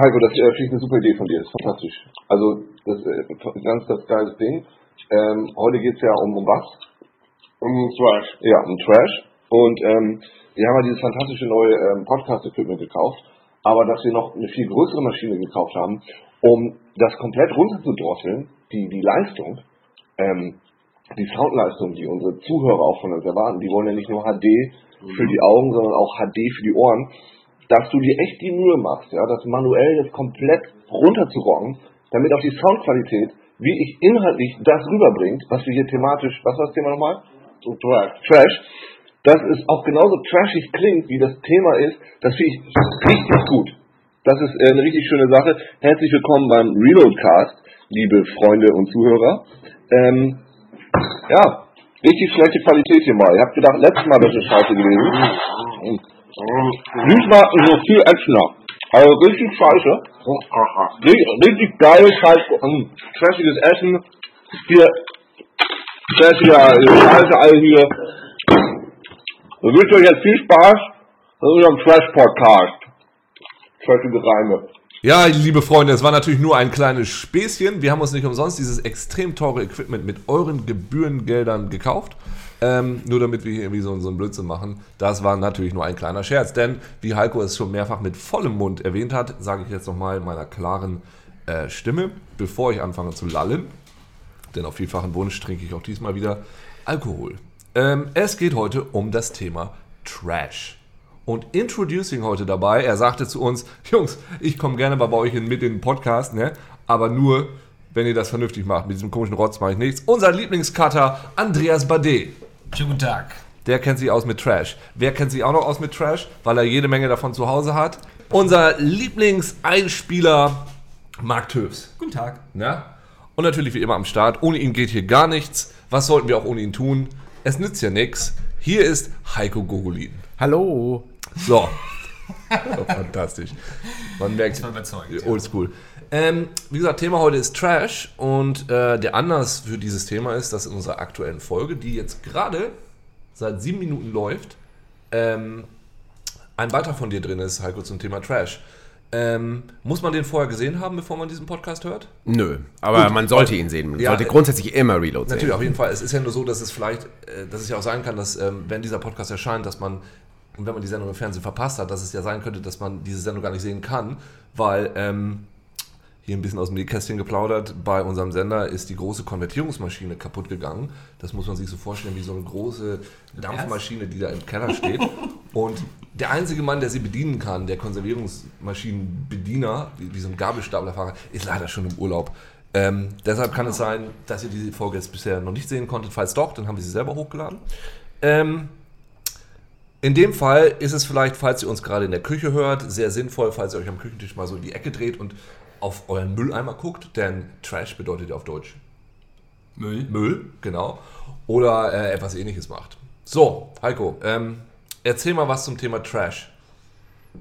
Heiko, das äh, finde ich eine super Idee von dir. Das ist fantastisch. Also, das ist äh, ganz das geiles Ding. Ähm, heute geht es ja um, um was? Um Trash. Ja, um Trash. Und ähm, wir haben ja dieses fantastische neue ähm, Podcast-Equipment gekauft, aber dass wir noch eine viel größere Maschine gekauft haben, um das komplett runterzudrosseln, die, die Leistung, ähm, die Soundleistung, die unsere Zuhörer auch von uns erwarten, die wollen ja nicht nur HD für die Augen, sondern auch HD für die Ohren, dass du dir echt die Mühe machst, ja, das manuell das komplett runterzurocken, damit auch die Soundqualität, wie ich inhaltlich das rüberbringt, was wir hier thematisch, was war das Thema nochmal? Trash. Trash, dass es auch genauso trashig klingt, wie das Thema ist, das finde ich richtig gut. Das ist äh, eine richtig schöne Sache. Herzlich willkommen beim Reloadcast, liebe Freunde und Zuhörer. Ähm, ja, richtig schlechte Qualität hier mal. Ihr habt gedacht, letztes Mal wäre es scheiße gewesen. Diesmal ist noch viel ätzender. Also richtig scheiße. Richtig, geil, scheiße. Trashiges Essen. Hier, trashiger Scheiße alle hier. Ich wünsche euch jetzt viel Spaß in unserem Trash-Podcast. Trashige Reime. Ja, liebe Freunde, es war natürlich nur ein kleines Späßchen. Wir haben uns nicht umsonst dieses extrem teure Equipment mit euren Gebührengeldern gekauft. Ähm, nur damit wir hier irgendwie so, so einen Blödsinn machen. Das war natürlich nur ein kleiner Scherz. Denn, wie Heiko es schon mehrfach mit vollem Mund erwähnt hat, sage ich jetzt nochmal in meiner klaren äh, Stimme, bevor ich anfange zu lallen. Denn auf vielfachen Wunsch trinke ich auch diesmal wieder Alkohol. Ähm, es geht heute um das Thema Trash. Und Introducing heute dabei, er sagte zu uns, Jungs, ich komme gerne mal bei euch mit in den Podcast, ne? aber nur, wenn ihr das vernünftig macht. Mit diesem komischen Rotz mache ich nichts. Unser Lieblingscutter, Andreas Badet. Schönen guten Tag. Der kennt sich aus mit Trash. Wer kennt sich auch noch aus mit Trash, weil er jede Menge davon zu Hause hat? Unser Lieblingseinspieler, Marc Töfs. Guten Tag. Ja? Und natürlich wie immer am Start. Ohne ihn geht hier gar nichts. Was sollten wir auch ohne ihn tun? Es nützt ja nichts. Hier ist Heiko Gogolin. Hallo. So. oh, fantastisch. Man merkt, überzeugend. oldschool. Ähm, wie gesagt, Thema heute ist Trash und äh, der Anlass für dieses Thema ist, dass in unserer aktuellen Folge, die jetzt gerade seit sieben Minuten läuft, ähm, ein Beitrag von dir drin ist, Heiko, zum Thema Trash. Ähm, muss man den vorher gesehen haben, bevor man diesen Podcast hört? Nö, aber Gut. man sollte ihn sehen. Man Ja, sollte äh, grundsätzlich immer Reload sehen. Natürlich, auf jeden Fall. Es ist ja nur so, dass es vielleicht, äh, dass es ja auch sein kann, dass, ähm, wenn dieser Podcast erscheint, dass man, wenn man die Sendung im Fernsehen verpasst hat, dass es ja sein könnte, dass man diese Sendung gar nicht sehen kann, weil, ähm, hier ein bisschen aus dem Nähkästchen geplaudert, bei unserem Sender ist die große Konvertierungsmaschine kaputt gegangen. Das muss man sich so vorstellen wie so eine große Dampfmaschine, die da im Keller steht. Und der einzige Mann, der sie bedienen kann, der Konservierungsmaschinenbediener, wie, wie so ein Gabelstaplerfahrer, ist leider schon im Urlaub. Ähm, deshalb kann es sein, dass ihr diese Folge jetzt bisher noch nicht sehen konntet. Falls doch, dann haben wir sie selber hochgeladen. Ähm, in dem Fall ist es vielleicht, falls ihr uns gerade in der Küche hört, sehr sinnvoll, falls ihr euch am Küchentisch mal so in die Ecke dreht und auf euren Mülleimer guckt, denn Trash bedeutet ja auf Deutsch Müll. Müll, genau, oder äh, etwas ähnliches macht. So, Heiko, ähm, erzähl mal was zum Thema Trash.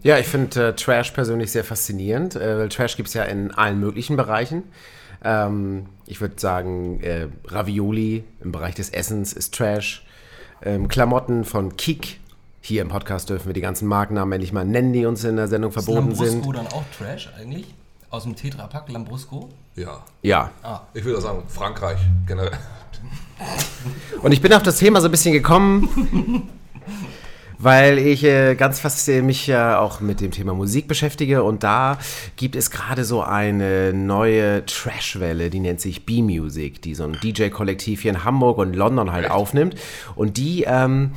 Ja, ich finde äh, Trash persönlich sehr faszinierend, äh, weil Trash gibt es ja in allen möglichen Bereichen. Ähm, ich würde sagen, äh, Ravioli im Bereich des Essens ist Trash. Ähm, Klamotten von Kik. Hier im Podcast dürfen wir die ganzen Markennamen endlich mal nennen, die uns in der Sendung verboten Lambrusco sind. dann auch Trash eigentlich? Aus dem Tetrapack Lambrusco? Ja, Ja. ich würde sagen, Frankreich generell. Und ich bin auf das Thema so ein bisschen gekommen, weil ich äh, ganz fast äh, mich ja auch mit dem Thema Musik beschäftige und da gibt es gerade so eine neue Trashwelle, die nennt sich B-Music, die so ein DJ-Kollektiv hier in Hamburg und London halt aufnimmt und die ähm,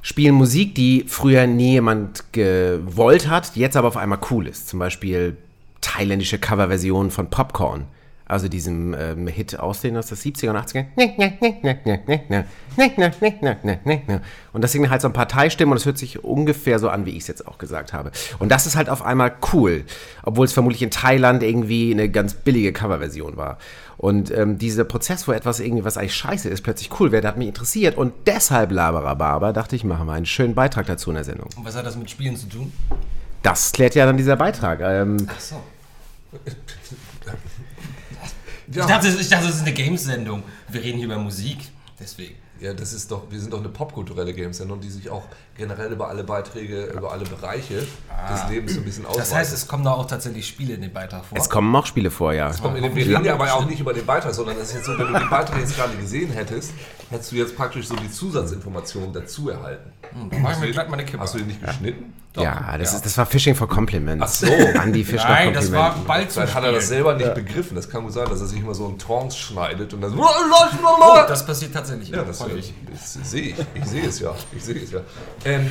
spielen Musik, die früher nie jemand gewollt hat, jetzt aber auf einmal cool ist. Zum Beispiel thailändische Coverversionen von Popcorn. Also diesem ähm, Hit aus den aus den 70er und 80er. Und das singen halt so ein paar Thai-Stimmen und es hört sich ungefähr so an, wie ich es jetzt auch gesagt habe. Und das ist halt auf einmal cool, obwohl es vermutlich in Thailand irgendwie eine ganz billige Coverversion war. Und ähm, dieser Prozess, wo etwas irgendwie, was eigentlich scheiße ist, plötzlich cool wird, hat mich interessiert und deshalb Laberababer dachte ich, machen wir einen schönen Beitrag dazu in der Sendung. Und was hat das mit Spielen zu tun? Das klärt ja dann dieser Beitrag. Ähm, Ach so. Ich, dachte, ich dachte, das ist eine Games-Sendung. Wir reden hier über Musik. Deswegen. Ja, das ist doch, wir sind doch eine popkulturelle Games-Sendung, die sich auch generell über alle Beiträge, über alle Bereiche des Lebens so ein bisschen ausweitet. Das heißt, es kommen da auch tatsächlich Spiele in den Beitrag vor. Es kommen auch Spiele vor, ja. Kommt in dem, wir reden ja aber auch nicht über den Beitrag, sondern das ist jetzt so, wenn du den Beitrag jetzt gerade gesehen hättest, hättest du jetzt praktisch so die Zusatzinformationen dazu erhalten. Hm, mach ich mir gleich mal eine Kippe. Hast du den nicht geschnitten? Ja, das, Ist, das war Fishing for Compliments. Ach so. Andi Fisch nach Nein, das war bald zu Vielleicht hat er das selber nicht begriffen. Das kann gut sein, dass er sich immer so einen Trance schneidet und dann so, Oh, das passiert tatsächlich Ja, das, häufig. das sehe ich. Ich sehe es ja. Ich sehe es ja. Ähm,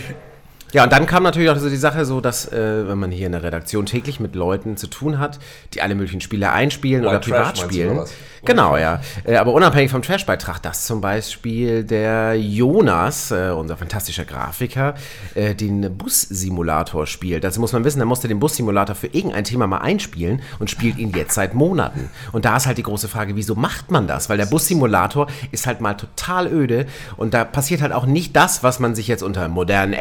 Ja, und dann kam natürlich auch so die Sache so, dass äh, wenn man hier in der Redaktion täglich mit Leuten zu tun hat, die alle möglichen Spiele einspielen oder Trash privat du, spielen. oder? Genau, ja. Äh, aber unabhängig vom Trash-Beitrag, dass zum Beispiel der Jonas, äh, unser fantastischer Grafiker, äh, den Bus-Simulator spielt. Dazu muss man wissen, er musste den Bus-Simulator für irgendein Thema mal einspielen und spielt ihn jetzt seit Monaten. Und da ist halt die große Frage, wieso macht man das? Weil der Bus-Simulator ist halt mal total öde und da passiert halt auch nicht das, was man sich jetzt unter modernen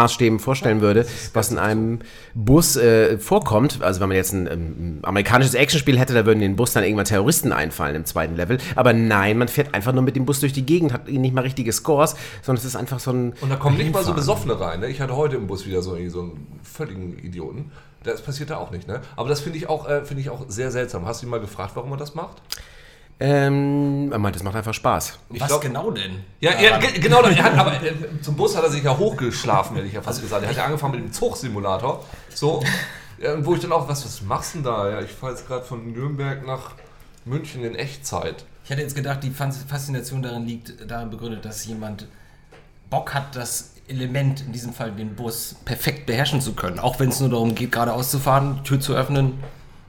Action-Maßstäben vorstellen würde, was in einem Bus äh, vorkommt. Also wenn man jetzt ein, ähm, amerikanisches Actionspiel hätte, da würden in den Bus dann irgendwann Terroristen einfallen im zweiten Level. Aber nein, man fährt einfach nur mit dem Bus durch die Gegend, hat nicht mal richtige Scores, sondern es ist einfach so ein. und da kommen nicht mal so. Besoffene rein. Ne? Ich hatte heute im Bus wieder so, so einen völligen Idioten. Das passiert da auch nicht. Ne? Aber das finde ich, auch, äh, finde ich auch sehr seltsam. Hast du ihn mal gefragt, warum er das macht? Ähm, er meint, es macht einfach Spaß. Ich Was glaub- genau denn? Ja, ja ge- genau. Er hat, aber äh, zum Bus hat er sich ja hochgeschlafen, hätte ich ja fast gesagt. Er hat ja angefangen mit dem Zugsimulator. So, ja, wo ich dann auch, was, was machst du denn da? Ja, ich fahre jetzt gerade von Nürnberg nach München in Echtzeit. Ich hätte jetzt gedacht, die Fas- Faszination darin liegt darin begründet, dass jemand Bock hat, das Element, in diesem Fall den Bus, perfekt beherrschen zu können. Auch wenn es nur darum geht, geradeaus zu fahren, Tür zu öffnen,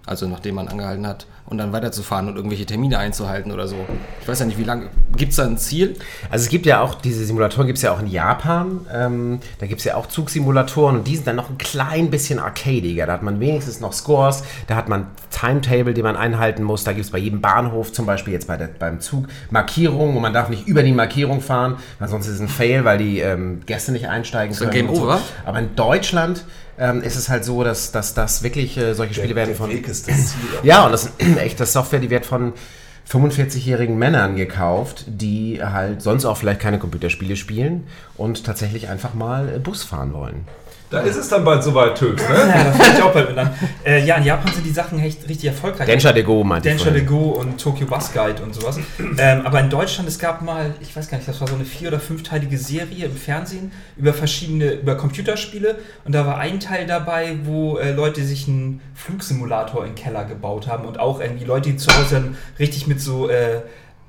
also nachdem man angehalten hat, und dann weiterzufahren und irgendwelche Termine einzuhalten oder so. Ich weiß ja nicht, wie lange. Gibt es da ein Ziel? Also es gibt ja auch, diese Simulatoren gibt es ja auch in Japan. Ähm, da gibt es ja auch Zugsimulatoren und die sind dann noch ein klein bisschen arcadiger. Da hat man wenigstens noch Scores, da hat man Timetable, die man einhalten muss. Da gibt es bei jedem Bahnhof, zum Beispiel jetzt bei der, beim Zug, Markierungen und man darf nicht über die Markierung fahren, weil sonst ist es ein Fail, weil die ähm, Gäste nicht einsteigen ein können. Game und so. Over? Aber in Deutschland ähm, ist es halt so, dass, dass, dass wirklich äh, solche Spiele werden von... Weg ist das Ziel. Ja, und das ist echte Software, die wird von 45-jährigen Männern gekauft, die halt sonst auch vielleicht keine Computerspiele spielen und tatsächlich einfach mal äh, Bus fahren wollen. Da ist es dann bald soweit, Töks, ne? Ja, da fängt ich auch bald mit an. Äh, ja, in Japan sind die Sachen echt richtig erfolgreich. Densha de Go meinte ich Densha de. Go und Tokyo Bus Guide und sowas. Ähm, aber in Deutschland, es gab mal, ich weiß gar nicht, das war so eine vier- oder fünfteilige Serie im Fernsehen über verschiedene, über Computerspiele. Und da war ein Teil dabei, wo äh, Leute sich einen Flugsimulator in den Keller gebaut haben und auch irgendwie Leute, die zu Hause dann richtig mit so äh,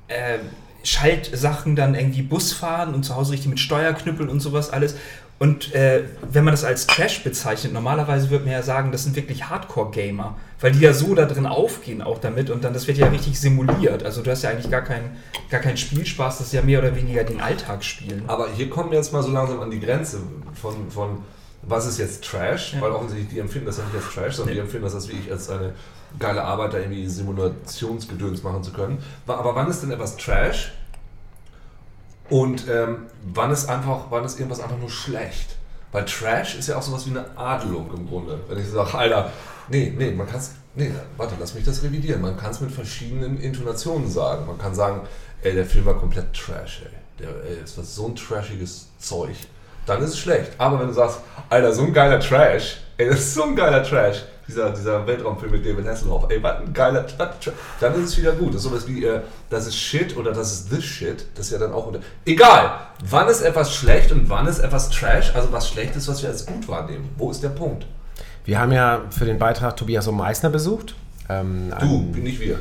äh, Schaltsachen dann irgendwie Bus fahren und zu Hause richtig mit Steuerknüppeln und sowas alles. Und äh, wenn man das als Trash bezeichnet, normalerweise würde man ja sagen, das sind wirklich Hardcore-Gamer, weil die ja so da drin aufgehen auch damit und dann das wird ja richtig simuliert. Also du hast ja eigentlich gar keinen gar keinen Spielspaß, das ist ja mehr oder weniger den Alltag spielen. Aber hier kommen wir jetzt mal so langsam an die Grenze von, von was ist jetzt Trash, Ja. weil offensichtlich die empfinden das ja nicht als Trash, sondern die empfinden das als wie ich als eine geile Arbeit, da irgendwie Simulationsgedöns machen zu können. Aber wann ist denn etwas Trash? Und ähm, wann ist einfach, wann ist irgendwas einfach nur schlecht? Weil Trash ist ja auch sowas wie eine Adelung im Grunde. Wenn ich sage, Alter, nee, nee, man kann es, nee, warte, lass mich das revidieren. Man kann es mit verschiedenen Intonationen sagen. Man kann sagen, ey, der Film war komplett Trash, ey. Der, ey, es war so ein trashiges Zeug. Dann ist es schlecht. Aber wenn du sagst, Alter, so ein geiler Trash, ey, das ist so ein geiler Trash, dieser, dieser Weltraumfilm mit David Hasselhoff, ey, was ein geiler dann ist es wieder gut. Das ist sowas wie, äh, das ist Shit oder das ist this Shit, das ist ja dann auch unter. Egal, wann ist etwas schlecht und wann ist etwas Trash, also was schlecht ist, was wir als gut wahrnehmen. Wo ist der Punkt? Wir haben ja für den Beitrag Tobias und Meissner besucht. Ähm, Du, bin nicht wir.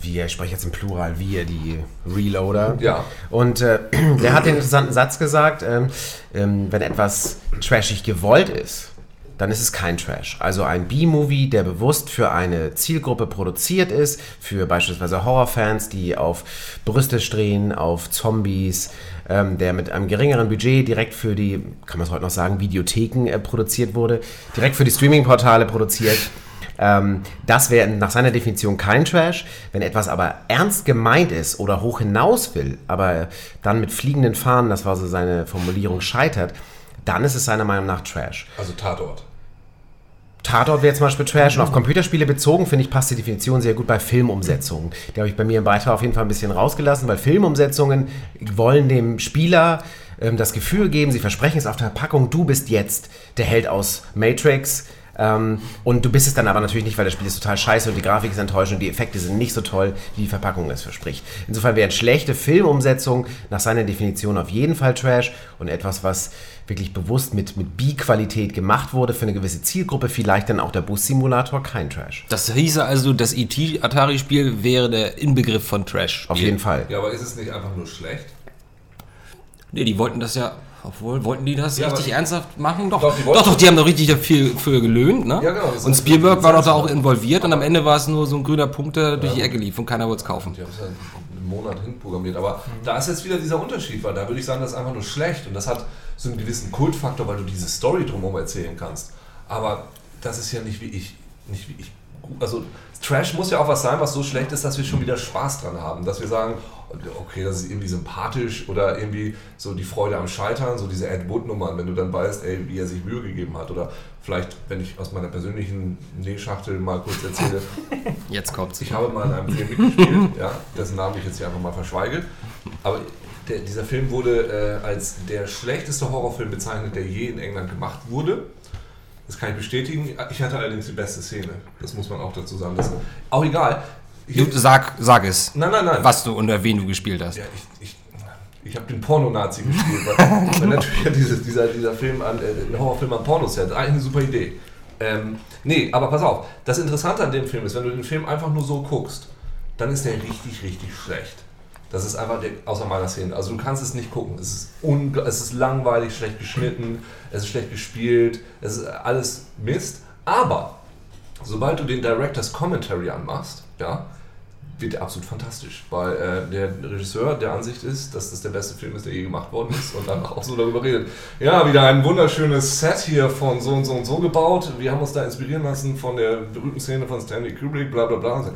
wir, ich spreche jetzt im Plural, wir, die Reloader. Ja. Und äh, der hat den interessanten Satz gesagt, ähm, ähm, wenn etwas trashig gewollt ist, dann ist es kein Trash. Also ein B-Movie, der bewusst für eine Zielgruppe produziert ist, für beispielsweise Horrorfans, die auf Brüste stehen, auf Zombies, ähm, der mit einem geringeren Budget direkt für die, kann man es heute noch sagen, Videotheken äh, produziert wurde, direkt für die Streaming-Portale produziert. Ähm, das wäre nach seiner Definition kein Trash. Wenn etwas aber ernst gemeint ist oder hoch hinaus will, aber dann mit fliegenden Fahnen, das war so seine Formulierung, scheitert, dann ist es seiner Meinung nach Trash. Also Tatort. Tatort wäre zum Beispiel Trash und auf Computerspiele bezogen, finde ich, passt die Definition sehr gut bei Filmumsetzungen. Die habe ich bei mir im Beitrag auf jeden Fall ein bisschen rausgelassen, weil Filmumsetzungen wollen dem Spieler ähm, das Gefühl geben, sie versprechen es auf der Packung, du bist jetzt der Held aus Matrix. Ähm, und du bist es dann aber natürlich nicht, weil das Spiel ist total scheiße und die Grafik ist enttäuschend und die Effekte sind nicht so toll, wie die Verpackung es verspricht. Insofern wären schlechte Filmumsetzungen nach seiner Definition auf jeden Fall Trash und etwas, was wirklich bewusst mit, mit B-Qualität gemacht wurde für eine gewisse Zielgruppe, vielleicht dann auch der Bus-Simulator kein Trash. Das hieße also, das E.T.-Atari-Spiel wäre der Inbegriff von Trash. Auf jeden Fall. Ja, aber ist es nicht einfach nur schlecht? Nee, die wollten das ja. Obwohl, wollten die das Ja, richtig ernsthaft machen? Doch, Doch, doch, die doch, die haben doch richtig dafür für gelöhnt, ne? Ja, genau, Und Spielberg war doch da auch involviert und am Ende war es nur so ein grüner Punkt, der durch die Ecke lief und keiner wollte es kaufen. Die haben es ja einen Monat hinprogrammiert. Aber da ist jetzt wieder dieser Unterschied, weil da würde ich sagen, das ist einfach nur schlecht. Und das hat so einen gewissen Kultfaktor, weil du diese Story drumherum erzählen kannst. Aber das ist ja nicht wie ich. Nicht wie ich. Also Trash muss ja auch was sein, was so schlecht ist, dass wir schon wieder Spaß dran haben. Dass wir sagen, okay, das ist irgendwie sympathisch oder irgendwie so die Freude am Scheitern, so diese Ed Wood-Nummern, wenn du dann weißt, ey, wie er sich Mühe gegeben hat. Oder vielleicht, wenn ich aus meiner persönlichen Nähschachtel mal kurz erzähle, Jetzt kommt's. ich habe mal in einem Film mitgespielt, ja, dessen Namen ich jetzt hier einfach mal verschweige. Aber der, dieser Film wurde äh, als der schlechteste Horrorfilm bezeichnet, der je in England gemacht wurde. Das kann ich bestätigen. Ich hatte allerdings die beste Szene. Das muss man auch dazu sagen. Das, auch egal. Du, sag, sag es, nein, nein, nein. was du unter wen du gespielt hast. Ja, ich, ich, ich habe den Porno-Nazi gespielt, weil, weil natürlich ja dieses, dieser, dieser Film an, äh, ein Horrorfilm an Pornos ist eigentlich eine super Idee. Ähm, nee, aber pass auf, das Interessante an dem Film ist, wenn du den Film einfach nur so guckst, dann ist der richtig, richtig schlecht. Das ist einfach, der, außer meiner Szene, also du kannst es nicht gucken. Es ist, es ist langweilig, schlecht geschnitten, es ist schlecht gespielt, es ist alles Mist. Aber, sobald du den Director's Commentary anmachst, ja, wird absolut fantastisch, weil äh, der Regisseur der Ansicht ist, dass das der beste Film ist, der je gemacht worden ist und dann auch so darüber redet. Ja, wieder ein wunderschönes Set hier von so und so und so gebaut. Wir haben uns da inspirieren lassen von der berühmten Szene von Stanley Kubrick, bla bla bla. So,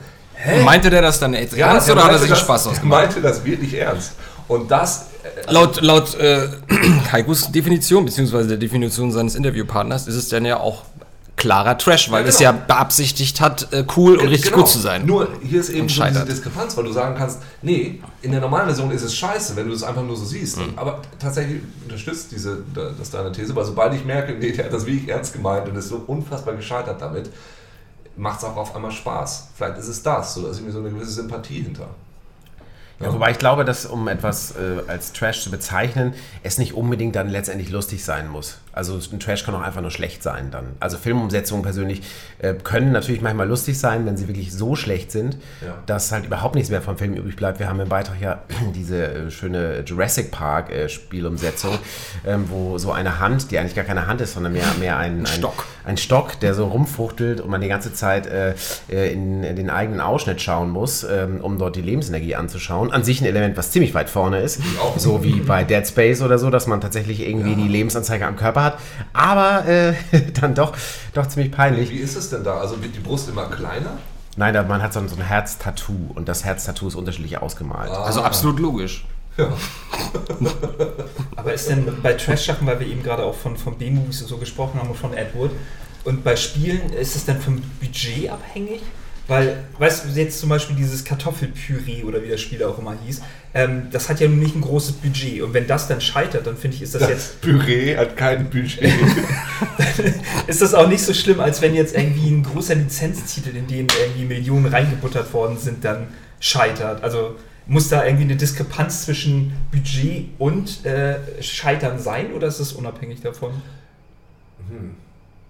Meinte der das dann jetzt ernst der oder hat er sich das- Spaß ausgemacht? meinte das wirklich ernst. Und das, äh, Laut, laut äh, Kaikus Definition, beziehungsweise der Definition seines Interviewpartners, ist es dann ja auch klarer Trash, weil Ja, es genau. ja beabsichtigt hat, äh, cool und richtig Genau. gut zu sein. Nur hier ist eben so diese. Diskrepanz, weil du sagen kannst, nee, in der normalen Version ist es scheiße, wenn du es einfach nur so siehst. Mhm. Aber tatsächlich unterstützt diese, das deine These, weil sobald ich merke, nee, der hat das wirklich ernst gemeint und ist so unfassbar gescheitert damit, macht es auch auf einmal Spaß. Vielleicht ist es das, so da ist irgendwie so eine gewisse Sympathie hinter. Ja, wobei ich glaube, dass um etwas äh, als Trash zu bezeichnen, es nicht unbedingt dann letztendlich lustig sein muss. Also ein Trash kann auch einfach nur schlecht sein dann. Also Filmumsetzungen persönlich äh, können natürlich manchmal lustig sein, wenn sie wirklich so schlecht sind, Ja. dass halt überhaupt nichts mehr vom Film übrig bleibt. Wir haben im Beitrag ja diese äh, schöne Jurassic Park äh, Spielumsetzung, ähm, wo so eine Hand, die eigentlich gar keine Hand ist, sondern mehr, mehr ein, ein Stock. ein Stock, der so rumfuchtelt und man die ganze Zeit äh, in, in den eigenen Ausschnitt schauen muss, ähm, um dort die Lebensenergie anzuschauen. An sich ein Element, was ziemlich weit vorne ist. auch. So wie bei Dead Space oder so, dass man tatsächlich irgendwie die Lebensanzeige am Körper hat. Aber äh, dann doch, doch ziemlich peinlich. Wie ist es denn da? Also wird die Brust immer kleiner? Nein, man hat so ein, so ein Herztattoo und das Herztattoo ist unterschiedlich ausgemalt. Also absolut logisch. Aber ist denn bei Trash-Sachen, weil wir eben gerade auch von, von B-Movies und so gesprochen haben und von Ed Wood, und bei Spielen ist es dann vom Budget abhängig? Weil, weißt du, jetzt zum Beispiel dieses Kartoffelpüree oder wie das Spiel auch immer hieß, ähm, das hat ja nun nicht ein großes Budget. Und wenn das dann scheitert, dann finde ich, ist das jetzt Püree hat kein Budget. ist das auch nicht so schlimm, als wenn jetzt irgendwie ein großer Lizenztitel, in den irgendwie Millionen reingebuttert worden sind, dann scheitert. Also muss da irgendwie eine Diskrepanz zwischen Budget und äh, Scheitern sein oder ist es unabhängig davon?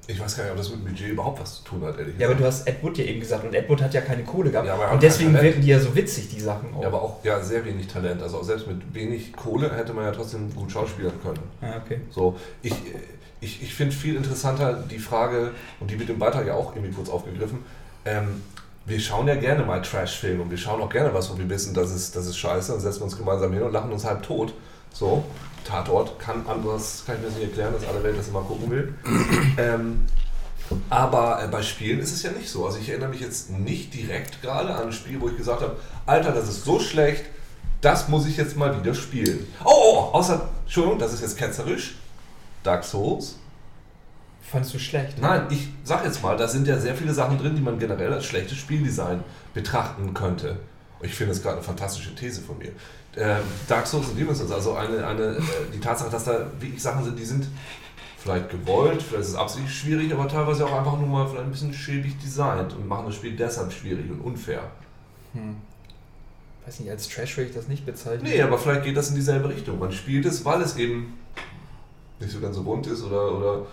Ich weiß gar nicht, ob das mit Budget überhaupt was zu tun hat, ehrlich Ja, aber gesagt. du hast Ed Wood ja eben gesagt und Ed Wood hat ja keine Kohle gehabt. Ja, und deswegen wirken die ja so witzig, die Sachen auch. Ja, aber auch ja, sehr wenig Talent. Also auch selbst mit wenig Kohle hätte man ja trotzdem gut schauspielern können. ah, okay. So, ich, ich, ich finde viel interessanter die Frage, und die wird im Beitrag ja auch irgendwie kurz aufgegriffen, ähm, wir schauen ja gerne mal Trash-Filme und wir schauen auch gerne was, wo wir wissen, das ist, das ist scheiße, dann setzen wir uns gemeinsam hin und lachen uns halb tot. So, Tatort, kann anders, kann ich mir das nicht erklären, dass alle Welt das immer gucken will. ähm, aber äh, bei Spielen ist es ja nicht so. Also ich erinnere mich jetzt nicht direkt gerade an ein Spiel, wo ich gesagt habe, Alter, das ist so schlecht, das muss ich jetzt mal wieder spielen. Oh, oh außer, Entschuldigung, das ist jetzt ketzerisch. Dark Souls. Fandest du schlecht? Nein, ich sag jetzt mal, da sind ja sehr viele Sachen drin, die man generell als schlechtes Spieldesign betrachten könnte. Und ich finde das gerade eine fantastische These von mir. Ähm, Dark Souls und Demon's Souls, also eine, eine, äh, die Tatsache, dass da wirklich Sachen sind, die sind vielleicht gewollt, vielleicht ist es absichtlich schwierig, aber teilweise auch einfach nur mal vielleicht ein bisschen schäbig designt und machen das Spiel deshalb schwierig und unfair. Weiß nicht, als Trash würde ich das nicht bezeichnen. Nee, aber vielleicht geht das in dieselbe Richtung. Man spielt es, weil es eben nicht so ganz so bunt ist oder, oder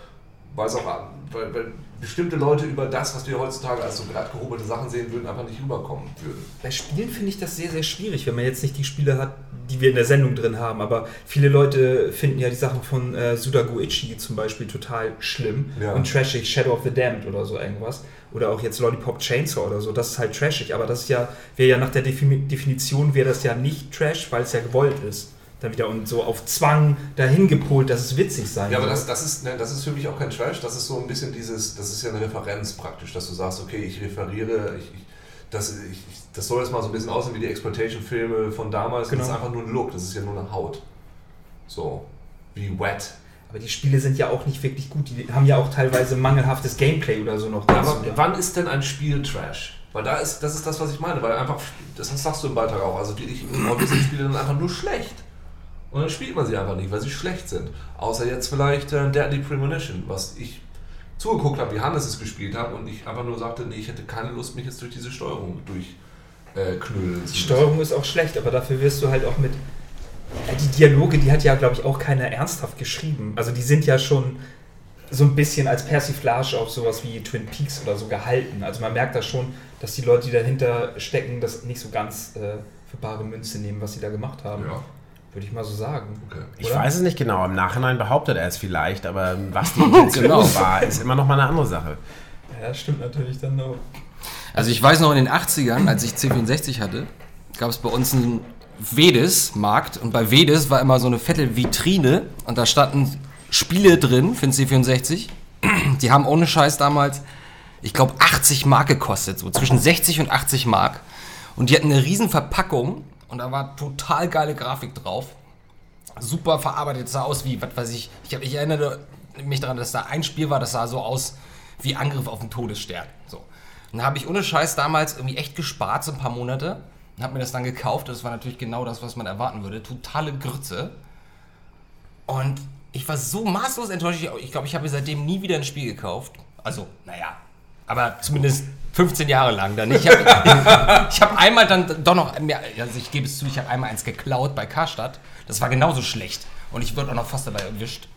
weil es auch weil, weil bestimmte Leute über das, was wir heutzutage als so glatt gehobelte Sachen sehen würden, einfach nicht rüberkommen würden. Bei Spielen finde ich das sehr, sehr schwierig, wenn man jetzt nicht die Spiele hat, die wir in der Sendung drin haben. Aber viele Leute finden ja die Sachen von äh, Sudagoichi zum Beispiel total schlimm Ja. und trashig, Shadow of the Damned oder so irgendwas. Oder auch jetzt Lollipop Chainsaw oder so, das ist halt trashig. Aber das ist ja, wäre ja nach der Defini Definition wäre das ja nicht Trash, weil es ja gewollt ist. Dann wieder und so auf Zwang dahin gepolt, dass es witzig sein Ja, aber das, das, ist, ne, das ist für mich auch kein Trash, das ist so ein bisschen dieses, das ist ja eine Referenz praktisch, dass du sagst, okay, ich referiere, ich, ich, das, ich, ich, das soll jetzt mal so ein bisschen aussehen wie die Exploitation-Filme von damals, Genau. das ist einfach nur ein Look, das ist ja nur eine Haut. So, wie wet. Aber die Spiele sind ja auch nicht wirklich gut. Die haben ja auch teilweise mangelhaftes Gameplay oder so noch Ja, aber wann ist denn ein Spiel Trash? Weil da ist, das ist das, was ich meine, weil einfach, das sagst du im Beitrag auch, also wirklich, häufig sind Spiele dann einfach nur schlecht. Und dann spielt man sie einfach nicht, weil sie schlecht sind. Außer jetzt vielleicht äh, Deadly Premonition, was ich zugeguckt habe, wie Hannes es gespielt hat und ich einfach nur sagte, nee, ich hätte keine Lust, mich jetzt durch diese Steuerung durchknüllen äh, zu Die. Steuerung ist auch schlecht, aber dafür wirst du halt auch mit. Ja, die Dialoge, die hat ja, glaube ich, auch keiner ernsthaft geschrieben. Also die sind ja schon so ein bisschen als Persiflage auf sowas wie Twin Peaks oder so gehalten. Also man merkt da schon, dass die Leute, die dahinter stecken, das nicht so ganz äh, für bare Münze nehmen, was sie da gemacht haben. Ja, Würde ich mal so sagen. okay. Ich weiß es nicht genau. Im Nachhinein behauptet er es vielleicht, aber was die Intention Genau. war, ist immer noch mal eine andere Sache. Ja, das stimmt natürlich dann auch. Also ich weiß noch in den 80ern, als ich C64 hatte, gab es bei uns einen Vedes-Markt und bei Vedes war immer so eine fette Vitrine und da standen Spiele drin für den C64. Die haben ohne Scheiß damals, ich glaube, 80 Mark gekostet, so zwischen 60 und 80 Mark. Und die hatten eine riesen Verpackung und da war total geile Grafik drauf. Super verarbeitet, sah aus wie, was weiß ich, ich, hab, ich erinnere mich daran, dass da ein Spiel war, das sah so aus wie Angriff auf den Todesstern. So. Und da habe ich ohne Scheiß damals irgendwie echt gespart, so ein paar Monate, und habe mir das dann gekauft. Das war natürlich genau das, was man erwarten würde. Totale Grütze. Und ich war so maßlos enttäuscht. Ich- glaube, ich habe seitdem nie wieder ein Spiel gekauft. Also, naja, aber zumindest 15 Jahre lang dann. Ich habe hab einmal dann doch noch, also ich gebe es zu, ich habe einmal eins geklaut bei Karstadt. Das war genauso schlecht. Und ich wurde auch noch fast dabei erwischt.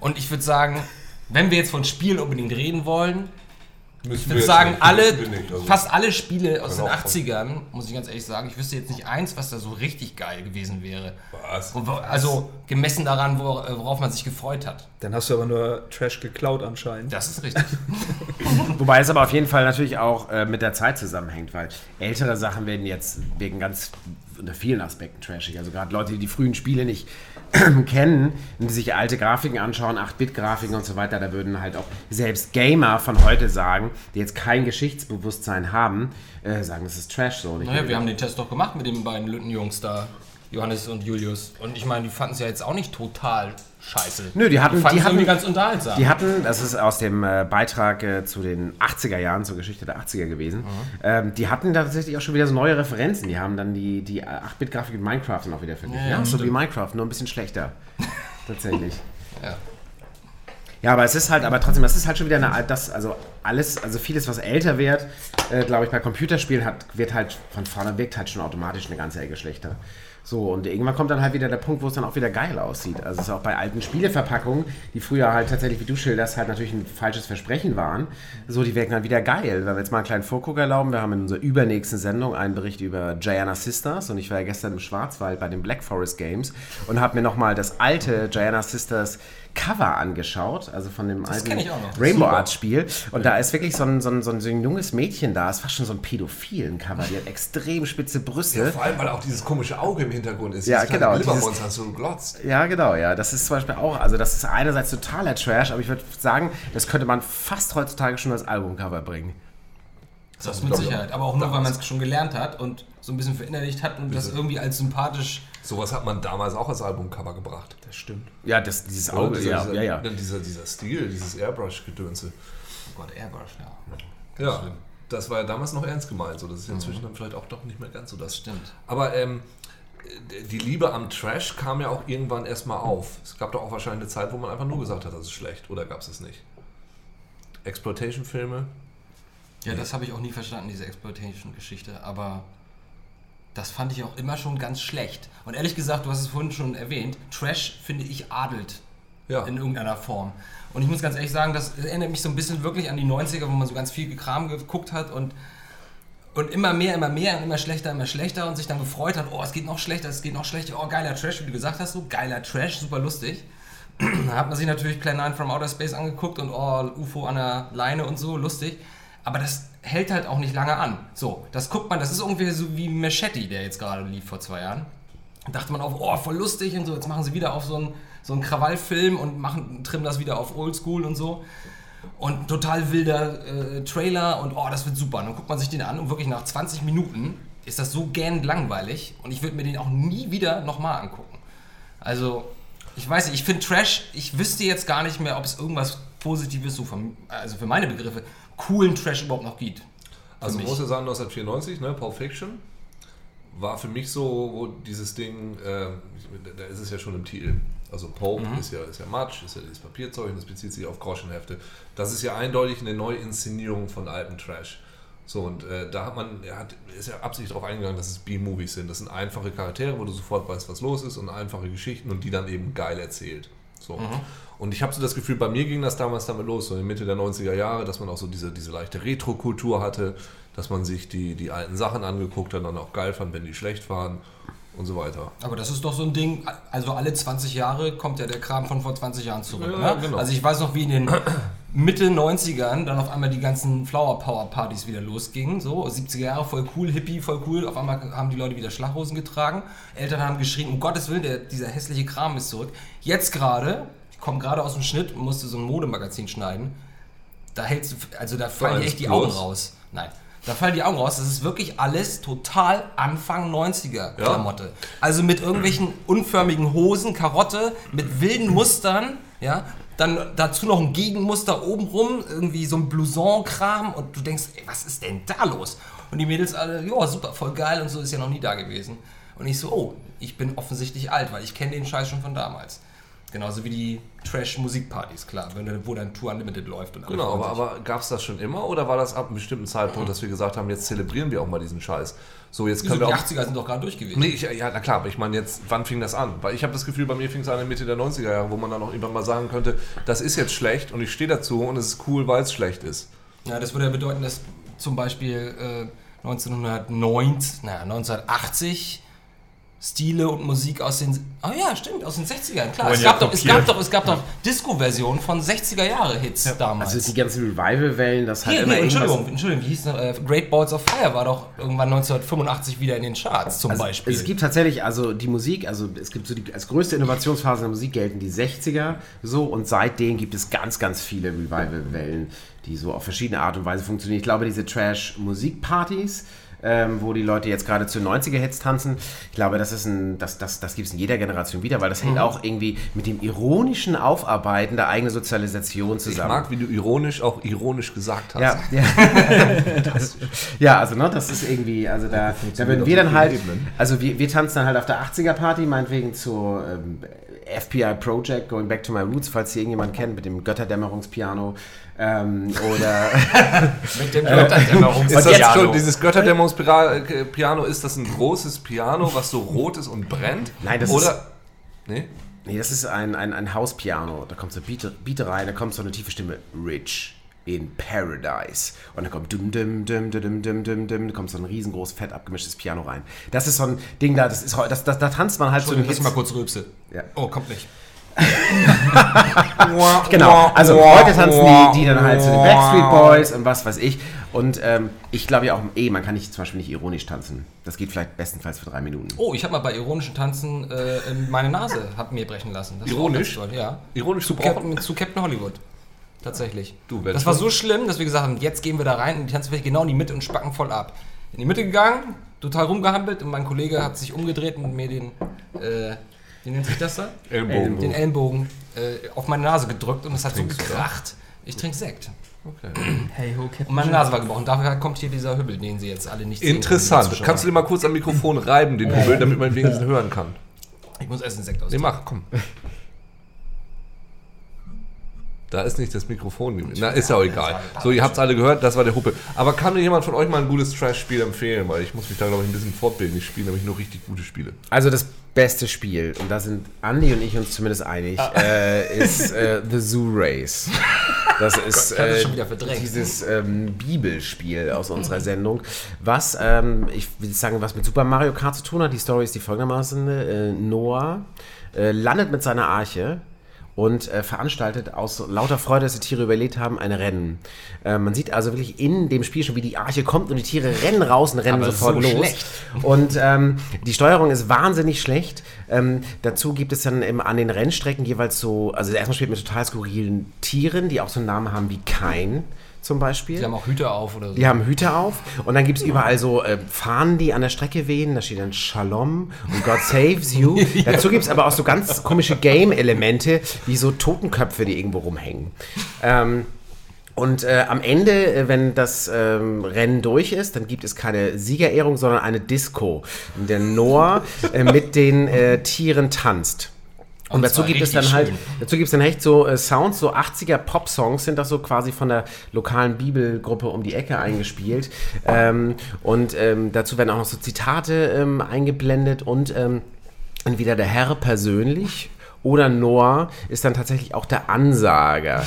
Und ich würde sagen, wenn wir jetzt von Spielen unbedingt reden wollen, Müssen ich würde sagen, nicht, alle, nicht, also- fast alle Spiele aus den Kann auch- 80ern, muss ich ganz ehrlich sagen, ich wüsste jetzt nicht eins, was da so richtig geil gewesen wäre. Was? Also gemessen daran, wor- worauf man sich gefreut hat. Dann hast du aber nur Trash geklaut anscheinend. Das ist richtig. Wobei es aber auf jeden Fall natürlich auch äh, mit der Zeit zusammenhängt, weil ältere Sachen werden jetzt wegen ganz unter vielen Aspekten trashig. Also gerade Leute, die die frühen Spiele nicht kennen und die sich alte Grafiken anschauen, 8-Bit-Grafiken und so weiter, da würden halt auch selbst Gamer von heute sagen, die jetzt kein Geschichtsbewusstsein haben, äh, sagen, das ist Trash so. Naja, wir haben den Test doch gemacht mit den beiden Lüttenjungs da, Johannes und Julius. Und ich meine, die fanden es ja jetzt auch nicht total scheiße. Nö, die hatten- die hatten- ganz unterhaltsam. Die hatten, das ist aus dem äh, Beitrag äh, zu den 80er Jahren, zur Geschichte der 80er gewesen, ähm, die hatten da tatsächlich auch schon wieder so neue Referenzen. Die haben dann die, die 8-Bit-Grafik mit Minecraft dann auch wieder verglichen. Ja, Ja, so wie Minecraft, nur ein bisschen schlechter. Tatsächlich. Ja. Ja, aber es ist halt, aber trotzdem, das ist halt schon wieder eine, das, also alles, also vieles, was älter wird, äh, glaube ich, bei Computerspielen hat, wird halt von vorne wirkt halt schon automatisch eine ganze Ecke schlechter. So, und irgendwann kommt dann halt wieder der Punkt, wo es dann auch wieder geil aussieht. Also es ist auch bei alten Spieleverpackungen, die früher halt tatsächlich, wie du schilderst, halt natürlich ein falsches Versprechen waren. So, die wirken dann wieder geil. Wenn wir jetzt mal einen kleinen Vorguck erlauben, wir haben in unserer übernächsten Sendung einen Bericht über Gianna Sisters und ich war ja gestern im Schwarzwald bei den Black Forest Games und habe mir nochmal das alte Gianna Sisters Cover angeschaut, also von dem alten auch noch. Rainbow Super. Arts Spiel. Und da ist wirklich so ein, so, ein, so, ein, so ein junges Mädchen da, ist fast schon so ein pädophilen Cover. Die hat extrem spitze Brüste. Vor allem, weil auch dieses komische Auge im Hintergrund ist. Ja, dieses genau, Glibbermonster, das so glotzt. Ja, genau, ja. Das ist zum Beispiel auch, also das ist einerseits totaler Trash, aber ich würde sagen, das könnte man fast heutzutage schon als Albumcover bringen. Das mit Sicherheit. Aber auch nur, weil man es schon gelernt hat und so ein bisschen verinnerlicht hat und das irgendwie als sympathisch. Sowas hat man damals auch als Albumcover gebracht. Das stimmt. Ja, das, dieses Oder? Auge, dieser, ja, dieser, ja, ja. Dieser, dieser Stil, dieses Airbrush-Gedönse. Oh Gott, Airbrush, ja. Ja, das war ja damals noch ernst gemeint. So. Das ist inzwischen dann vielleicht auch doch nicht mehr ganz so das. Stimmt. Aber ähm, die Liebe am Trash kam ja auch irgendwann erstmal auf. Es gab doch auch wahrscheinlich eine Zeit, wo man einfach nur gesagt hat, das ist schlecht. Oder gab es es nicht? Exploitation-Filme? Ja, das habe ich auch nie verstanden, diese Exploitation-Geschichte, aber das fand ich auch immer schon ganz schlecht. Und ehrlich gesagt, du hast es vorhin schon erwähnt, Trash finde ich adelt Ja. in irgendeiner Form. Und ich muss ganz ehrlich sagen, das erinnert mich so ein bisschen wirklich an die 90er, wo man so ganz viel Kram geguckt hat und, und immer mehr, immer mehr und immer schlechter, immer schlechter und sich dann gefreut hat, oh, es geht noch schlechter, es geht noch schlechter, oh, geiler Trash, wie du gesagt hast, so geiler Trash, super lustig. Da hat man sich natürlich Plan 9 from Outer Space angeguckt und oh, UFO an der Leine und so, lustig. Aber das hält halt auch nicht lange an. So, das guckt man, das ist irgendwie so wie Machete, der jetzt gerade lief vor zwei Jahren. Da dachte man auf, oh, voll lustig und so, jetzt machen sie wieder auf so einen, so einen Krawallfilm und machen, trimmen das wieder auf Oldschool und so. Und total wilder äh, Trailer und oh, das wird super. Und dann guckt man sich den an und wirklich nach 20 Minuten ist das so gähnend langweilig und ich würde mir den auch nie wieder nochmal angucken. Also, ich weiß nicht, ich finde Trash, ich wüsste jetzt gar nicht mehr, ob es irgendwas Positives, so von, also für meine Begriffe, coolen Trash überhaupt noch gibt. Also muss ja sagen, 1994, ne, Pulp Fiction, war für mich so, wo dieses Ding, äh, da ist es ja schon im Titel. Also Pulp Mhm. ist, ja, ist ja Matsch, ist ja dieses Papierzeug und das bezieht sich auf Groschenhefte. Das ist ja eindeutig eine Neuinszenierung von alten Trash. So, und äh, da hat man, er hat, ist ja absichtlich darauf eingegangen, dass es B-Movies sind. Das sind einfache Charaktere, wo du sofort weißt, was los ist und einfache Geschichten und die dann eben geil erzählt. So. Und ich habe so das Gefühl, bei mir ging das damals damit los, so in Mitte der 90er Jahre, dass man auch so diese, diese leichte Retro-Kultur hatte, dass man sich die, die alten Sachen angeguckt hat und dann auch geil fand, wenn die schlecht waren und so weiter. Aber das ist doch so ein Ding, also alle 20 Jahre kommt ja der Kram von vor 20 Jahren zurück. Ja, ne? genau. Also ich weiß noch, wie in den Mitte 90ern dann auf einmal die ganzen Flower Power Partys wieder losgingen. So, 70er Jahre voll cool, Hippie, voll cool. Auf einmal haben die Leute wieder Schlaghosen getragen. Eltern haben geschrien, um Gottes Willen, der, dieser hässliche Kram ist zurück. Jetzt gerade, komme gerade aus dem Schnitt und musste so ein Modemagazin schneiden. Da hältst du, also da fallen dir echt die. Augen raus. Nein. Da fallen die Augen raus. Das ist wirklich alles total Anfang 90er Klamotte. Also mit irgendwelchen unförmigen Hosen, Karotte, mit wilden Mustern, ja. Dann dazu noch ein Gegenmuster obenrum, irgendwie so ein Blouson-Kram und du denkst, ey, was ist denn da los? Und die Mädels alle, ja, super, voll geil und so ist ja noch nie da gewesen. Und ich so, oh, ich bin offensichtlich alt, weil ich kenne den Scheiß schon von damals. Genauso wie die Trash-Musikpartys, klar, wenn, wo dann Tour Unlimited läuft. Und Genau, freuen aber, sich. aber gab es das schon immer oder war das ab einem bestimmten Zeitpunkt, dass wir gesagt haben, jetzt zelebrieren wir auch mal diesen Scheiß? So, jetzt können die wir auch. 80er sind doch gerade durch gewesen. Nee, ich, ja, na klar, aber ich meine jetzt, wann fing das an? Weil ich habe das Gefühl, bei mir fing es an in Mitte der 90er Jahre, wo man dann auch irgendwann mal sagen könnte, das ist jetzt schlecht und ich stehe dazu und es ist cool, weil es schlecht ist. Ja, das würde ja bedeuten, dass zum Beispiel äh, 1990, naja, 1980 Stile und Musik aus den. Oh ja, stimmt, aus den 60ern, klar. Es ja gab, doch, es gab doch, es gab doch Disco-Versionen von 60er Jahre Hits damals. Also die ganzen Revival-Wellen, das hat Hier, immer nee, Entschuldigung, Entschuldigung, wie hieß noch, äh, Great Balls of Fire war doch irgendwann 1985 wieder in den Charts zum Also Beispiel. Es gibt tatsächlich, also die Musik, also es gibt so die, als größte Innovationsphase in der Musik gelten die 60er so und seitdem gibt es ganz, ganz viele Revival-Wellen, die so auf verschiedene Art und Weise funktionieren. Ich glaube, diese Trash-Musikpartys, ähm, wo die Leute jetzt gerade zu 90er-Hits tanzen, ich glaube, das ist ein, das, das, das gibt es in jeder Generation wieder, weil das Mhm. hängt auch irgendwie mit dem ironischen Aufarbeiten der eigenen Sozialisation Ich zusammen. mag, wie du ironisch auch ironisch gesagt hast. Ja, ja. ja, also ne, das ist irgendwie, also da, da würden wir dann halt, also wir, wir tanzen dann halt auf der 80er Party, meinetwegen zur ähm, FPI Project, Going Back to My Roots, falls ihr irgendjemand kennt, mit dem Götterdämmerungspiano ähm, oder Mit dem Götterdämmerungs- Ist das jetzt schon, dieses Götterdämmerungspiano, ist das ein großes Piano, was so rot ist und brennt? Nein, das Oder, Nee? nee, das ist ein, ein, ein Hauspiano, da kommt so Beat, Beat rein, da kommt so eine tiefe Stimme, Rich in Paradise. Und dann kommt dum dum dum dum dum dum dum dum, da kommt so ein riesengroß fett abgemischtes Piano rein. Das ist so ein Ding da, das ist das, das, da tanzt man halt so lass mal kurz rülpse. Ja. Oh, kommt nicht. Genau, also heute tanzen die, die dann halt zu den Backstreet Boys und was weiß ich. Und ähm, ich glaube ja auch, eh, man kann nicht zum Beispiel nicht ironisch tanzen. Das geht vielleicht bestenfalls für drei Minuten. Oh, ich habe mal bei ironischen Tanzen äh, meine Nase hab mir brechen lassen. Das Ironisch? toll, Ja. Ironisch Zu zu Captain Hollywood. Tatsächlich. Du, das war so schlimm, dass wir gesagt haben, jetzt gehen wir da rein und die Tanzfläche genau in die Mitte und spacken voll ab. In die Mitte gegangen, total rumgehampelt und mein Kollege hat sich umgedreht und mir den, äh, wie nennt sich das da? Ellenbogen. Den Ellenbogen äh, auf meine Nase gedrückt und es hat so gekracht. Ich trinke Sekt. Okay. Hey ho, Captain Und meine. Nase war gebrochen. Dafür kommt hier dieser Hübbel, den Sie jetzt alle nicht sehen. Interessant. können, die Kannst du dir mal kurz am Mikrofon reiben, den Hubbel, damit man wenigstens hören kann? Ich muss erst einen Sekt Nee, austrinken. mach, komm. Da ist nicht das Mikrofon gewesen. Na, ist ja auch egal. So, ihr habt es alle gehört, das war der Huppe. Aber kann mir jemand von euch mal ein gutes Trash-Spiel empfehlen? Weil ich muss mich da, glaube ich, ein bisschen fortbilden. Ich spiele nämlich nur richtig gute Spiele. Also das beste Spiel, und da sind Andi und ich uns zumindest einig, äh, ist äh, The Zoo Race. Das ist äh, schon wieder verdrängt. dieses ähm, Bibelspiel aus unserer Sendung, was, ähm, ich will sagen, was mit Super Mario Kart zu tun hat. Die Story ist die folgendermaßen. Äh, Noah äh, landet mit seiner Arche und äh, veranstaltet aus lauter Freude, dass die Tiere überlebt haben, ein Rennen. Äh, man sieht also wirklich in dem Spiel schon, wie die Arche kommt und die Tiere rennen raus und rennen Aber sofort so los. schlecht. Und ähm, die Steuerung ist wahnsinnig schlecht. Ähm, dazu gibt es dann im, an den Rennstrecken jeweils so, also erstmal spielt mit total skurrilen Tieren, die auch so einen Namen haben wie Kain zum Beispiel. Die haben auch Hüte auf oder so. Die haben Hüte auf und dann gibt es überall so äh, Fahnen, die an der Strecke wehen. Da steht dann Shalom und God saves you. Dazu gibt es aber auch so ganz komische Game-Elemente, wie so Totenköpfe, die irgendwo rumhängen. Ähm, und äh, am Ende, äh, wenn das ähm, Rennen durch ist, dann gibt es keine Siegerehrung, sondern eine Disco, in der Noah äh, mit den äh, Tieren tanzt. Und, Und dazu gibt es dann halt, schön. dazu gibt es dann echt so äh, Sounds, so 80er Pop-Songs sind das so quasi von der lokalen Bibelgruppe um die Ecke eingespielt. Ähm, und ähm, dazu werden auch noch so Zitate ähm, eingeblendet und ähm, entweder der Herr persönlich oder Noah ist dann tatsächlich auch der Ansager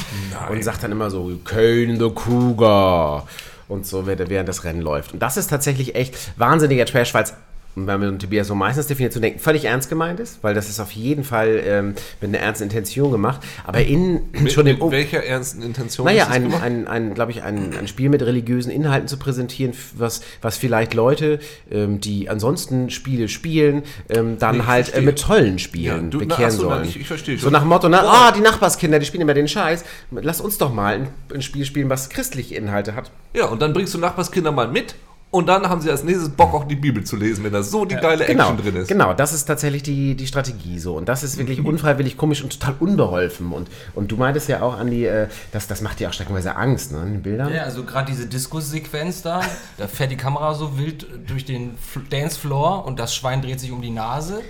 und sagt dann immer so, Kane the Cougar und so, während während das Rennen läuft. Und das ist tatsächlich echt wahnsinniger Trash, weil es und wenn wir mit Tobias so meistens Definition denken, völlig ernst gemeint ist, weil das ist auf jeden Fall ähm, mit einer ernsten Intention gemacht, aber in schon mit, dem mit welcher ernsten Intention naja, ein, ein, ein glaube ich, ein, ein Spiel mit religiösen Inhalten zu präsentieren, was, was vielleicht Leute, ähm, die ansonsten Spiele spielen, ähm, dann Nee, halt äh, mit tollen Spielen Ja, du- na, bekehren ach so, nein, sollen. ich- ich verstehe So schon. nach dem Motto, na, ah, die Nachbarskinder, die spielen immer den Scheiß. Lass uns doch mal ein, ein Spiel spielen, was christliche Inhalte hat. Ja, und dann bringst du Nachbarskinder mal mit und dann haben sie als nächstes Bock, auch die Bibel zu lesen, wenn da so die geile Genau, Action drin ist. genau, das ist tatsächlich die, die Strategie so. Und das ist wirklich unfreiwillig komisch und total unbeholfen. Und, und du meintest ja auch, Andi, äh, das, das macht dir auch streckenweise Angst, ne, in den Bildern. Ja, also gerade diese Diskussequenz da, da fährt die Kamera so wild durch den Dancefloor und das Schwein dreht sich um die Nase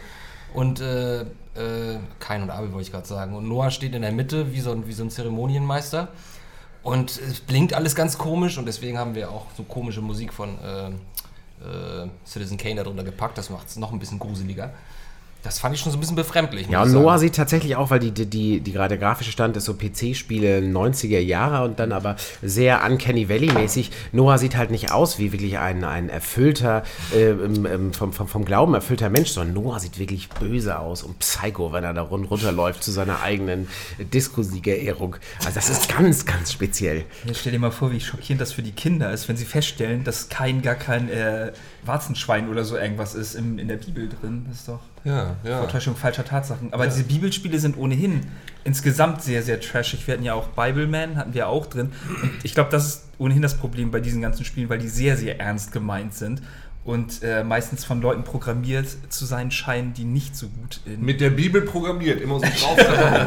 und äh, äh, Kain und Abel wollte ich gerade sagen und Noah steht in der Mitte wie so, ein- wie so ein Zeremonienmeister und es blinkt alles ganz komisch und deswegen haben wir auch so komische Musik von äh, äh, Citizen Kane darunter gepackt, das macht es noch ein bisschen gruseliger. Das fand ich schon so ein bisschen befremdlich. Ja, und Noah sieht tatsächlich auch, weil die, die, die, die gerade der grafische Stand ist so PC-Spiele 90er Jahre und dann aber sehr Uncanny Valley-mäßig. Noah sieht halt nicht aus wie wirklich ein, ein erfüllter, äh, vom, vom, vom Glauben erfüllter Mensch, sondern Noah sieht wirklich böse aus und psycho, wenn er da run runterläuft zu seiner eigenen Disco-Siegerehrung. Also das ist ganz, ganz speziell. Jetzt stell dir mal vor, wie schockierend das für die Kinder ist, wenn sie feststellen, dass kein gar kein äh, Warzenschwein oder so irgendwas ist im, in der Bibel drin. Das ist doch Ja, ja. Vortäuschung falscher Tatsachen. Aber diese Bibelspiele sind ohnehin insgesamt sehr, sehr trashig. Wir hatten ja auch Bibleman, hatten wir auch drin. Und ich glaube, das ist ohnehin das Problem bei diesen ganzen Spielen, weil die sehr, sehr ernst gemeint sind und äh, meistens von Leuten programmiert zu sein scheinen, die nicht so gut in Mit der Bibel programmiert, immer so drauf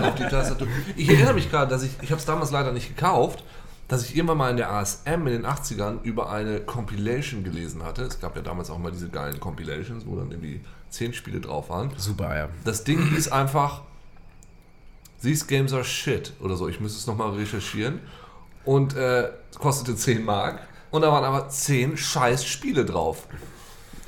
auf die Tastatur. Ich erinnere mich gerade, dass ich, ich habe es damals leider nicht gekauft, dass ich irgendwann mal in der ASM in den 80ern über eine Compilation gelesen hatte. Es gab ja damals auch mal diese geilen Compilations, wo dann irgendwie zehn Spiele drauf waren. Super, ja. Das Ding hieß einfach These Games are shit oder so. Ich müsste es nochmal recherchieren. Und äh, kostete 10 Mark. Und da waren aber 10 scheiß Spiele drauf.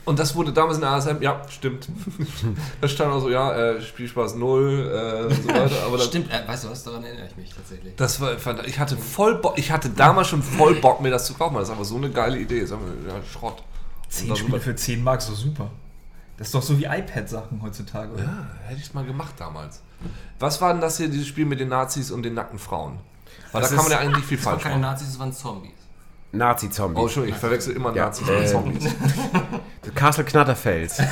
Und das wurde damals in der ASM, ja, stimmt. da stand auch so, ja, äh, Spielspaß 0 äh, und so weiter. Aber das, Stimmt, äh, weißt du was, daran erinnere ich mich tatsächlich. das war, ich hatte voll Bock, ich hatte damals schon voll Bock, mir das zu kaufen. Das ist aber so eine geile Idee. Das ist einfach, ja, Schrott. zehn Und Spiele darüber- für 10 Mark, so super. Das ist doch so wie iPad-Sachen heutzutage, oder? Ja, hätte ich es mal gemacht damals. Was war denn das hier, dieses Spiel mit den Nazis und den nackten Frauen? Weil Das da kann man ja eigentlich nicht viel Das waren falsch keine machen. Nazis, das waren Zombies. Nazi-Zombie. Oh, Entschuldigung, ich verwechsel immer Ja, Nazis und äh, Zombies. Castle Knatterfels.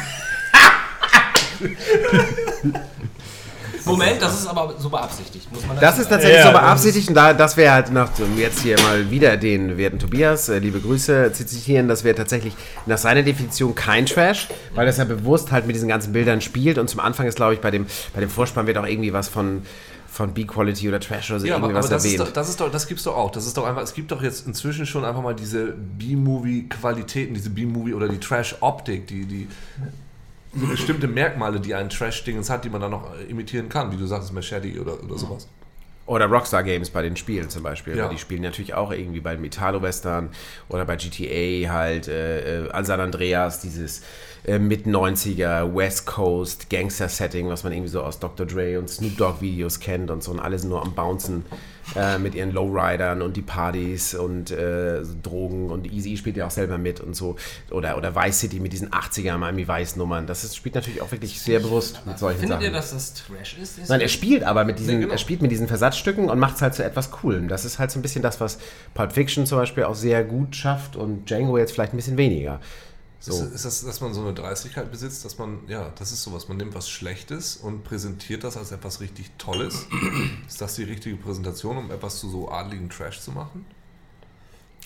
Moment, das ist aber so beabsichtigt, muss man Das dazu ist tatsächlich Ja, so das beabsichtigt und da, das wäre halt noch, um jetzt hier mal wieder den werten Tobias, äh, liebe Grüße, zu zitieren, das wäre tatsächlich nach seiner Definition kein Trash, weil das ja bewusst halt mit diesen ganzen Bildern spielt und zum Anfang ist, glaube ich, bei dem, bei dem Vorspann wird auch irgendwie was von, von B-Quality oder Trash oder so Ja, aber, irgendwie aber was das, ist erwähnt. doch, das ist doch, das gibt's doch auch. Das ist doch einfach, es gibt doch jetzt inzwischen schon einfach mal diese B-Movie-Qualitäten, diese B-Movie oder die Trash-Optik, die, die bestimmte Merkmale, die ein Trash-Dingens hat, die man dann noch äh, imitieren kann, wie du sagst, Machete oder, oder sowas. Oder Rockstar Games bei den Spielen zum Beispiel. Ja. Weil die spielen natürlich auch irgendwie bei Metalo-Western oder bei GTA halt äh, äh, San Andreas, dieses äh, Mit-90er West Coast Gangster-Setting, was man irgendwie so aus Dr. Dre und Snoop Dogg-Videos kennt und so und alles nur am Bouncen äh, mit ihren Lowridern und die Partys und äh, so Drogen und Easy spielt ja auch selber mit und so. Oder, oder Vice City mit diesen 80er Miami Vice-Nummern. Das ist, spielt natürlich auch wirklich sehr bewusst mit solchen Findet Sachen. ihr, dass das Trash ist? Ist Nein, er spielt aber mit diesen, Nee, genau. er spielt mit diesen Versatzstücken und macht es halt zu etwas Coolem. Das ist halt so ein bisschen das, was Pulp Fiction zum Beispiel auch sehr gut schafft und Django jetzt vielleicht ein bisschen weniger. So. Ist, ist das, dass man so eine Dreistigkeit besitzt, dass man, ja, das ist sowas, man nimmt was Schlechtes und präsentiert das als etwas richtig Tolles? ist das die richtige Präsentation, um etwas zu so adligen Trash zu machen?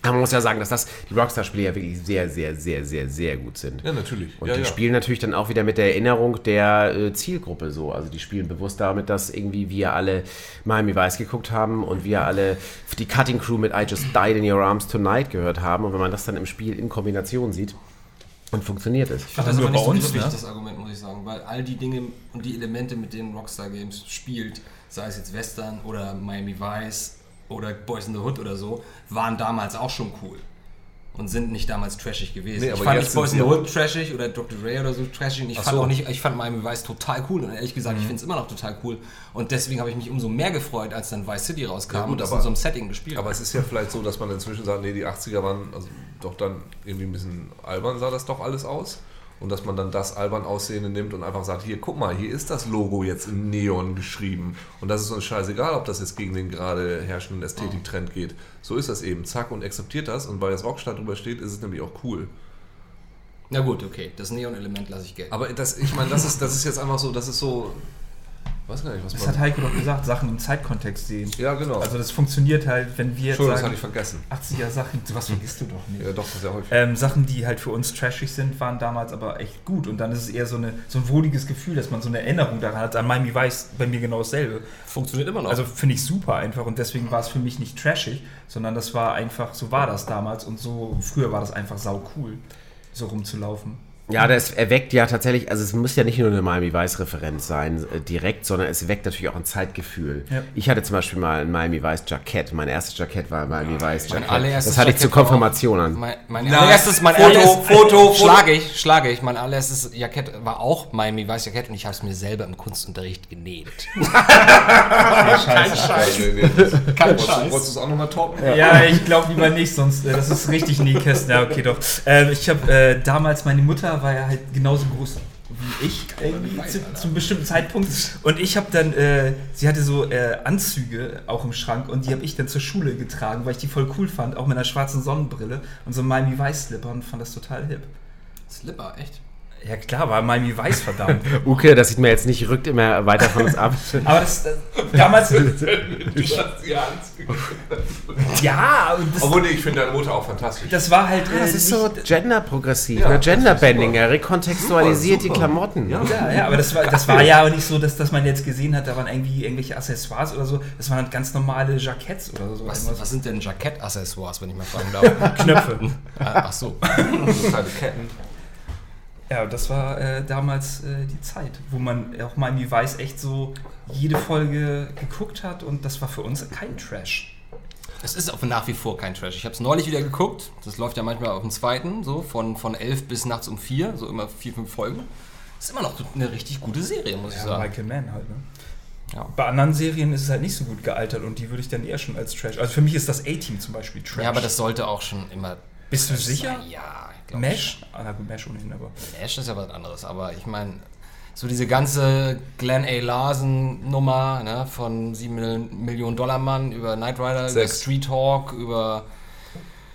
Aber man muss ja sagen, dass das die Rockstar-Spiele ja wirklich sehr, sehr, sehr, sehr, sehr gut sind. Ja, natürlich. Und ja, die ja. spielen natürlich dann auch wieder mit der Erinnerung der äh, Zielgruppe so. Also die spielen bewusst damit, dass irgendwie wir alle Miami Vice geguckt haben und wir alle die Cutting Crew mit I Just Died in Your Arms Tonight gehört haben. Und wenn man das dann im Spiel in Kombination sieht, und funktioniert es. Ich fand das nur aber nicht bei so uns, griffig, ne? das Argument, muss ich sagen, weil all die Dinge und die Elemente, mit denen Rockstar Games spielt, sei es jetzt Western oder Miami Vice oder Boys in the Hood oder so, waren damals auch schon cool. Und sind nicht damals trashig gewesen. Nee, ich aber fand jetzt nicht Boys in the Hood trashig oder Dr. Dre oder so trashig. Ich Ach fand so. auch nicht, ich fand Miami Vice total cool. Und ehrlich gesagt, Mhm. ich finde es immer noch total cool. Und deswegen habe ich mich umso mehr gefreut, als dann Vice City rauskam Ja, gut, und das aber- in so einem Setting gespielt Aber hat. es ist ja vielleicht so, dass man inzwischen sagt, nee, die 80er waren also doch dann irgendwie ein bisschen albern, sah das doch alles aus. Und dass man dann das albern Aussehende nimmt und einfach sagt, hier, guck mal, hier ist das Logo jetzt in Neon geschrieben. Und das ist uns scheißegal, ob das jetzt gegen den gerade herrschenden Ästhetiktrend geht. So ist das eben. Zack und akzeptiert das. Und weil das Rockstar drüber steht, ist es nämlich auch cool. Na gut, okay, das Neon-Element lasse ich gelten. Aber das, ich meine, das ist, das ist jetzt einfach so, das ist so. Weiß gar nicht, was Das man. hat Heiko doch gesagt, Sachen im Zeitkontext sehen. ja, genau. Also das funktioniert halt, wenn wir jetzt Entschuldigung, das sagen, hatte ich vergessen. 80er Sachen, sowas vergisst du doch nicht. Ja, doch, sehr häufig. Ähm, Sachen, die halt für uns trashig sind, waren damals aber echt gut. Und dann ist es eher so, eine, so ein wohliges Gefühl, dass man so eine Erinnerung daran hat. An Miami Vice bei mir genau dasselbe. Funktioniert immer noch. Also finde ich super einfach. Und deswegen war es für mich nicht trashig, sondern das war einfach, so war das damals. Und so früher war das einfach sau cool, so rumzulaufen. Ja, das erweckt ja tatsächlich, also es muss ja nicht nur eine Miami Vice-Referenz sein, äh, direkt, sondern es weckt natürlich auch ein Zeitgefühl. Ja. Ich hatte zum Beispiel mal ein Miami Vice-Jackett. Mein erstes Jackett war ein Miami mein Vice-Jackett. allererstes Das hatte ich zur Konfirmation an. Mein, mein Na, allererstes, mein Foto, allererstes, Foto, Foto. schlage ich, schlage ich. Mein allererstes Jackett war auch Miami Weiß Jackett und ich habe es mir selber im Kunstunterricht genäht. Kein Scheiß. Nee, das- wolltest, du- es auch nochmal toppen? Ja, ich glaube lieber nicht, sonst äh, das ist richtig Nähkästen. Ja, okay, doch. Ähm, ich habe äh, damals, meine Mutter war ja halt genauso groß wie ich irgendwie zu, zu einem bestimmten Zeitpunkt. Und ich habe dann, äh, sie hatte so äh, Anzüge auch im Schrank und die habe ich dann zur Schule getragen, weil ich die voll cool fand, auch mit einer schwarzen Sonnenbrille und so einem Miami Weiß Slipper und fand das total hip. Slipper, echt? Ja klar, war Miami Weiß verdammt. Uke, das sieht mir jetzt nicht, rückt immer weiter von uns ab. Aber das, das damals, Ja, ja, und das, Obwohl, nee, ich finde deine Mutter auch fantastisch. das war halt äh, Das ist so genderprogressiv, Ja, ne? das Genderbending, er rekontextualisiert Super, die super. Klamotten. Ja. Ja, ja, aber das war, das war ja auch nicht so, dass, dass man jetzt gesehen hat, da waren irgendwie irgendwelche Accessoires oder so. Das waren halt ganz normale Jacketts oder so. Was, was sind denn Jackett-Accessoires, wenn ich mal fragen darf? Knöpfe. Ah, Ach so. so kleine Ketten. Ja, das war äh, damals äh, die Zeit, wo man auch Miami Weiß echt so jede Folge geguckt hat und das war für uns kein Trash. Es ist auch nach wie vor kein Trash. Ich habe es neulich wieder geguckt. Das läuft ja manchmal auf dem zweiten, so von, von elf bis nachts um vier, so immer vier, fünf Folgen. Ist immer noch eine richtig gute Serie, muss ich Ja, sagen. Michael Mann halt, ne? Ja. Bei anderen Serien ist es halt nicht so gut gealtert und die würde ich dann eher schon als Trash. Also für mich ist das A-Team zum Beispiel Trash. Ja, aber das sollte auch schon immer. Bist du sicher? sein. Ja, ich glaub Mesh? Ah, na gut, Mesh ohnehin, aber. Mesh ist ja was anderes, aber ich meine, so diese ganze Glenn A. Larson-Nummer ne, von 7 Mil- Millionen Dollar Mann über Knight Rider, über. Street Hawk, über.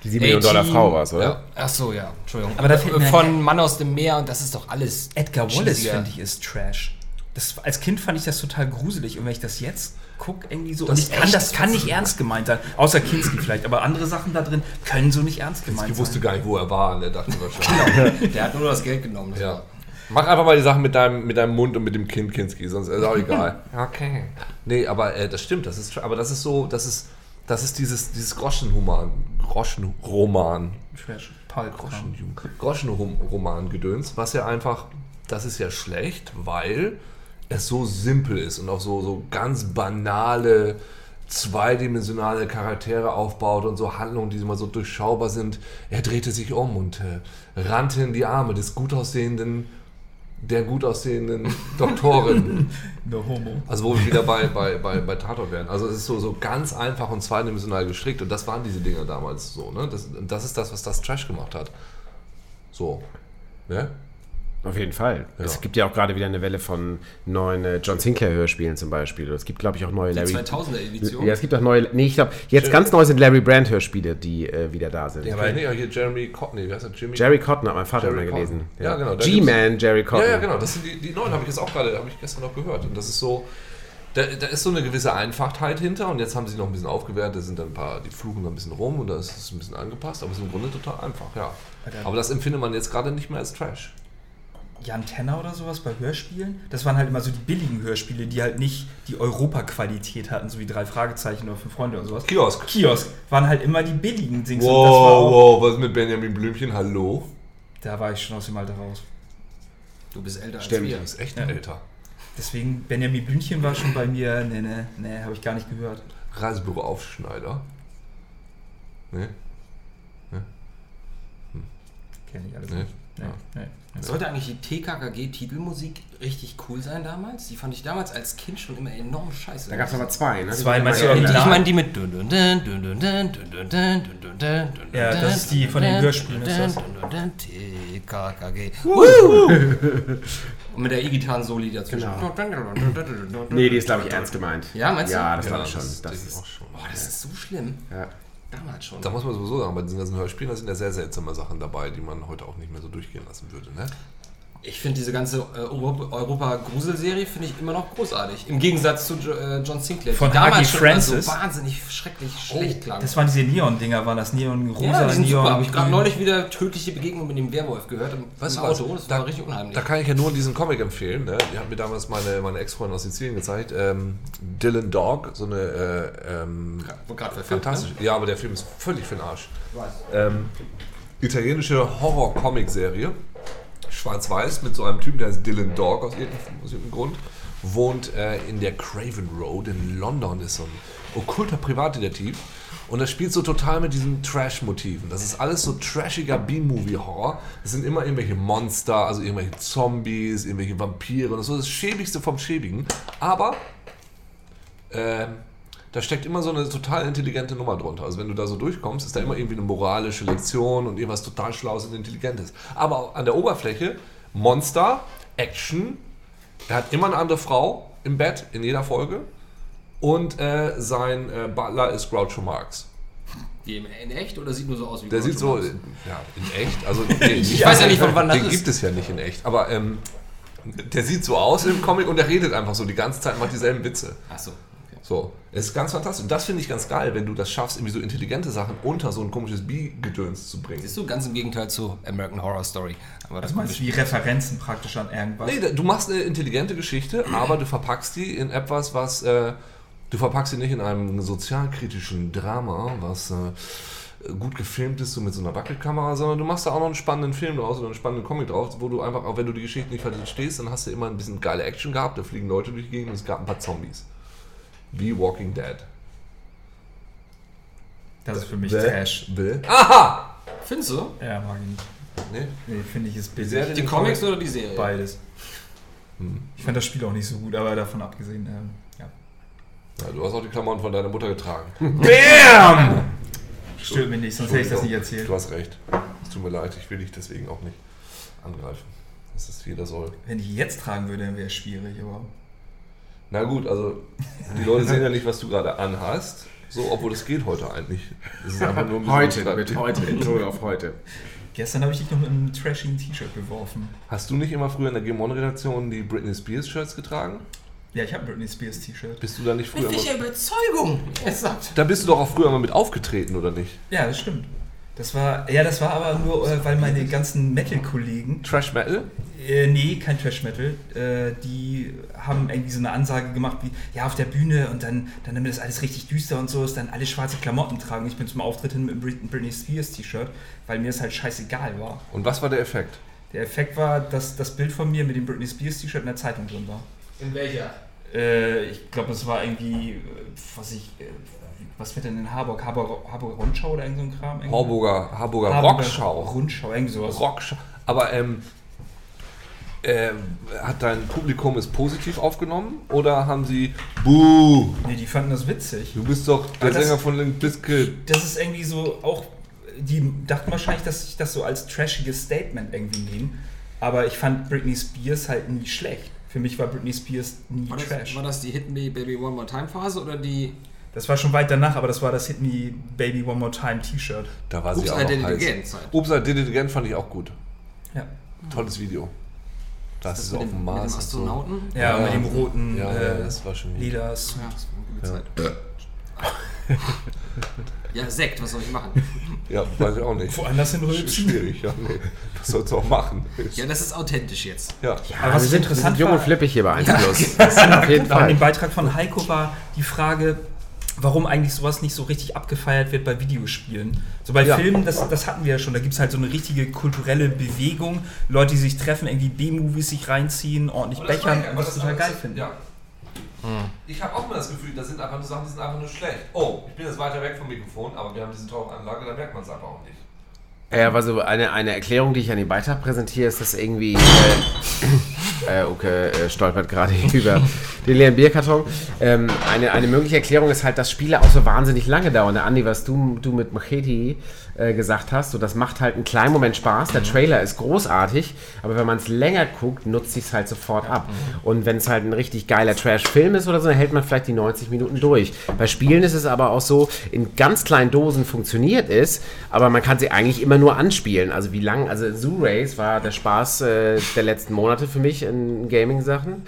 Die 7 Millionen Dollar. Frau war es, oder? Ja. Ach so, ja, Entschuldigung. Aber da mir- von Mann aus dem Meer und das ist doch alles. Edgar Wallace, finde ich, ist Trash. das, als Kind fand ich das total gruselig und wenn ich das jetzt gucke, irgendwie so, Das und ist ich kann, das kann nicht ernst gemeint sein, außer Kinski vielleicht, aber andere Sachen da drin können so nicht ernst gemeint Ich wusste sein. gar nicht, wo er war. Und er dachte wahrscheinlich. Der hat nur das Geld genommen. das Ja. Mach einfach mal die Sachen mit deinem, mit deinem Mund und mit dem Kind, Kinski, sonst ist auch egal. okay. Nee, aber äh, das stimmt, das ist, aber das ist so, das ist, das ist dieses, dieses Groschenroman, Groschenroman. Groschenroman-Gedöns, was ja einfach, das ist ja schlecht, weil es so simpel ist und auch so, so ganz banale, zweidimensionale Charaktere aufbaut und so Handlungen, die immer so durchschaubar sind. Er drehte sich um und äh, rannte in die Arme des gut aussehenden, der gut aussehenden Doktorin. No homo. Also wo wir wieder bei, bei, bei, bei Tatort wären. Also es ist so, so ganz einfach und zweidimensional gestrickt und das waren diese Dinge damals so. Ne? Das, und das ist das, was das Trash gemacht hat. So. Ne? Auf jeden Fall. Ja. Es gibt ja auch gerade wieder eine Welle von neuen äh, John Sinclair Hörspielen zum Beispiel. Es gibt, glaube ich, auch neue Die Larry. 2000er Edition. Ja, es gibt auch neue. Nee, ich glaube, jetzt ganz neu sind Larry Brand Hörspiele, die äh, wieder da sind. Ja, aber nee, hier Jeremy Cotney, wie heißt der? Jimmy? Jerry Cotton hat mein Vater Jerry immer gelesen. Cotton. Ja, genau, da G-Man, Jerry Cotton. Ja, ja, genau. Das sind die, die neuen, habe ich jetzt auch gerade, habe ich gestern noch gehört. Und das ist so, da, da ist so eine gewisse Einfachtheit hinter und jetzt haben sie noch ein bisschen aufgewertet, da sind dann ein paar, die fluchen da ein bisschen rum und da ist es ein bisschen angepasst, aber es ist im Grunde total einfach, ja. Aber das empfindet man jetzt gerade nicht mehr als Trash. Jan Tenner oder sowas bei Hörspielen. Das waren halt immer so die billigen Hörspiele, die halt nicht die Europa-Qualität hatten, so wie drei Fragezeichen oder fünf Freunde oder sowas. Kiosk. Kiosk waren halt immer die billigen Dings. und das war Wow, auch, wow, was ist mit Benjamin Blümchen? Hallo? Da war ich schon aus dem Alter raus. Du bist älter Stimmt. als Du wir. bist echt Ja. älter. Deswegen, Benjamin Blümchen war schon bei mir, ne, ne, ne, habe ich gar nicht gehört. Reisebüro Aufschneider. Ne? Kenne ich alles Nee. nicht. Nee, nee, nee. Sollte eigentlich die TKKG-Titelmusik richtig cool sein damals? Die fand ich damals als Kind schon immer enorm scheiße. Da gab es aber zwei, ne? Zwei, meinst du? Ich meine die mit... Ja, das ist die von den Hörspielen, ist das. TKKG. Und mit der E-Gitarren-Soli dazwischen. Nee, die ist, glaube ich, ernst gemeint. Ja, meinst du? Ja, das war glaube. Das, schon. Boah, das ist so schlimm. Ja. Damals schon. Da muss man sowieso sagen, bei diesen ganzen Hörspielen, da sind ja sehr seltsame Sachen dabei, die man heute auch nicht mehr so durchgehen lassen würde. Ne? Ich finde diese ganze äh, Europa- Europa-Grusel-Serie finde ich immer noch großartig. Im Gegensatz zu äh, John Sinclair, Von Hagi Francis. so wahnsinnig schrecklich schlecht klang. Das waren diese Neon-Dinger, waren das Neon-Rosa, ja, die sind Neon. super. Habe ich gerade grün. neulich wieder tödliche Begegnung mit dem Werwolf gehört Weißt du was? Auto. Das Da- war richtig unheimlich. Da kann ich ja nur diesen Comic empfehlen. Ne? Die hat mir damals meine, meine Ex-Freundin aus Sizilien gezeigt. Ähm, Dylan Dog, so eine äh, ähm, gerade verfilmt, fantastisch. Ja, aber der Film ist völlig für den Arsch. Ähm, italienische Horror-Comic-Serie. Schwarz-Weiß mit so einem Typen, der heißt Dylan Dog aus irgendeinem, Grund. Wohnt äh, in der Craven Road in London, ist so ein okkulter Privatdetektiv. Und das spielt so total mit diesen Trash-Motiven. Das ist alles so trashiger B-Movie-Horror. Es sind immer irgendwelche Monster, also irgendwelche Zombies, irgendwelche Vampire und so. Das Schäbigste vom Schäbigen. Aber ähm, da steckt immer so eine total intelligente Nummer drunter. Also wenn du da so durchkommst, ist da immer irgendwie eine moralische Lektion und irgendwas total Schlaues und Intelligentes. Aber an der Oberfläche Monster, Action, er hat immer eine andere Frau im Bett in jeder Folge und äh, sein äh, Butler ist Groucho Marx. In echt oder sieht nur so aus wie Der Groucho sieht so, Marx? ja, in echt, also nee, Ich weiß ja nicht, von wann das den ist. gibt es ja nicht in echt, aber ähm, der sieht so aus im Comic und der redet einfach so die ganze Zeit, macht dieselben Witze. Achso. Okay. So, es ist ganz fantastisch. Und das finde ich ganz geil, wenn du das schaffst, irgendwie so intelligente Sachen unter so ein komisches Bi-Gedöns zu bringen. Siehst du, ganz im Gegenteil zu American Horror Story. Aber das Was meinst du, wie Referenzen praktisch an irgendwas? Nee, du machst eine intelligente Geschichte, aber du verpackst die in etwas, was. Äh, du verpackst sie nicht in einem sozialkritischen Drama, was. Äh, gut gefilmt ist, so mit so einer Wackelkamera, sondern du machst da auch noch einen spannenden Film draus oder einen spannenden Comic drauf, wo du einfach, auch wenn du die Geschichte nicht verstehst, dann hast du immer ein bisschen geile Action gehabt, da fliegen Leute durch die Gegend und es gab ein paar Zombies. Wie Walking Dead. das ist für mich Bäh. Trash. Bäh. Aha! Findest du? Ja, mag ich nicht. Nee. Nee, finde ich ist billig. Serie- Die Comics oder die Serie? Beides. Hm. Ich fand das Spiel auch nicht so gut, aber davon abgesehen, ähm, ja. Ja, du hast auch die Klamotten von deiner Mutter getragen. BAM! Stört mich nicht, sonst hätte ich das nicht erzählt. Du hast recht. Es tut mir leid, ich will dich deswegen auch nicht angreifen. Das ist jeder soll. Wenn ich jetzt tragen würde, dann wäre es schwierig, aber. Na gut, also die Leute sehen ja nicht, was du gerade anhast. So, obwohl das geht heute eigentlich. Es ist einfach nur ein bisschen Heute, mit heute, Betonung auf heute. Gestern habe ich dich noch mit einem trashigen T-Shirt beworfen. Hast du nicht immer früher in der Game One-Redaktion die Britney Spears Shirts getragen? Ja, ich habe ein Britney Spears T-Shirt. Bist du da nicht früher Mit welcher immer, Überzeugung? Er sagt. Da bist du doch auch früher mal mit aufgetreten, oder nicht? Ja, das stimmt. Das war, ja, das war aber nur, äh, weil meine ganzen Metal-Kollegen, Trash Metal? äh, nee, kein Trash-Metal, äh, die haben irgendwie so eine Ansage gemacht wie, ja, auf der Bühne und dann, dann damit das alles richtig düster und so ist, dann alle schwarze Klamotten tragen. Ich bin zum Auftritt hin mit einem Brit- Britney Spears T-Shirt, weil mir das halt scheißegal war. Und was war der Effekt? Der Effekt war, dass das Bild von mir mit dem Britney Spears T-Shirt in der Zeitung drin war. In welcher? Äh, ich glaube, es war irgendwie, äh, was ich, äh, was wird denn in Harburg? Harburg, Harburg Rundschau oder irgend so ein Kram? Irgendwie? Harburger, Harburger Harburger Rockschau. Rundschau, irgendwie sowas. Rockschau. Aber ähm, äh, hat dein Publikum es positiv aufgenommen oder haben sie Buh, Nee, die fanden das witzig. du bist doch der das- Sänger von Limp Bizkit. Das ist irgendwie so auch, die dachten wahrscheinlich, dass ich das so als trashiges Statement irgendwie nehme. Aber ich fand Britney Spears halt nie schlecht. Für mich war Britney Spears nie War das, Trash. war das die Hit Me Baby One More Time Phase oder die Das war schon weit danach, aber das war das Hit Me Baby One More Time T-Shirt. Da war sie Oops, auch I noch Did It heiß. Again? Oops, I Did It Again fand ich auch gut. Ja. Tolles Video. Das, ist mit auf dem, dem mit dem Mars. und so. Astronauten? Ja, Ja. mit dem roten Ja, äh, ja, das war schon gut. lila Ja, das war eine Ja. Ja, Sekt, was soll ich machen? Ja, weiß ich auch nicht. woanders hin rülpsen. Schwierig, ja. Nee. Was sollst du auch machen? Ja, das ist authentisch jetzt. Ja. Aber was wir sind, interessant wir sind jung und flippig hier bei 1 Plus. Auf jeden Auch in dem Fall. Beitrag von Heiko war die Frage, warum eigentlich sowas nicht so richtig abgefeiert wird bei Videospielen. So bei Ja. Filmen, das, das hatten wir ja schon, da gibt es halt so eine richtige kulturelle Bewegung, Leute, die sich treffen, irgendwie B-Movies sich reinziehen, ordentlich bechern und das total geil finden. Ja. Ich habe auch mal das Gefühl, das sind einfach nur Sachen, die sind einfach nur schlecht. Oh, ich bin jetzt weiter weg vom Mikrofon, aber wir haben diese teure Anlage, da merkt man es einfach auch nicht. Ja, aber so eine, eine Erklärung, die ich an den Beitrag präsentiere, ist, dass irgendwie. Äh, äh, okay, äh, stolpert gerade über den leeren Bierkarton. Ähm, eine, eine mögliche Erklärung ist halt, dass Spiele auch so wahnsinnig lange dauern. Der Andi, was du, du mit Machete äh, gesagt hast, so, das macht halt einen kleinen Moment Spaß. Der Trailer ist großartig, aber wenn man es länger guckt, nutzt sich es halt sofort ab. Und wenn es halt ein richtig geiler Trash-Film ist oder so, dann hält man vielleicht die 90 Minuten durch. Bei Spielen ist es aber auch so, in ganz kleinen Dosen funktioniert es, aber man kann sie eigentlich immer nur anspielen. Also wie lang, also Zoo Race war der Spaß äh, der letzten Monate für mich in Gaming-Sachen.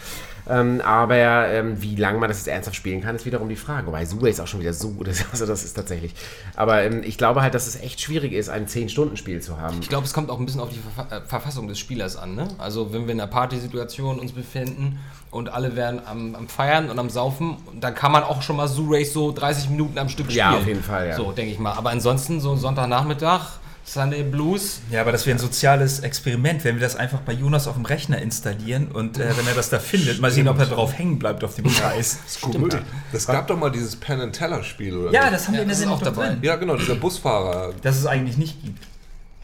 Ähm, aber ähm, wie lange man das jetzt ernsthaft spielen kann, ist wiederum die Frage. Wobei Zoo Race auch schon wieder so gut ist. Also das ist tatsächlich. Aber ähm, ich glaube halt, dass es echt schwierig ist, ein 10-Stunden-Spiel zu haben. Ich glaube, es kommt auch ein bisschen auf die Verfa äh, Verfassung des Spielers an. Ne? Also wenn wir in einer Partysituation uns befinden und alle werden am, am Feiern und am Saufen, dann kann man auch schon mal Zoo Race so 30 Minuten am Stück spielen. Ja, auf jeden Fall, ja. So, denke ich mal. Aber ansonsten so Sonntagnachmittag, Sunday Blues. Ja, aber das wäre ein soziales Experiment, wenn wir das einfach bei Jonas auf dem Rechner installieren und äh, wenn er das da findet, mal sehen, ob er drauf hängen bleibt auf dem Preis. Stimmt. Das gab doch mal dieses Penn and Teller Spiel, oder? Ja, nicht? das haben wir Ja, in der das ist Sendung auch dabei. drin. Ja, genau, dieser Busfahrer. Dass es eigentlich nicht gibt.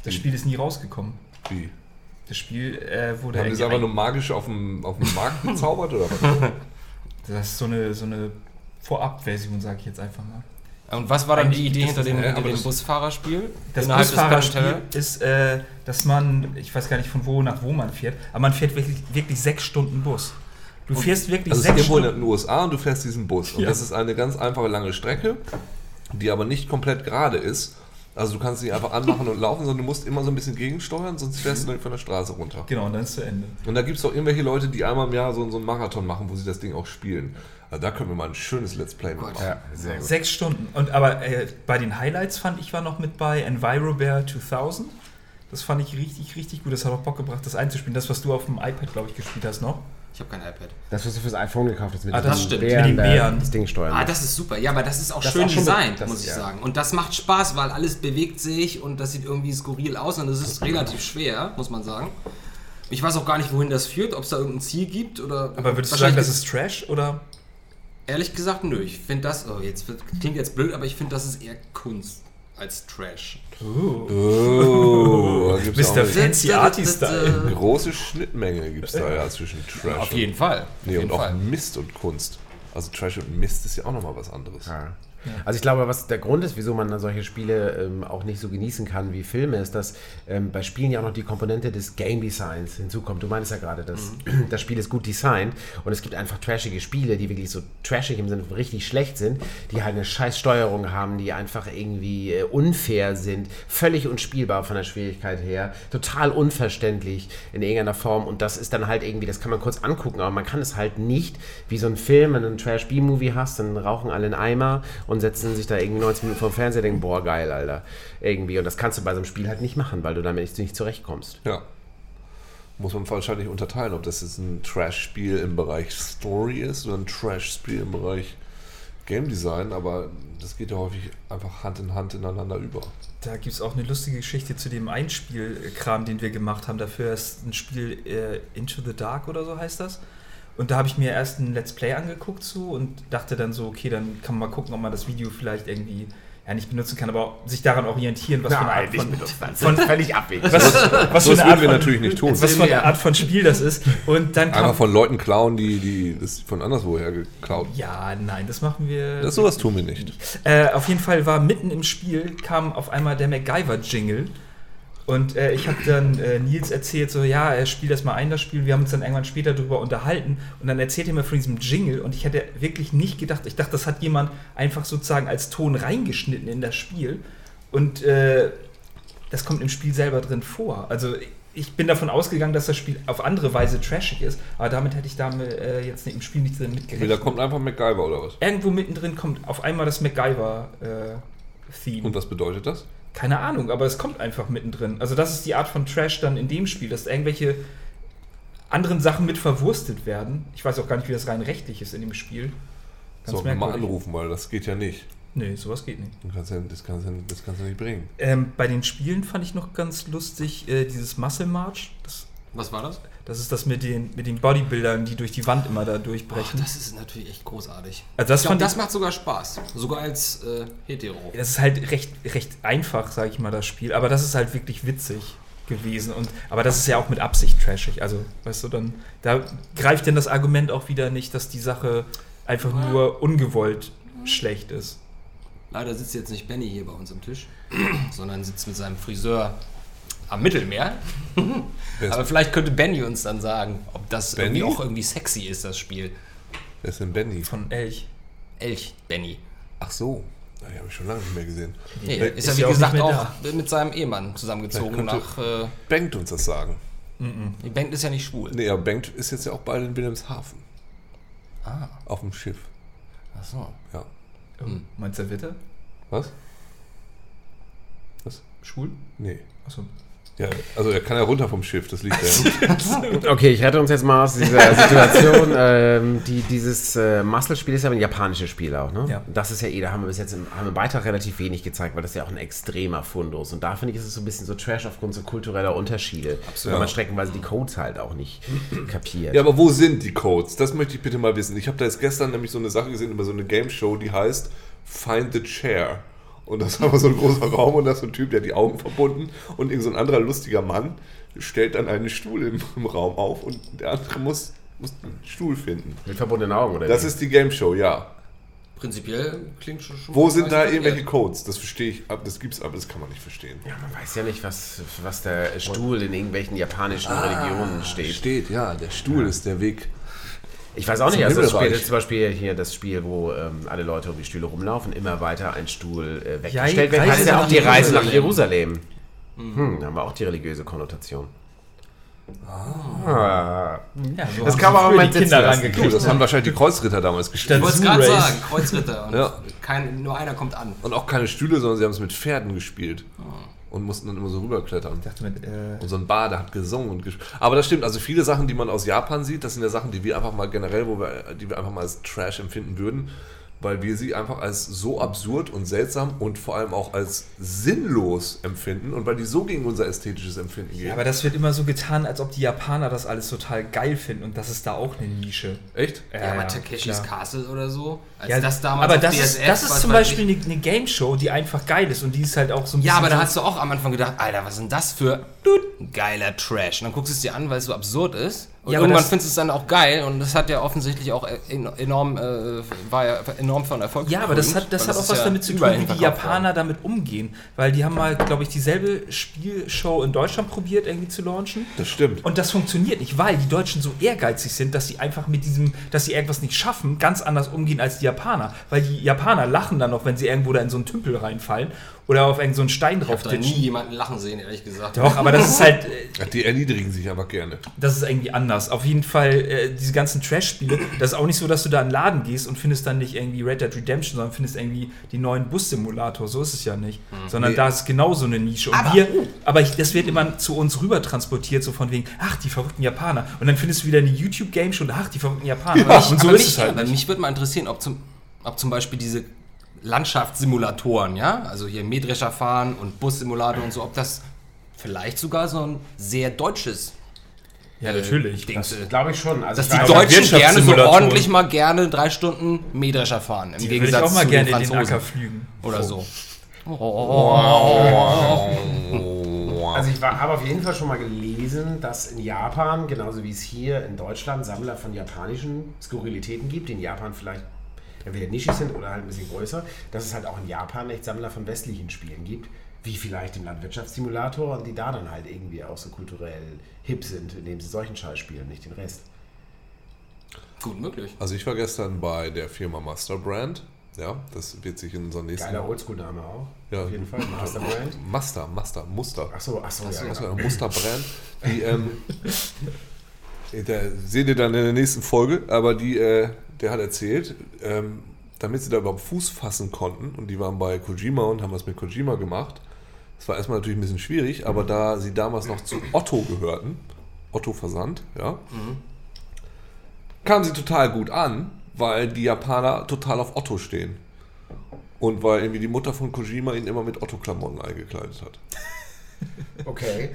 Das Spiel ist nie rausgekommen. Wie? Das Spiel äh, wurde Haben die es einfach nur magisch auf dem, auf dem Markt gezaubert, oder was? Das ist so eine, so eine Vorab-Version, sage ich jetzt einfach mal. Und was war dann die Eigentlich Idee gibt hinter dem, Ja, hinter dem Busfahrerspiel? Das Busfahrerspiel ist, äh, dass man, ich weiß gar nicht von wo nach wo man fährt, aber man fährt wirklich, wirklich sechs Stunden Bus. Du fährst wirklich Also sechs irgendwo in Stunden. den USA und du fährst diesen Bus. Und Ja. das ist eine ganz einfache lange Strecke, die aber nicht komplett gerade ist. Also du kannst nicht einfach anmachen und laufen, sondern du musst immer so ein bisschen gegensteuern, sonst fährst du dann von der Straße runter. Genau, und dann ist zu Ende. Und da gibt es auch irgendwelche Leute, die einmal im Jahr so, so einen Marathon machen, wo sie das Ding auch spielen. Also da können wir mal ein schönes Let's Play machen. Ja, sehr gut. Sechs Stunden. Und aber äh, bei den Highlights fand ich war noch mit bei EnviroBear 2000. Das fand ich richtig, richtig gut. Das hat auch Bock gebracht, das einzuspielen. Das, was du auf dem iPad, glaube ich, gespielt hast noch. Ich habe kein iPad. Das, was du fürs iPhone gekauft hast mit Ah, das stimmt, mit den Bären, da Bären. das Ding steuern. Ah, das ist super. Ja, aber das ist auch Das schön designt, muss ich ja. sagen. Und das macht Spaß, weil alles bewegt sich und das sieht irgendwie skurril aus und es ist relativ schwer, muss man sagen. Ich weiß auch gar nicht, wohin das führt, ob es da irgendein Ziel gibt oder. Aber würdest du Wahrscheinlich sagen, das ist Trash oder? Ehrlich gesagt, nö. Ich finde das. Oh, jetzt wird, klingt jetzt blöd, aber ich finde, das ist eher Kunst als Trash. Oh, auch Mr. eine Fancy Arty-Style. große Schnittmenge gibt es da ja zwischen Trash Auf jeden Fall. Auf Nee, jeden und auch. Mist und Kunst. Also Trash und Mist ist ja auch nochmal was anderes. Ja. Also ich glaube, was der Grund ist, wieso man solche Spiele ähm, auch nicht so genießen kann wie Filme, ist, dass ähm, bei Spielen ja auch noch die Komponente des Game Designs hinzukommt. Du meinst ja gerade, dass das Spiel ist gut designt und es gibt einfach trashige Spiele, die wirklich so trashig im Sinne von richtig schlecht sind, die halt eine scheiß Steuerung haben, die einfach irgendwie äh, unfair sind, völlig unspielbar von der Schwierigkeit her, total unverständlich in irgendeiner Form und das ist dann halt irgendwie, das kann man kurz angucken, aber man kann es halt nicht wie so ein Film, wenn du einen Trash-B-Movie hast, dann rauchen alle einen Eimer und setzen sich da irgendwie 90 Minuten vor dem Fernseher und denken, boah, geil, Alter. Irgendwie. Und das kannst du bei so einem Spiel halt nicht machen, weil du damit nicht, nicht zurechtkommst. Ja. Muss man wahrscheinlich unterteilen, ob das jetzt ein Trash-Spiel im Bereich Story ist oder ein Trash-Spiel im Bereich Game Design, aber das geht ja häufig einfach Hand in Hand ineinander über. Da gibt es auch eine lustige Geschichte zu dem Einspielkram, den wir gemacht haben. Dafür ist ein Spiel äh, Into the Dark oder so heißt das. Und da habe ich mir erst ein Let's Play angeguckt zu und dachte dann so, okay, dann kann man mal gucken, ob man das Video vielleicht irgendwie ja nicht benutzen kann, aber sich daran orientieren, was für eine Art von, Von völlig abwegig. was, was für Das eine Art wir von, natürlich nicht tun. was für eine Art von Spiel das ist. Und dann kam, Einfach von Leuten klauen, die, die das von anderswoher geklaut. ja, nein, das machen wir. Das, sowas tun wir nicht. Äh, auf jeden Fall war mitten im Spiel kam auf einmal der MacGyver-Jingle. Und äh, ich habe dann äh, Nils erzählt, so, ja, er spielt das mal ein, das Spiel. Wir haben uns dann irgendwann später darüber unterhalten. Und dann erzählt er mir von diesem Jingle. Und ich hätte wirklich nicht gedacht, ich dachte, das hat jemand einfach sozusagen als Ton reingeschnitten in das Spiel. Und äh, das kommt im Spiel selber drin vor. Also ich bin davon ausgegangen, dass das Spiel auf andere Weise trashig ist. Aber damit hätte ich damit äh, jetzt im Spiel nicht drin mitgerechnet. da kommt einfach MacGyver oder was? Irgendwo mittendrin kommt auf einmal das MacGyver-Theme. Und was bedeutet das? Keine Ahnung, aber es kommt einfach mittendrin. Also das ist die Art von Trash dann in dem Spiel, dass irgendwelche anderen Sachen mit verwurstet werden. Ich weiß auch gar nicht, wie das rein rechtlich ist in dem Spiel. Ganz Sollen wir mal anrufen, weil das geht ja nicht. Nee, sowas geht nicht. Du kannst ja, das, kannst ja, das kannst du nicht bringen. Ähm, bei den Spielen fand ich noch ganz lustig äh, dieses Muscle March. Das, Was war das? Das ist das mit den, mit den Bodybuildern, die durch die Wand immer da durchbrechen. das ist natürlich echt großartig. Also das ich glaube, fand das macht sogar Spaß. Sogar als äh, Hetero. Das ist halt recht, recht einfach, sage ich mal, das Spiel. Aber das ist halt wirklich witzig gewesen. Und, aber das ist ja auch mit Absicht trashig. Also, weißt du, dann da greift denn das Argument auch wieder nicht, dass die Sache einfach nur ungewollt schlecht ist. Leider sitzt jetzt nicht Benny hier bei uns am Tisch, sondern sitzt mit seinem Friseur am Mittelmeer. Aber vielleicht könnte Benny uns dann sagen, ob das Benny? irgendwie auch irgendwie sexy ist, das Spiel. wer ist denn Benny? Von Elch. Elch Benny. Ach so. Ja, Die habe ich schon lange nicht mehr gesehen. Nee, Vielleicht ist ja ist wie ja auch gesagt auch, mehr mit seinem Ehemann zusammengezogen nach. Äh, Bengt uns das sagen. die Bengt ist ja nicht schwul. Nee, aber Bengt ist jetzt ja auch bald in Wilhelmshaven. Ah, Auf dem Schiff. ach so. Ja. Meinst du, er wird er? Was? Was? Schwul? Nee. Achso. Ja, also er kann ja runter vom Schiff, das liegt ja. Okay, ich rette uns jetzt mal aus dieser Situation. ähm, die, dieses äh, Muscle-Spiel ist ja ein japanisches Spiel auch, ne? Ja. Das ist ja eh, da haben wir bis jetzt im, haben wir im Beitrag relativ wenig gezeigt, weil das ja auch ein extremer Fundus. Und da finde ich, ist es so ein bisschen so Trash aufgrund so kultureller Unterschiede. Absolut. Weil man streckenweise die Codes halt auch nicht kapiert. Ja, aber wo sind die Codes? Das möchte ich bitte mal wissen. Ich habe da jetzt gestern nämlich so eine Sache gesehen über so eine Game Show, die heißt Find the Chair. Und das ist einfach so ein großer Raum und da ist so ein Typ, der hat die Augen verbunden und irgend so ein anderer lustiger Mann stellt dann einen Stuhl im, im Raum auf und der andere muss, muss einen Stuhl finden. Mit verbundenen Augen, oder? Das ist die Game Show, ja. Prinzipiell klingt schon schon. Wo mal sind da irgendwelche Codes? Das verstehe ich, aber das gibt's, aber das kann man nicht verstehen. ja, man weiß ja nicht, was, was der Stuhl in irgendwelchen japanischen Religionen steht. Steht, ja, der Stuhl ist der Weg. Ich weiß auch nicht, also das Spiel zum Beispiel hier das Spiel, wo ähm, alle Leute um die Stühle rumlaufen, immer weiter ein Stuhl äh, Ja, weggestellt wird. Reise Heißt ja auch die Reise nach Jerusalem. Jerusalem. Hm, da haben wir auch die religiöse Konnotation. Ah. Ja, so Das mal die sitzen Kinder rangekriegt. das haben wahrscheinlich die Kreuzritter damals Ich gespielt. wollte es gerade sagen, Kreuzritter. Und Ja. kein, nur einer kommt an. Und auch keine Stühle, sondern sie haben es mit Pferden gespielt. Und mussten dann immer so rüberklettern. Ich dachte mit, äh, Und so ein Bade hat gesungen und gespielt. Aber das stimmt, also viele Sachen, die man aus Japan sieht, das sind ja Sachen, die wir einfach mal generell, wo wir, die wir einfach mal als Trash empfinden würden, weil wir sie einfach als so absurd und seltsam und vor allem auch als sinnlos empfinden und weil die so gegen unser ästhetisches Empfinden gehen. ja, aber das wird immer so getan, als ob die Japaner das alles total geil finden und das ist da auch eine Nische. Echt? Ja, aber Takeshis klar. Castle oder so. Als Ja, das damals aber auf das ist, DSF, das ist zum Beispiel eine, eine Game Show, die einfach geil ist und die ist halt auch so ein Ja, aber da so- hast du auch am Anfang gedacht, Alter, was ist denn das für geiler Trash? Und dann guckst du es dir an, weil es so absurd ist Und Ja, irgendwann das- findest du es dann auch geil und das hat ja offensichtlich auch en- enorm, äh, war ja enorm von Erfolg. Ja, aber das hat, das hat auch ist was ja damit zu tun, wie die Japaner worden. damit umgehen. Weil die haben mal, glaube ich, dieselbe Spielshow in Deutschland probiert, irgendwie zu launchen. Das stimmt. Und das funktioniert nicht, weil die Deutschen so ehrgeizig sind, dass sie einfach mit diesem, dass sie irgendwas nicht schaffen, ganz anders umgehen als die Japaner. Weil die Japaner lachen dann noch, wenn sie irgendwo da in so einen Tümpel reinfallen oder auf irgendeinen so einen Stein Ich drauf habe da nie jemanden lachen sehen, ehrlich gesagt. Doch, aber das ist halt, äh, Ja, Die erniedrigen sich aber gerne. das ist irgendwie anders. Auf jeden Fall, äh, diese ganzen Trash-Spiele, das ist auch nicht so, dass du da in den Laden gehst und findest dann nicht irgendwie Red Dead Redemption, sondern findest irgendwie die neuen Bus-Simulator. So ist es ja nicht. Sondern Nee. da ist genau so eine Nische. Und Aber- wir, aber ich, das wird immer zu uns rüber transportiert, so von wegen, ach, die verrückten Japaner. Und dann findest du wieder eine YouTube-Game-Show, ach, die verrückten Japaner. und so aber ist mich, es halt mich würde mal interessieren, ob zum, ob zum Beispiel diese Landschaftssimulatoren, ja, also hier Mähdrescher fahren und Bussimulator und so, ob das vielleicht sogar so ein sehr deutsches Ja, natürlich. Dings ist. Glaube ich schon. Also Dass ich die Deutschen gerne so ordentlich mal gerne drei Stunden Mähdrescher fahren. Im Die würde ich Gegensatz auch mal zu gerne den in den Franzosen Acker flügen. oder so. Also ich habe auf jeden Fall schon mal gelesen, dass in Japan, genauso wie es hier in Deutschland, Sammler von japanischen Skurrilitäten gibt, die in Japan vielleicht entweder nischig sind oder halt ein bisschen größer, dass es halt auch in Japan echt Sammler von westlichen Spielen gibt, wie vielleicht im Landwirtschaftssimulator und die da dann halt irgendwie auch so kulturell hip sind, indem sie solchen Scheiß spielen, nicht den Rest. Gut möglich. Also ich war gestern bei der Firma Master Brand. Ja, das wird sich in unserem nächsten... Geiler Oldschool-Name auch. Ja. Auf jeden Fall. Masterbrand. Master, Master, Muster. Achso, achso, ja. Das genau. war ein Musterbrand. Die, ähm, da seht ihr dann in der nächsten Folge, aber die, äh, der hat erzählt, ähm, damit sie da überhaupt Fuß fassen konnten, und die waren bei Kojima und haben was mit Kojima gemacht. Das war erstmal natürlich ein bisschen schwierig, aber da sie damals noch zu Otto gehörten, Otto Versand, ja, kamen sie total gut an, weil die Japaner total auf Otto stehen. Und weil irgendwie die Mutter von Kojima ihn immer mit Otto-Klamotten eingekleidet hat. Okay.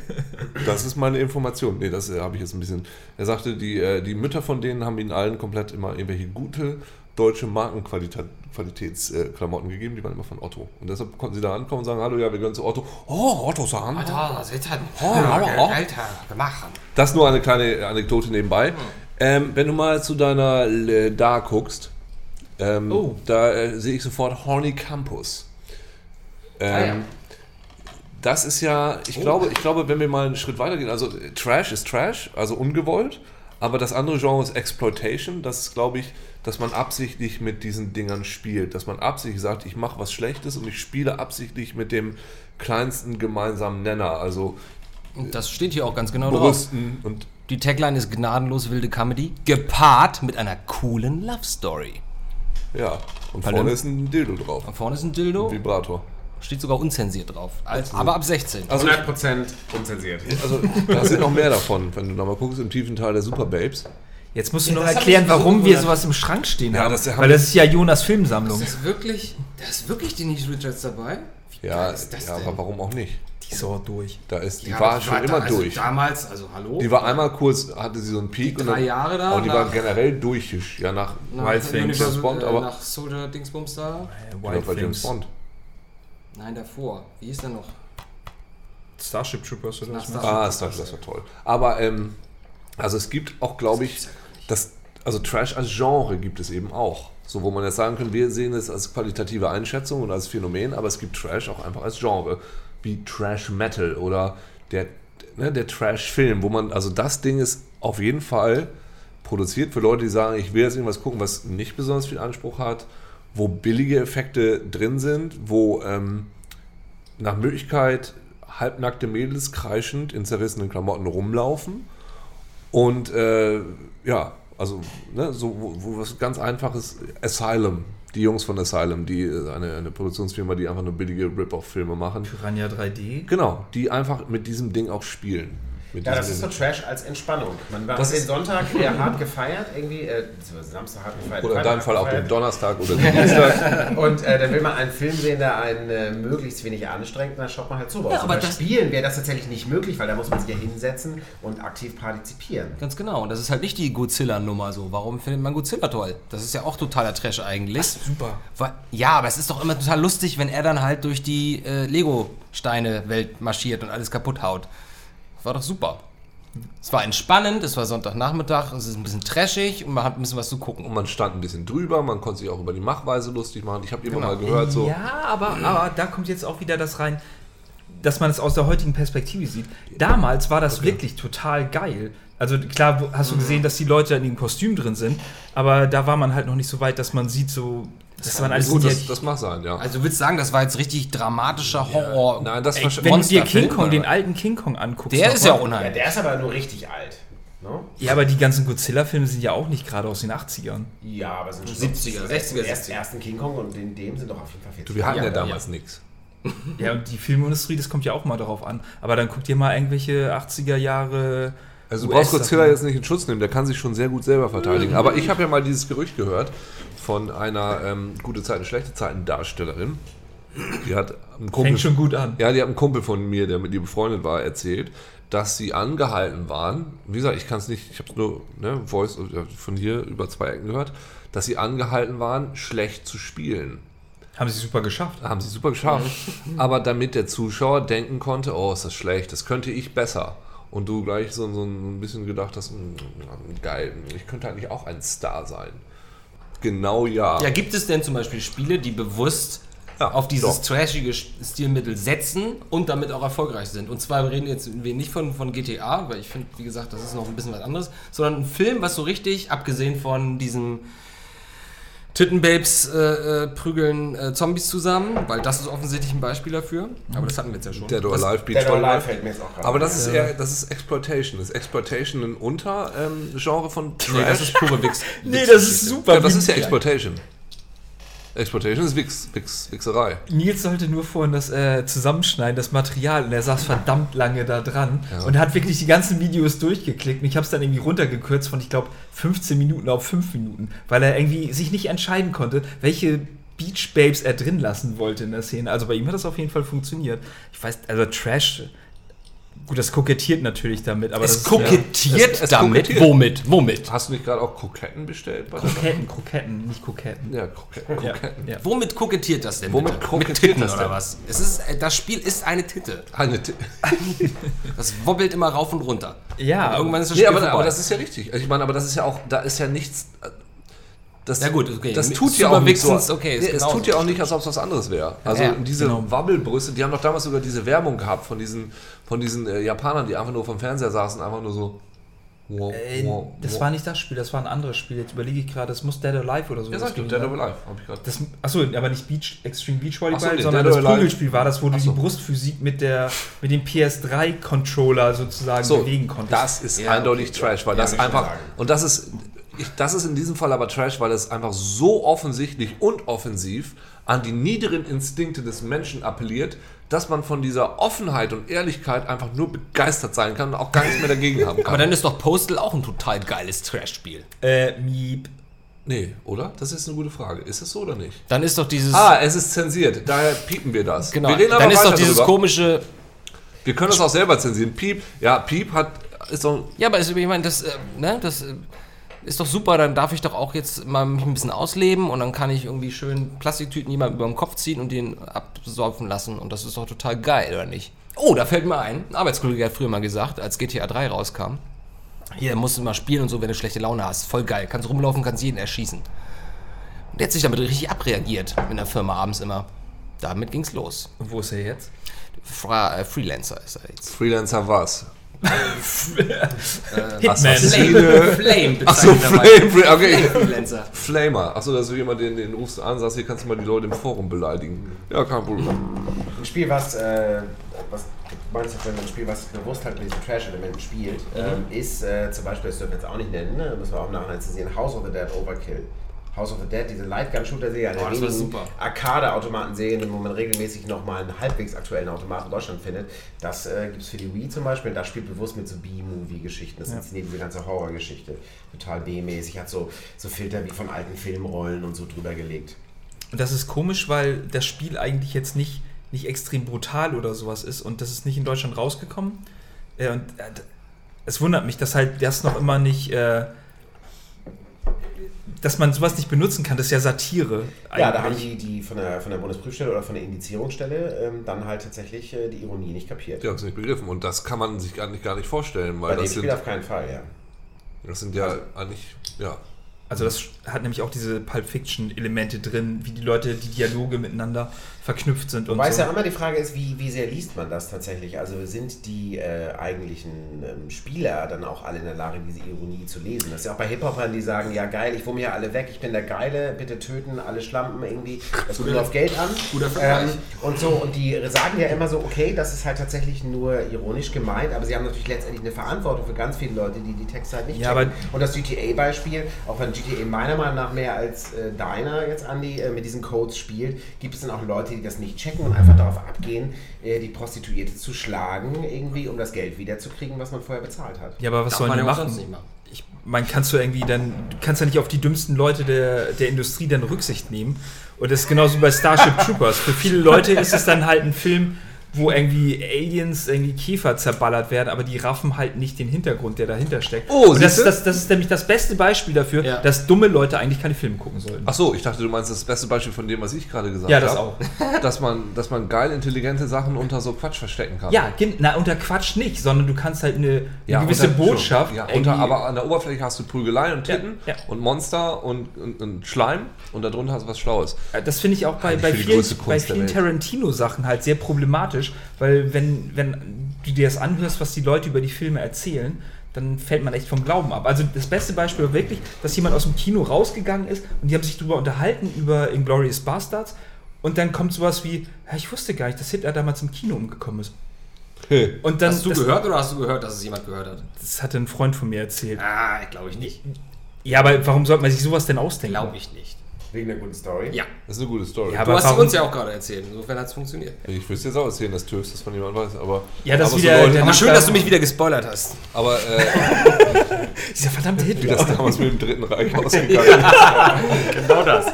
Das ist meine Information. Nee, das äh, habe ich jetzt ein bisschen. Er sagte, die, äh, die Mütter von denen haben ihnen allen komplett immer irgendwelche gute deutsche Markenqualitätsklamotten gegeben, die waren immer von Otto. Und deshalb konnten sie da ankommen und sagen, hallo, ja, wir gehören zu Otto. Oh, Otto sagen. das ist halt Oh, oh, oh. Alter, gemacht. Das nur eine kleine Anekdote nebenbei. Ähm, wenn du mal zu deiner äh, da guckst, ähm, Oh. da äh, sehe ich sofort Horny Campus. Ähm, Ah, ja. Das ist ja, ich glaube, ich glaube, wenn wir mal einen Schritt weiter gehen, also äh, Trash ist Trash, also ungewollt, aber das andere Genre ist Exploitation. Das ist, glaube ich, dass man absichtlich mit diesen Dingern spielt, dass man absichtlich sagt, ich mache was Schlechtes und ich spiele absichtlich mit dem kleinsten gemeinsamen Nenner, also Und das steht hier auch ganz genau drauf. Brüsten und Die Tagline ist gnadenlos wilde Comedy, gepaart mit einer coolen Love Story. ja, und Pardon? vorne ist ein Dildo drauf. Da vorne ist ein Dildo, Vibrator. Steht sogar unzensiert drauf. Als, aber ab 16. Also, 100% unzensiert. also da sind noch mehr davon, wenn du nochmal guckst, im tiefen Teil der Super Babes. Jetzt musst du Ja, noch erklären, warum wir sowas im Schrank stehen Ja, haben. das haben Weil das ist ja Jonas Filmsammlung. ist wirklich, da ist wirklich Denise Richards dabei? Wie Ja, geil ist das ja denn? aber warum auch nicht? Die ist auch durch. Da ist, die Ja, war schon da- immer also durch. Damals, also hallo? Die war einmal kurz, hatte sie so einen Peak. Die und drei dann, Jahre da, Aber die war generell durchisch. Ja, nach nach, Wild Things. James Bond, äh, aber- nach Soldier Dingsbums da? ja, bei James Bond. Nein, davor. Wie hieß der noch? Starship Troopers oder Nach was? Ah, war- das war toll. Aber, ähm, also es gibt auch, glaube ich, das, also Trash als Genre gibt es eben auch. So, wo man jetzt sagen kann, wir sehen es als qualitative Einschätzung und als Phänomen, aber es gibt Trash auch einfach als Genre. Wie Trash Metal oder der, ne, der Trash-Film, wo man, also das Ding ist auf jeden Fall produziert für Leute, die sagen, ich will jetzt irgendwas gucken, was nicht besonders viel Anspruch hat, wo billige Effekte drin sind, wo ähm, nach Möglichkeit halbnackte Mädels kreischend in zerrissenen Klamotten rumlaufen. Und äh, ja, also ne, so wo, wo was ganz einfaches Asylum, die Jungs von Asylum, die äh, eine, eine Produktionsfirma, die einfach nur billige Rip-Off-Filme machen. Piranha 3D. Genau, die einfach mit diesem Ding auch spielen. Mit Ja, das ist so Trash als Entspannung. Man war Das den ist- Sonntag eher hart gefeiert, irgendwie, äh, beziehungsweise Samstag hart gefeiert. oder in deinem Fall auch den gefeiert. Donnerstag oder den Dienstag. Und äh, dann will man einen Film sehen, der einen äh, möglichst wenig anstrengt, dann schaut man halt sowas. Ja, Und aber das- Spielen wäre das tatsächlich nicht möglich, weil da muss man sich ja hinsetzen und aktiv partizipieren. Ganz genau. Und das ist halt nicht die Godzilla-Nummer so. Warum findet man Godzilla toll? Das ist ja auch totaler Trash eigentlich. Super. Weil- Ja, aber es ist doch immer total lustig, wenn er dann halt durch die äh, Lego-Steine-Welt marschiert und alles kaputt haut. War doch super. Es war entspannend, es war Sonntagnachmittag, es ist ein bisschen trashig und man hat ein bisschen was zu gucken. Und man stand ein bisschen drüber, man konnte sich auch über die Machweise lustig machen. Ich habe immer Genau. mal gehört, so. Ja, aber, aber da kommt jetzt auch wieder das rein, dass man es aus der heutigen Perspektive sieht. Damals war das wirklich total geil. Also klar hast du gesehen, dass die Leute in dem Kostüm drin sind, aber da war man halt noch nicht so weit, dass man sieht so, dass man alles Gut, das, das mag sein, ja. Also du willst sagen, das war jetzt richtig dramatischer Horror. Nein, das Ey, Wenn du dir King Kong, oder den alten King Kong anguckst, Der ist ja unheimlich. der ist aber nur richtig alt. Ne? Ja, aber die ganzen Godzilla-Filme sind ja auch nicht gerade aus den 80ern. Ja, aber sind schon 70er, 60er, Den ersten, 70er. ersten King Kong und in dem sind doch auf jeden Fall 40 Du, wir hatten ja, Ja, damals nichts. Ja, und die Filmindustrie, das kommt ja auch mal darauf an. Aber dann guck dir mal irgendwelche 80er Jahre. Also du brauchst Godzilla jetzt nicht in Schutz nehmen, der kann sich schon sehr gut selber verteidigen. Aber ich habe ja mal dieses Gerücht gehört von einer ähm, gute Zeiten, schlechte Zeiten Darstellerin. Die hat einen Kumpel, Fängt schon gut an. ja, die hat einen Kumpel von mir, der mit ihr befreundet war, erzählt, dass sie angehalten waren. Wie gesagt, ich kann es nicht, ich habe es nur ne, Voice von hier über zwei Ecken gehört, dass sie angehalten waren, schlecht zu spielen. Haben sie super geschafft. Haben sie super geschafft. Aber damit der Zuschauer denken konnte, oh, ist das schlecht, das könnte ich besser. Und du gleich so, so ein bisschen gedacht hast, "Hm, geil, ich könnte eigentlich auch ein Star sein. Genau ja. Ja, gibt es denn zum Beispiel Spiele, die bewusst Ja, auf dieses doch. trashige Stilmittel setzen und damit auch erfolgreich sind? Und zwar wir reden jetzt wir nicht von, von GTA, weil ich finde, wie gesagt, das ist noch ein bisschen was anderes, sondern ein Film, was so richtig, abgesehen von diesem Tittenbabes äh, äh, prügeln äh, Zombies zusammen, weil das ist offensichtlich ein Beispiel dafür. Aber das hatten wir jetzt ja schon. Dead or Das- Alive, Beach Dead or Alive fällt mir jetzt auch gerade Aber das ist eher, das ist Exploitation. Ist Exploitation ein Untergenre von Trash? Nee, das ist pure Wix. Nee, das ist super. ja, das ist ja Exploitation. Exploitation ist Wix, Wix, Wichserei. Nils sollte nur vorhin das äh, zusammenschneiden, das Material, und er saß verdammt lange da dran und hat wirklich die ganzen Videos durchgeklickt. Und ich habe es dann irgendwie runtergekürzt von, ich glaube, 15 Minuten auf 5 Minuten, weil er irgendwie sich nicht entscheiden konnte, welche Beach Babes er drin lassen wollte in der Szene. Also bei ihm hat das auf jeden Fall funktioniert. Ich weiß, also Trash, gut, das kokettiert natürlich damit, aber Es das kokettiert Es- es damit. kokettiert. Womit? Womit? Hast du nicht gerade auch Kroketten bestellt? Bei ja, der Kroketten, Kroketten, nicht Koketten. ja, Kroketten. Ja, Kroketten. ja. Womit kokettiert das denn? Womit Mit Titten das oder denn? was? Es ist, äh, das Spiel ist eine Titte. Eine Ti- Das wobbelt immer rauf und runter. Ja, Und irgendwann ist das Nee, Spiel aber, aber das ist ja richtig. Ich meine, aber das ist ja auch, da ist ja nichts. Das, Ja gut, okay. Das tut ja auch nicht so. Okay, nee, es tut ja auch nicht, als ob es was anderes wäre. Also Ja, diese genau. Wabbelbrüste, die haben doch damals sogar diese Werbung gehabt von diesen, von diesen äh, Japanern, die einfach nur vom Fernseher saßen, einfach nur so. Wow, Äh, wow, das wow. war nicht das Spiel, das war ein anderes Spiel. Jetzt überlege ich gerade, das muss Dead or Alive oder so. Ja, ich, Dead or Alive, hab ich gerade. Das, achso, aber nicht Beach, Extreme Beach Volleyball, so, nee, sondern das. Prügelspiel war das, wo du so. die Brustphysik mit, der, mit dem PS3-Controller sozusagen So, bewegen konntest. das ist Ja, eindeutig Trash, weil das ich schon einfach. Und das ist. Ich, das ist in diesem Fall aber Trash, weil es einfach so offensichtlich und offensiv an die niederen Instinkte des Menschen appelliert, dass man von dieser Offenheit und Ehrlichkeit einfach nur begeistert sein kann und auch gar nichts mehr dagegen haben kann. aber dann ist doch Postal auch ein total geiles Trash-Spiel. äh, Miep. nee, oder? Das ist eine gute Frage. Ist es so oder nicht? Dann ist doch dieses. Ah, es ist zensiert. Daher piepen wir das. genau. Wir reden aber Dann ist doch dieses drüber. komische. Wir können das auch selber zensieren. Piep, ja, Piep hat ist doch Ja, aber es- ich meine, das, äh, ne, das äh, ist doch super. Dann darf ich doch auch jetzt mal mich ein bisschen ausleben und dann kann ich irgendwie schön Plastiktüten jemandem über den Kopf ziehen und den absaufen lassen. Und das ist doch total geil, oder nicht? Oh, da fällt mir ein. Ein Arbeitskollege hat früher mal gesagt, als GTA 3 rauskam. Hier musst du mal spielen und so, wenn du schlechte Laune hast. Voll geil. Kannst rumlaufen, kannst jeden erschießen. Und der hat sich damit richtig abreagiert in der Firma abends immer. Damit ging's los. Und wo ist er jetzt? Fra äh, Freelancer ist er jetzt. Freelancer was? Hitman. Assassine. Flame Achso, Flame, Flame, okay. Flamer. Achso, das ist so jemand, den, den rufst du an, sagst, hier kannst du mal die Leute im Forum beleidigen. Ja, kein Problem. Ein Spiel, was, äh, was du meinst ja vorhin, ein Spiel, was bewusst halt mit diesen Trash-Elementen spielt, ähm, ist äh, zum Beispiel, das dürfen wir jetzt auch nicht nennen, ne? müssen wir auch nachher sehen, House of the Dead Overkill. House of the Dead, diese Lightgun-Shooter-Serie, eine Oh, der wenigen super. Arcade-Automaten-Serien, wo man regelmäßig nochmal einen halbwegs aktuellen Automaten in Deutschland findet. Das äh, gibt es für die Wii zum Beispiel. und Das spielt bewusst mit so B-Movie-Geschichten. Das ist neben diese ganze Horrorgeschichte. Total B-mäßig. Hat so, so Filter wie von alten Filmrollen und so drüber gelegt. Und das ist komisch, weil das Spiel eigentlich jetzt nicht, nicht extrem brutal oder sowas ist und das ist nicht in Deutschland rausgekommen. Äh, und äh, es wundert mich, dass halt das noch immer nicht äh, dass man sowas nicht benutzen kann, das ist ja Satire. Ja, da haben eigentlich. die, die von der, von der Bundesprüfstelle oder von der Indizierungsstelle ähm, dann halt tatsächlich äh, die Ironie nicht kapiert. Die haben es nicht begriffen. Und das kann man sich gar nicht, gar nicht vorstellen, weil Bei dem das sind, Spiel auf keinen Fall, ja. das sind ja eigentlich, ja. Also das hat nämlich auch diese Pulp Fiction Elemente drin, wie die Leute, die Dialoge miteinander verknüpft sind und Wobei es so. ja immer die Frage ist, wie, wie sehr liest man das tatsächlich? Also sind die äh, eigentlichen ähm, Spieler dann auch alle in der Lage, diese Ironie zu lesen? Das ist ja auch bei Hip-Hopern, die sagen, ja geil, ich mir alle weg, ich bin der Geile, bitte töten alle Schlampen irgendwie. Das kommt nur auf Geld an. Guter Vergleich. Ähm, und so, und die sagen ja immer so, okay, das ist halt tatsächlich nur ironisch gemeint, aber sie haben natürlich letztendlich eine Verantwortung für ganz viele Leute, die die Texte halt nicht Ja, checken. aber- Und das GTA-Beispiel, auch wenn GTA meiner Meinung nach mehr als äh, deiner jetzt, Andi, äh, mit diesen Codes spielt, gibt es dann auch Leute, die das nicht checken und einfach darauf abgehen, äh, die Prostituierte zu schlagen, irgendwie, um das Geld wiederzukriegen, was man vorher bezahlt hat. Ja, aber was Darf sollen man die machen? sonst nicht machen. Ich meine, kannst du irgendwie dann, du kannst ja nicht auf die dümmsten Leute der, der Industrie dann Rücksicht nehmen. Und das ist genauso wie bei Starship Troopers. Für viele Leute ist es dann halt ein Film, wo irgendwie Aliens, irgendwie Käfer zerballert werden, aber die raffen halt nicht den Hintergrund, der dahinter steckt. Oh, das, das, das ist nämlich das beste Beispiel dafür, Ja. dass dumme Leute eigentlich keine Filme gucken sollten. Ach so, ich dachte, du meinst das beste Beispiel von dem, was ich gerade gesagt Ja, habe. das auch. Dass man, dass man geil intelligente Sachen unter so Quatsch verstecken kann. Ja, na, unter Quatsch nicht, sondern du kannst halt eine, eine Ja, gewisse unter- Botschaft. Ja, unter, aber an der Oberfläche hast du Prügeleien und Ja, Titten ja. und Monster und, und, und Schleim und darunter hast du was Schlaues. Äh, Das finde ich auch bei, bei vielen, bei vielen. Tarantino-Sachen halt sehr problematisch, weil wenn, wenn du dir das anhörst, was die Leute über die Filme erzählen, dann fällt man echt vom Glauben ab. Also das beste Beispiel war wirklich, dass jemand aus dem Kino rausgegangen ist und die haben sich darüber unterhalten, über Inglourious Bastards und dann kommt sowas wie, ja, ich wusste gar nicht, dass Hitler damals im Kino umgekommen ist. Und dann, Hast du das, gehört oder hast du gehört, dass es jemand gehört hat? das hatte ein Freund von mir erzählt. Ah, glaube ich nicht. Ja, aber warum sollte man sich sowas denn ausdenken? Glaube ich nicht. Wegen der guten Story. Ja. Das ist eine gute Story. Ja, Du aber hast sie uns ja auch gerade erzählt. Insofern hat es funktioniert. ich wüsste jetzt auch erzählen, dass Töfs das von jemandem weiß, aber. Ja, das aber wieder- Leute, der Aber schön, da- dass du mich wieder gespoilert hast. aber äh, Dieser verdammte wie Hitler. das damals mit dem Dritten Reich ausgegangen ist. Genau das.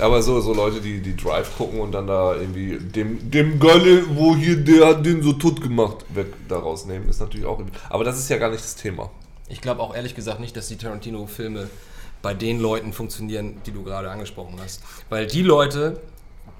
Aber so, so Leute, die, die Drive gucken und dann da irgendwie dem, dem Galle, wo hier der hat den so tot gemacht, weg daraus nehmen, ist natürlich auch. Aber das ist ja gar nicht das Thema. Ich glaube auch ehrlich gesagt nicht, dass die Tarantino-Filme bei den Leuten funktionieren, die du gerade angesprochen hast. Weil die Leute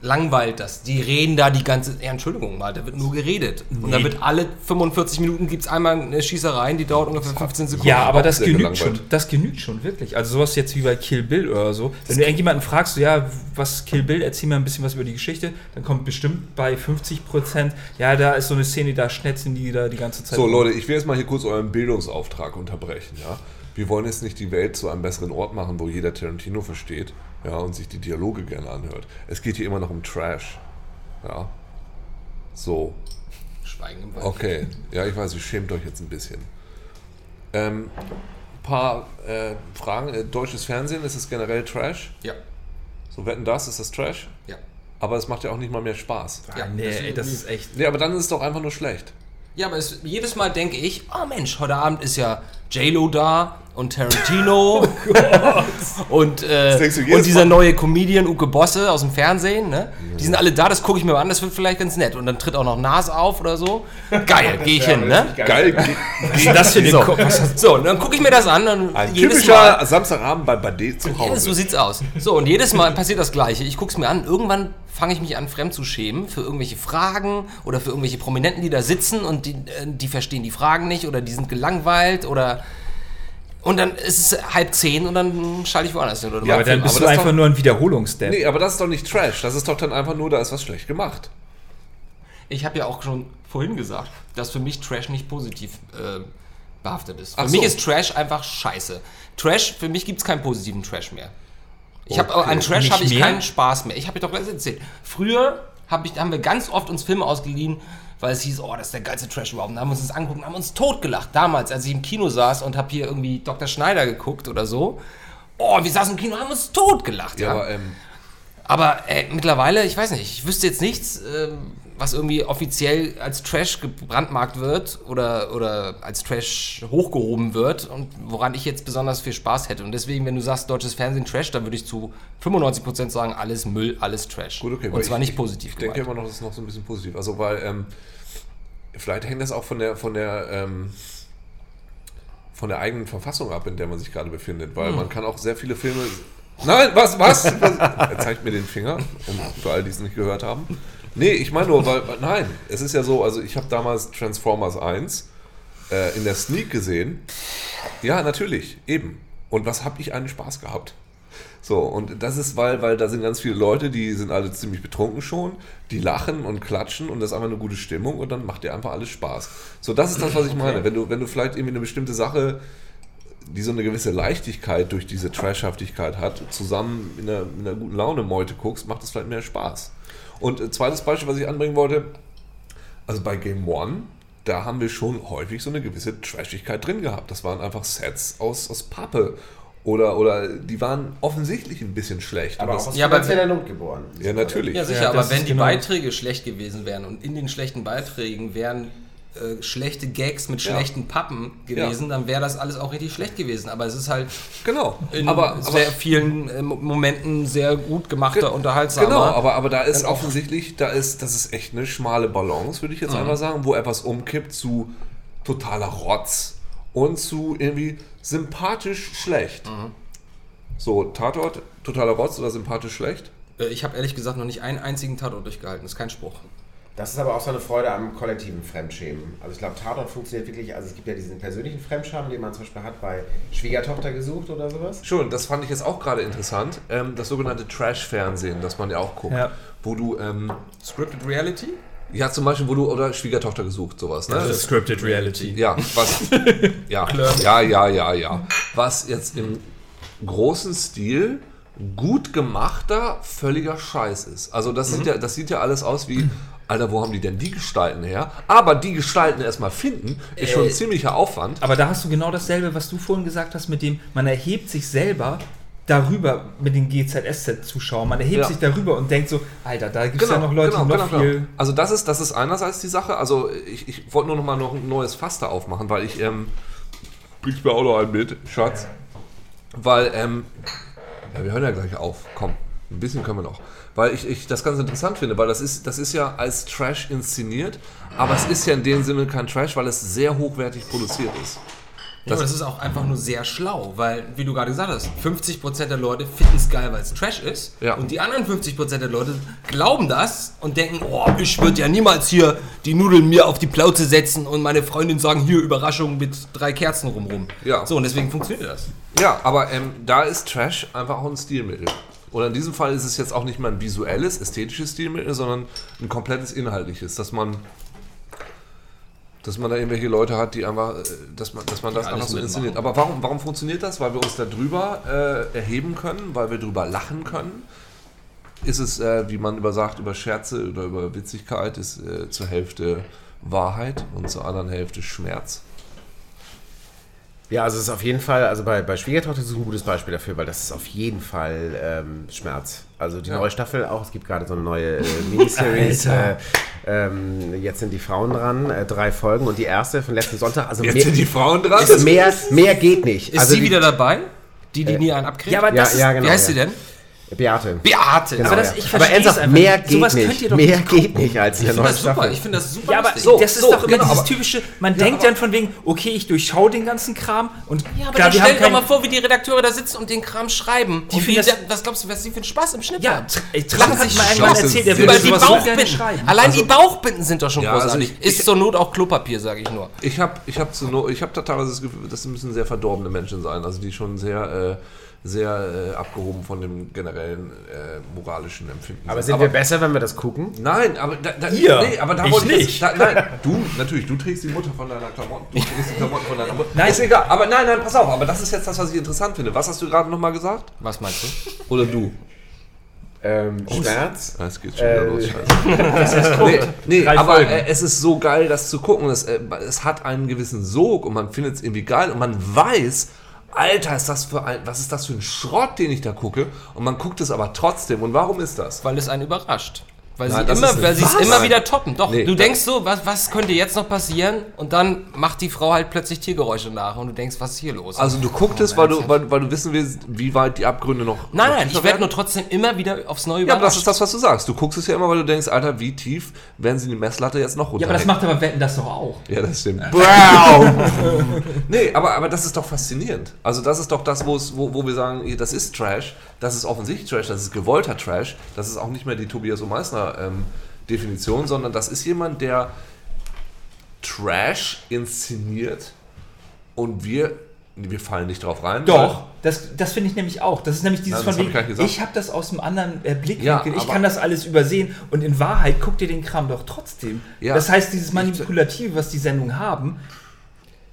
langweilt das. Die reden da die ganze. Ja, Entschuldigung mal, da wird nur geredet. Und da wird alle 45 Minuten gibt es einmal eine Schießerei, die dauert ungefähr 15 Sekunden. Ja, aber das genügt gelangweilt. schon. Das genügt schon, wirklich. Also sowas jetzt wie bei Kill Bill oder so. Wenn du irgendjemanden fragst, so, ja, was Kill Bill, erzähl mir ein bisschen was über die Geschichte, dann kommt bestimmt bei 50 Prozent, ja, da ist so eine Szene, da schnetzeln die da die ganze Zeit. So. Leute, ich will jetzt mal hier kurz euren Bildungsauftrag unterbrechen, ja. Wir wollen jetzt nicht die Welt zu einem besseren Ort machen, wo jeder Tarantino versteht, ja, und sich die Dialoge gerne anhört. Es geht hier immer noch um Trash, ja. So, Schweigen im Wald. okay. Ja, ich weiß, ihr schämt euch jetzt ein bisschen. Ähm, paar äh, Fragen. Äh, deutsches Fernsehen, ist es generell Trash? Ja. So, wetten das, ist das Trash? Ja. Aber es macht ja auch nicht mal mehr Spaß. ja. nee, das- ey, das ist echt. Nee, aber dann ist es doch einfach nur schlecht. Ja, aber es, jedes Mal denke ich, oh Mensch, heute Abend ist ja J-Lo da und Tarantino und, äh, du und dieser Mal? neue Comedian Uke Bosse aus dem Fernsehen. Ne? Die sind alle da, das gucke ich mir mal an, das wird vielleicht ganz nett. Und dann tritt auch noch Nas auf oder so. Geil, gehe ich hin. Ne? Geil. Was ist das für eine So, so und dann gucke ich mir das an und Ein jedes typischer Mal... Samstagabend bei Bade zu Ja, Hause. so sieht's aus. So, und jedes Mal passiert das Gleiche. Ich guck's mir an, irgendwann fange ich mich an, fremd zu schämen für irgendwelche Fragen oder für irgendwelche Prominenten, die da sitzen und die, äh, die verstehen die Fragen nicht oder die sind gelangweilt oder. Und dann ist es halb zehn und dann schalte ich woanders hin. Oder Ja, aber dann aber bist das du einfach doch- nur ein Wiederholungsstep. Nee, aber das ist doch nicht Trash. Das ist doch dann einfach nur, da ist was schlecht gemacht. Ich habe ja auch schon vorhin gesagt, dass für mich Trash nicht positiv äh, behaftet ist. Für Ach mich so. ist Trash einfach scheiße. Trash, für mich gibt es keinen positiven Trash mehr. Ich habe Okay. an Trash habe ich mehr? keinen Spaß mehr. Ich habe dir doch letztens erzählt. Früher hab ich, haben wir ganz oft uns Filme ausgeliehen, weil es hieß, oh, das ist der geilste Trash überhaupt. Und dann haben wir uns das angeguckt und haben uns totgelacht. Damals, als ich im Kino saß und habe hier irgendwie Dr. Schneider geguckt oder so. Oh, wir saßen im Kino und haben uns totgelacht. Ja, Ja, aber ähm, aber äh, mittlerweile, ich weiß nicht, ich wüsste jetzt nichts, ähm, was irgendwie offiziell als Trash gebrandmarkt wird oder, oder als Trash hochgehoben wird und woran ich jetzt besonders viel Spaß hätte. Und deswegen, wenn du sagst, deutsches Fernsehen Trash, dann würde ich zu 95% sagen, alles Müll, alles Trash. gut, okay. Und zwar ich, nicht positiv Ich, ich denke immer noch, das ist noch so ein bisschen positiv. Also, weil, ähm, vielleicht hängt das auch von der, von der, ähm, von der eigenen Verfassung ab, in der man sich gerade befindet, weil man kann auch sehr viele Filme. Nein, was, was? was? Er zeigt mir den Finger, um, für all die es nicht gehört haben. Nee, ich meine nur, weil, nein, es ist ja so, also ich habe damals Transformers 1 äh, in der Sneak gesehen. Ja, natürlich, eben. Und was habe ich einen Spaß gehabt? So, und das ist, weil, weil da sind ganz viele Leute, die sind alle ziemlich betrunken schon, die lachen und klatschen und das ist einfach eine gute Stimmung und dann macht dir einfach alles Spaß. So, das ist das, was ich meine. Wenn du, wenn du vielleicht irgendwie eine bestimmte Sache, die so eine gewisse Leichtigkeit durch diese Trashhaftigkeit hat, zusammen in einer, in einer guten Laune Meute guckst, macht es vielleicht mehr Spaß. Und äh, zweites Beispiel, was ich anbringen wollte, also bei Game One, da haben wir schon häufig so eine gewisse Trashigkeit drin gehabt. Das waren einfach Sets aus, aus Pappe. Oder, oder die waren offensichtlich ein bisschen schlecht. Aber Und auch das, aus Ja, aber finanzieller Not geboren. ja, natürlich. Ja, sicher, Ja, aber wenn die genau- Beiträge schlecht gewesen wären und in den schlechten Beiträgen wären äh, schlechte Gags mit Ja. schlechten Pappen gewesen, dann wäre das alles auch richtig schlecht gewesen. Aber es ist halt Genau. in aber, aber, sehr vielen äh, Mo- Momenten sehr gut gemachter, unterhaltsamer. Genau, aber, aber da ist offensichtlich, da ist, das ist echt eine schmale Balance, würde ich jetzt Mhm. einfach sagen, wo etwas umkippt zu totaler Rotz und zu irgendwie sympathisch schlecht. Mhm. So, Tatort, totaler Rotz oder sympathisch schlecht? Äh, ich habe ehrlich gesagt noch nicht einen einzigen Tatort durchgehalten. Das ist kein Spruch. Das ist aber auch so eine Freude am kollektiven Fremdschämen. Also ich glaube, Tatort funktioniert wirklich, also es gibt ja diesen persönlichen Fremdscham, den man zum Beispiel hat bei Schwiegertochter gesucht oder sowas. Schon, das fand ich jetzt auch gerade interessant. Ähm, das sogenannte Trash-Fernsehen, das man ja auch guckt. Ja. Wo du, ähm, Scripted Reality? ja zum Beispiel, wo du, oder Schwiegertochter gesucht, sowas. Ne? Das ist Scripted Reality. Ja, was. ja, ja, ja, ja, ja. Was jetzt im großen Stil gut gemachter, völliger Scheiß ist. Also das, sieht ja, das sieht ja alles aus wie, Alter, wo haben die denn die Gestalten her? Aber die Gestalten erstmal finden, ist schon ein ziemlicher Aufwand. Aber da hast du genau dasselbe, was du vorhin gesagt hast, mit dem, man erhebt sich selber darüber mit den GZSZ-Zuschauern. Man erhebt Ja. sich darüber und denkt so, Alter, da gibt es ja noch Leute, die noch viel. Also das ist, das ist einerseits die Sache. Also ich, ich wollte nur noch mal noch ein neues Fass da aufmachen, weil ich, ähm, bringst mir auch noch ein mit, Schatz. Weil, ähm, ja, wir hören ja gleich auf. Komm, ein bisschen können wir noch. Weil ich, ich das ganz interessant finde, weil das ist, das ist ja als Trash inszeniert, aber es ist ja in dem Sinne kein Trash, weil es sehr hochwertig produziert ist. Ja, aber das ist auch einfach nur sehr schlau, weil, wie du gerade gesagt hast, 50% der Leute finden es geil, weil es Trash ist. Ja. Und die anderen 50% der Leute glauben das und denken, oh, ich würde ja niemals hier die Nudeln mir auf die Plauze setzen und meine Freundin sagen, hier Überraschung mit drei Kerzen rumrum. Ja. So, und deswegen funktioniert das. Ja, aber ähm, da ist Trash einfach auch ein Stilmittel. Oder in diesem Fall ist es jetzt auch nicht mal ein visuelles, ästhetisches Stilmittel, sondern ein komplettes inhaltliches, dass man dass man da irgendwelche Leute hat, die einfach, äh, dass man, dass man das Die einfach so mitmachen. inszeniert. Aber warum, warum funktioniert das? Weil wir uns da drüber äh, erheben können, weil wir drüber lachen können. Ist es, äh, wie man über sagt, über Scherze oder über Witzigkeit, ist äh, zur Hälfte Wahrheit und zur anderen Hälfte Schmerz. Ja, also es ist auf jeden Fall, also bei, bei Schwiegertochter ist es ein gutes Beispiel dafür, weil das ist auf jeden Fall ähm, Schmerz. Also die Ja. neue Staffel auch, es gibt gerade so eine neue äh, Miniseries. äh, ähm, jetzt sind die Frauen dran, äh, drei Folgen und die erste von letzten Sonntag. Also Jetzt mehr, sind die Frauen dran. ist mehr, mehr geht nicht. Ist also sie die- wieder dabei? Die, die nie einen abkriegt? Ja, aber Ja, das ist, ja, genau. Wie heißt sie ja. denn? Beate. Beate. Genau, Aber das- ja. ich aber ernsthaft, einfach mehr geht Sowas könnt nicht. ihr doch Mehr nicht geht nicht als in der Ich neuen das super. Staffel. Ich finde das super Ja, aber lustig. so, das ist so, doch immer genau, dieses typische, man denkt dann von wegen, okay, ich durchschaue den ganzen Kram und Ja, aber klar, dann stell dir doch mal vor, wie die Redakteure da sitzen und den Kram schreiben. Die und wie, das- der- was glaubst du, was sie für einen Spaß im Schnitt ja, haben? Tr- ey, Lachen Trump hat sich mal irgendwann erzählt, würde Über die Bauchbinden. schreiben. Allein Also- die Bauchbinden sind doch schon Ja, also großartig. ich- Ist zur Not auch Klopapier, sage ich nur. Ich habe hab, ich hab da teilweise das Gefühl, das müssen sehr verdorbene Menschen sein, also die schon sehr, äh, sehr äh, abgehoben von dem generellen äh, moralischen Empfinden Aber sind wir besser, wenn wir das gucken? Nein, aber da, da, Ihr? nee, aber da Ich wollte ich nicht. Jetzt, da, nein, du, natürlich, du trägst die Mutter von deiner Klamotten, du trägst die Klamotten von deiner Mutter. Nein. ist egal, aber nein, nein, pass auf, aber das ist jetzt das, was ich interessant finde. Was hast du gerade nochmal gesagt? Was meinst du? Oder du? Ähm, Schmerz. Ah, Es geht schon wieder Äh, los, scheiße. nee, nee aber äh, es ist so geil, das zu gucken. Es, äh, es hat einen gewissen Sog und man findet es irgendwie geil und man weiß, Alter, ist das für ein, was ist das für ein Schrott, den ich da gucke? Und man guckt es aber trotzdem. Und warum ist das? Weil es einen überrascht. Weil Nein, sie, immer, weil sie es immer wieder toppen. Doch, Nee, du denkst so, was, was könnte jetzt noch passieren? Und dann macht die Frau halt plötzlich Tiergeräusche nach und du denkst, was ist hier los? Also du guckst es, weil du, weil, weil du wissen willst, wie weit die Abgründe noch. nein, noch nein, ich werde werden. nur trotzdem immer wieder aufs Neue Ja, aber das überrascht. ist das, was du sagst. Du guckst es ja immer, weil du denkst, Alter, wie tief werden sie die Messlatte jetzt noch runter? Ja, aber das macht aber Wetten das doch auch. Ja, das stimmt. Wow! nee, aber, aber das ist doch faszinierend. Also das ist doch das, wo, wo, wo wir sagen, das ist Trash, das ist offensichtlich Trash, das ist gewollter Trash, das ist auch nicht mehr die Tobias Meissner ähm, Definition, sondern das ist jemand, der Trash inszeniert und wir, wir fallen nicht drauf rein. Doch, das, das finde ich nämlich auch. Das ist nämlich dieses Nein, von hab ich wegen, nicht gesagt. ich habe das aus einem anderen äh, Blickwinkel, Ja, ich kann das alles übersehen und in Wahrheit guckt ihr den Kram doch trotzdem. Ja. Das heißt, dieses Manipulative, was die Sendungen haben,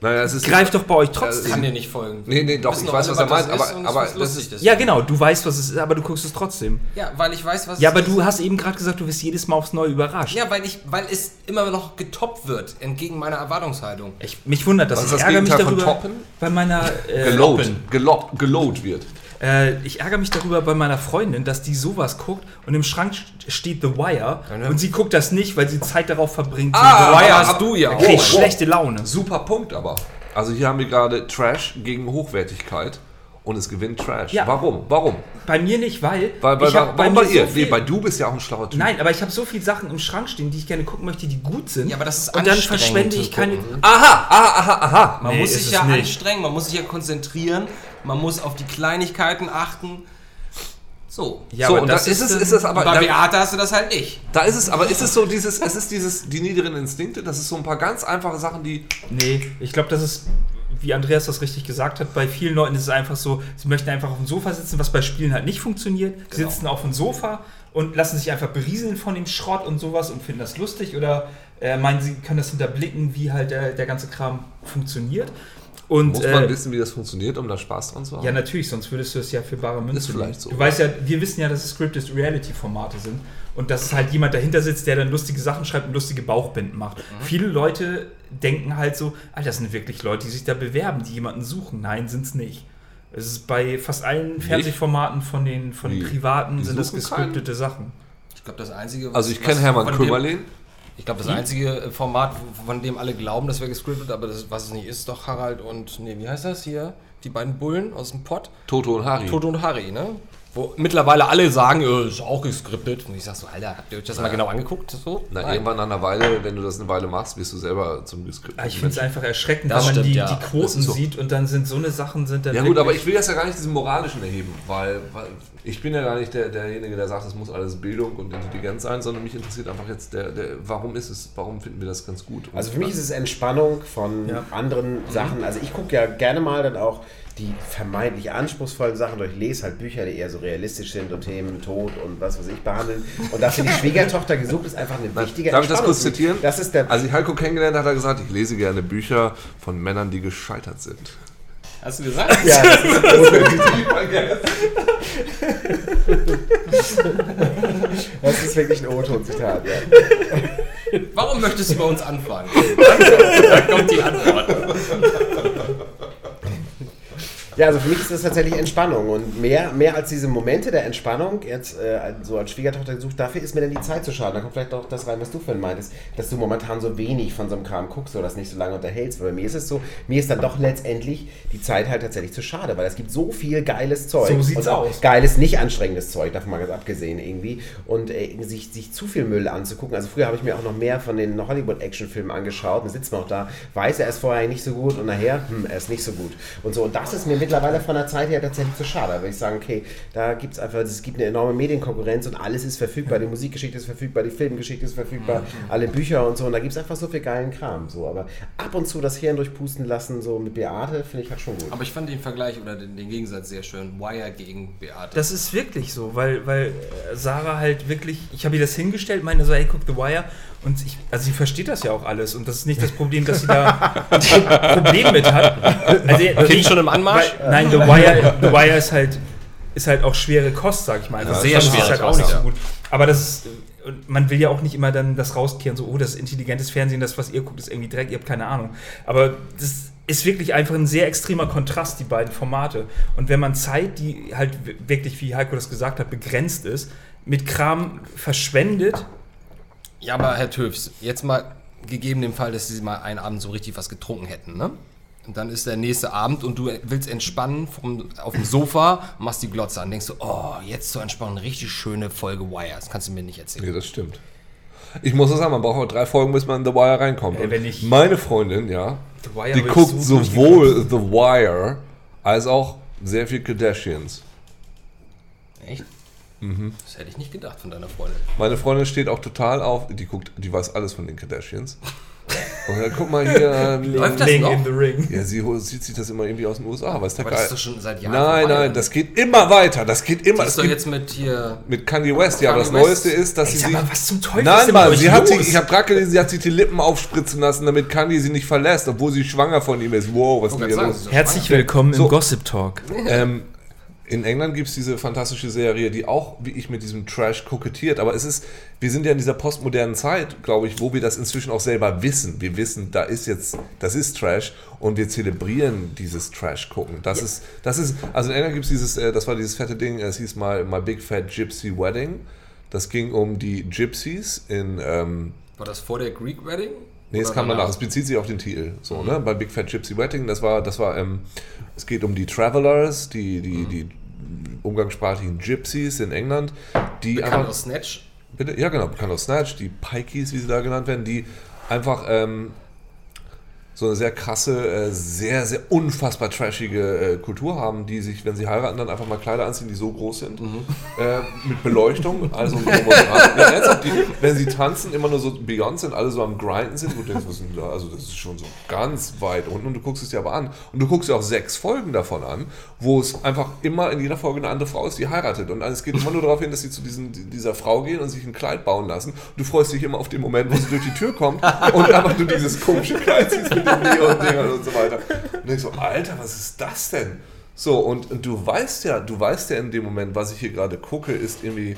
Naja, es ist greift doch bei euch Ich trotzdem. kann dir nicht folgen. Nee, nee, doch, ich weiß, was er meint, aber- aber was das lustig ist- ja, genau, du weißt, was es ist, aber du guckst es trotzdem. Ja, weil ich weiß, was Ja, aber du hast eben gerade gesagt, du wirst jedes Mal aufs Neue überrascht. Ja, weil, ich, weil es immer noch getoppt wird, entgegen meiner Erwartungshaltung. Ich, mich wundert das. Was ist ich das ärgere mich Gegenteil von darüber toppen? bei meiner äh, geload, geload wird. Äh, ich ärgere mich darüber bei meiner Freundin, dass die sowas guckt und im Schrank st- steht The Wire ne? und sie guckt das nicht, weil sie Zeit darauf verbringt. Ah, The Wire aber- hast du ja. Oh, oh. schlechte Laune. Super Punkt aber. Also hier haben wir gerade Trash gegen Hochwertigkeit und es gewinnt Trash. Ja. Warum? Warum? Bei mir nicht, weil. Weil, weil, ich hab warum mir bei ihr? so nee, bei du bist ja auch ein schlauer Typ. Nein, aber ich habe so viele Sachen im Schrank stehen, die ich gerne gucken möchte, die gut sind. Ja, aber das ist Und dann verschwende ich keine. Aha, aha, aha, aha. Man Nee, muss sich ja nicht. anstrengen, man muss sich ja konzentrieren, man muss auf die Kleinigkeiten achten. So. Ja, so, aber und das das ist es, ist es aber. bei Beate hast du das halt nicht. da ist es, aber ist es so dieses, es ist dieses, die niederen Instinkte, das ist so ein paar ganz einfache Sachen, die. Nee, ich glaube, das ist, wie Andreas das richtig gesagt hat, bei vielen Leuten ist es einfach so, sie möchten einfach auf dem Sofa sitzen, was bei Spielen halt nicht funktioniert. Sie Genau. sitzen auf dem Sofa und lassen sich einfach berieseln von dem Schrott und sowas und finden das lustig oder äh, meinen, sie können das hinterblicken, wie halt der, der ganze Kram funktioniert. Und, Muss man äh, wissen, wie das funktioniert, um da Spaß dran zu haben? Ja, natürlich, sonst würdest du es ja für bare Münze Ist vielleicht so. Du weißt ja, wir wissen ja, dass es Scripted Reality-Formate sind und dass halt jemand dahinter sitzt, der dann lustige Sachen schreibt und lustige Bauchbinden macht. Mhm. Viele Leute denken halt so, Alter, das sind wirklich Leute, die sich da bewerben, die jemanden suchen. Nein, sind es nicht. Es ist bei fast allen Fernsehformaten von den, von den? Privaten Die sind das gescriptete Sachen. Ich glaube, das einzige. was- Also ich kenne Hermann Kümmerlin. Ich glaube, das einzige äh, Format, von dem alle glauben, das wäre gescriptet, aber das, was es nicht ist, doch Harald und, nee, wie heißt das hier? Die beiden Bullen aus dem Pott. Toto und Harry. Toto und Harry, ne? Wo mittlerweile alle sagen, äh, ist auch gescriptet. Und ich sag so, Alter, habt ihr euch das mal genau angeguckt? So? Na, Nein. irgendwann nach einer Weile, wenn du das eine Weile machst, wirst du selber zum geskripteten Ah, Ich finde es einfach erschreckend, Das wenn man stimmt, die, ja. die Quoten ist so. sieht und dann sind so eine Sachen sind dann Ja gut, aber ich will das ja gar nicht diesen moralischen erheben, weil, weil ich bin ja gar nicht der, derjenige, der sagt, es muss alles Bildung und Intelligenz sein, sondern mich interessiert einfach jetzt, der, der, warum ist es, warum finden wir das ganz gut? Also für mich ist es Entspannung von Ja. anderen Sachen. Also ich gucke ja gerne mal dann auch die vermeintlich anspruchsvollen Sachen durch. Ich lese halt Bücher, die eher so realistisch sind und Themen Tod und was weiß ich behandeln. Und da finde ich Schwiegertochter gesucht ist einfach eine wichtige Darf ich das kurz zitieren? Das ist der Als ich Heiko kennengelernt habe, hat er gesagt, ich lese gerne Bücher von Männern, die gescheitert sind. Hast du gesagt? ja, das ist Das ist wirklich ein O-Ton-Zitat, ja. Warum möchtest du bei uns anfangen? da kommt die Antwort. Ja, also für mich ist das tatsächlich Entspannung und mehr, mehr als diese Momente der Entspannung, jetzt äh, so als Schwiegertochter gesucht, dafür ist mir dann die Zeit zu schade. Da kommt vielleicht auch das rein, was du vorhin meintest, dass du momentan so wenig von so einem Kram guckst oder das nicht so lange unterhältst. Weil bei mir ist es so, mir ist dann doch letztendlich die Zeit halt tatsächlich zu schade, weil es gibt so viel geiles Zeug. So sieht's aus. Geiles, nicht anstrengendes Zeug, davon mal ganz abgesehen irgendwie. Und äh, sich, sich zu viel Müll anzugucken. Also früher habe ich mir auch noch mehr von den Hollywood-Actionfilmen angeschaut. Dann sitzt man auch da, weiß er ist vorher nicht so gut und nachher, hm, er ist nicht so gut. Und so, und das ist mir mittlerweile von der Zeit her tatsächlich zu schade. Würde ich sagen, okay, da gibt es einfach, es gibt eine enorme Medienkonkurrenz und alles ist verfügbar. Die Musikgeschichte ist verfügbar, die Filmgeschichte ist verfügbar, alle Bücher und so. Und da gibt es einfach so viel geilen Kram. So. Aber ab und zu das Hirn durchpusten lassen, so mit Beate, finde ich halt schon gut. Aber ich fand den Vergleich oder den, den Gegensatz sehr schön. Wire gegen Beate. Das ist wirklich so, weil, weil Sarah halt wirklich, ich habe ihr das hingestellt, meinte so, hey, guck The Wire. Und ich, also sie versteht das ja auch alles. Und das ist nicht das Problem, dass sie da ein Problem mit hat. Also, Kind schon im Anmarsch? Nein, The Wire, The Wire ist halt, ist halt auch schwere Kost, sag ich mal. Also sehr das ist halt auch nicht so gut. Aber das ist, und man will ja auch nicht immer dann das rauskehren, so, oh, das ist intelligentes Fernsehen, das, was ihr guckt, ist irgendwie Dreck, ihr habt keine Ahnung. Aber das ist wirklich einfach ein sehr extremer Kontrast, die beiden Formate. Und wenn man Zeit, die halt wirklich, wie Heiko das gesagt hat, begrenzt ist, mit Kram verschwendet. Ja, aber Herr Töfs, jetzt mal gegeben dem Fall, dass Sie mal einen Abend so richtig was getrunken hätten, ne? Und dann ist der nächste Abend und du willst entspannen vom, auf dem Sofa, machst die Glotze an, denkst du, oh, jetzt zur Entspannung eine richtig schöne Folge Wire. Das kannst du mir nicht erzählen. Nee, das stimmt. Ich muss das sagen, man braucht auch drei Folgen, bis man in The Wire reinkommt. Ey, Und wenn ich- meine Freundin, ja, The Wire die guckt so sowohl The Wire als auch sehr viel Kardashians. Echt? Das hätte ich nicht gedacht von deiner Freundin. Meine Freundin steht auch total auf, die guckt, die weiß alles von den Kardashians. Und dann guck mal hier, ähm, Läuft das Ling noch? in the Ring. ja, sie zieht sich das immer irgendwie aus den USA, der Aber das ist geil. doch schon seit Jahren Nein, vorbei, nein, das geht immer weiter, das geht immer. Das ist doch jetzt mit hier... mit Kanye West, ja, aber das West. Neueste ist, dass Ey, sie sag sich... mal, was zum Teufel ist Nein, denn Mann, sie euch hat los? sich, ich habe gerade gelesen, sie hat sich die Lippen aufspritzen lassen, damit Kanye sie nicht verlässt, obwohl sie schwanger von ihm ist. Wow, was ist denn hier los? Herzlich willkommen So. im Gossip Talk. Ähm, in England gibt es diese fantastische Serie, die auch, wie ich, mit diesem Trash kokettiert. Aber es ist, wir sind ja in dieser postmodernen Zeit, glaube ich, wo wir das inzwischen auch selber wissen. Wir wissen, da ist jetzt, das ist Trash und wir zelebrieren dieses Trash gucken. Das ist, das ist, also in England gibt es dieses, äh, das war dieses fette Ding, es hieß mal My Big Fat Gypsy Wedding. Das ging um die Gypsies in, ähm, War das vor der Greek Wedding? Nee, es kam danach. Es bezieht sich auf den Titel. So, ne? Bei Big Fat Gypsy Wedding, das war, das war, ähm, es geht um die Travelers, die, die, die umgangssprachlichen Gypsies in England, die Bekannt einfach, aus Snatch. bitte, ja genau, bekannt aus Snatch, die Pikeys, wie sie da genannt werden, die einfach ähm, so eine sehr krasse, äh, sehr, sehr unfassbar trashige äh, Kultur haben, die sich, wenn sie heiraten, dann einfach mal Kleider anziehen, die so groß sind, äh, mit Beleuchtung, also und dran. ja, die, wenn sie tanzen, immer nur so Beyond sind, alle so am Grinden sind, wo du denkst? Also das ist schon so ganz weit unten und du guckst es dir aber an. Und du guckst dir auch sechs Folgen davon an, wo es einfach immer in jeder Folge eine andere Frau ist, die heiratet. Und es geht immer nur darauf hin, dass sie zu diesen, dieser Frau gehen und sich ein Kleid bauen lassen. Und du freust dich immer auf den Moment, wo sie durch die Tür kommt und einfach nur dieses komische Kleid siehst mit den und so weiter. Und denkst so, Alter, was ist das denn? So, und, und du weißt ja, du weißt ja in dem Moment, was ich hier gerade gucke, ist irgendwie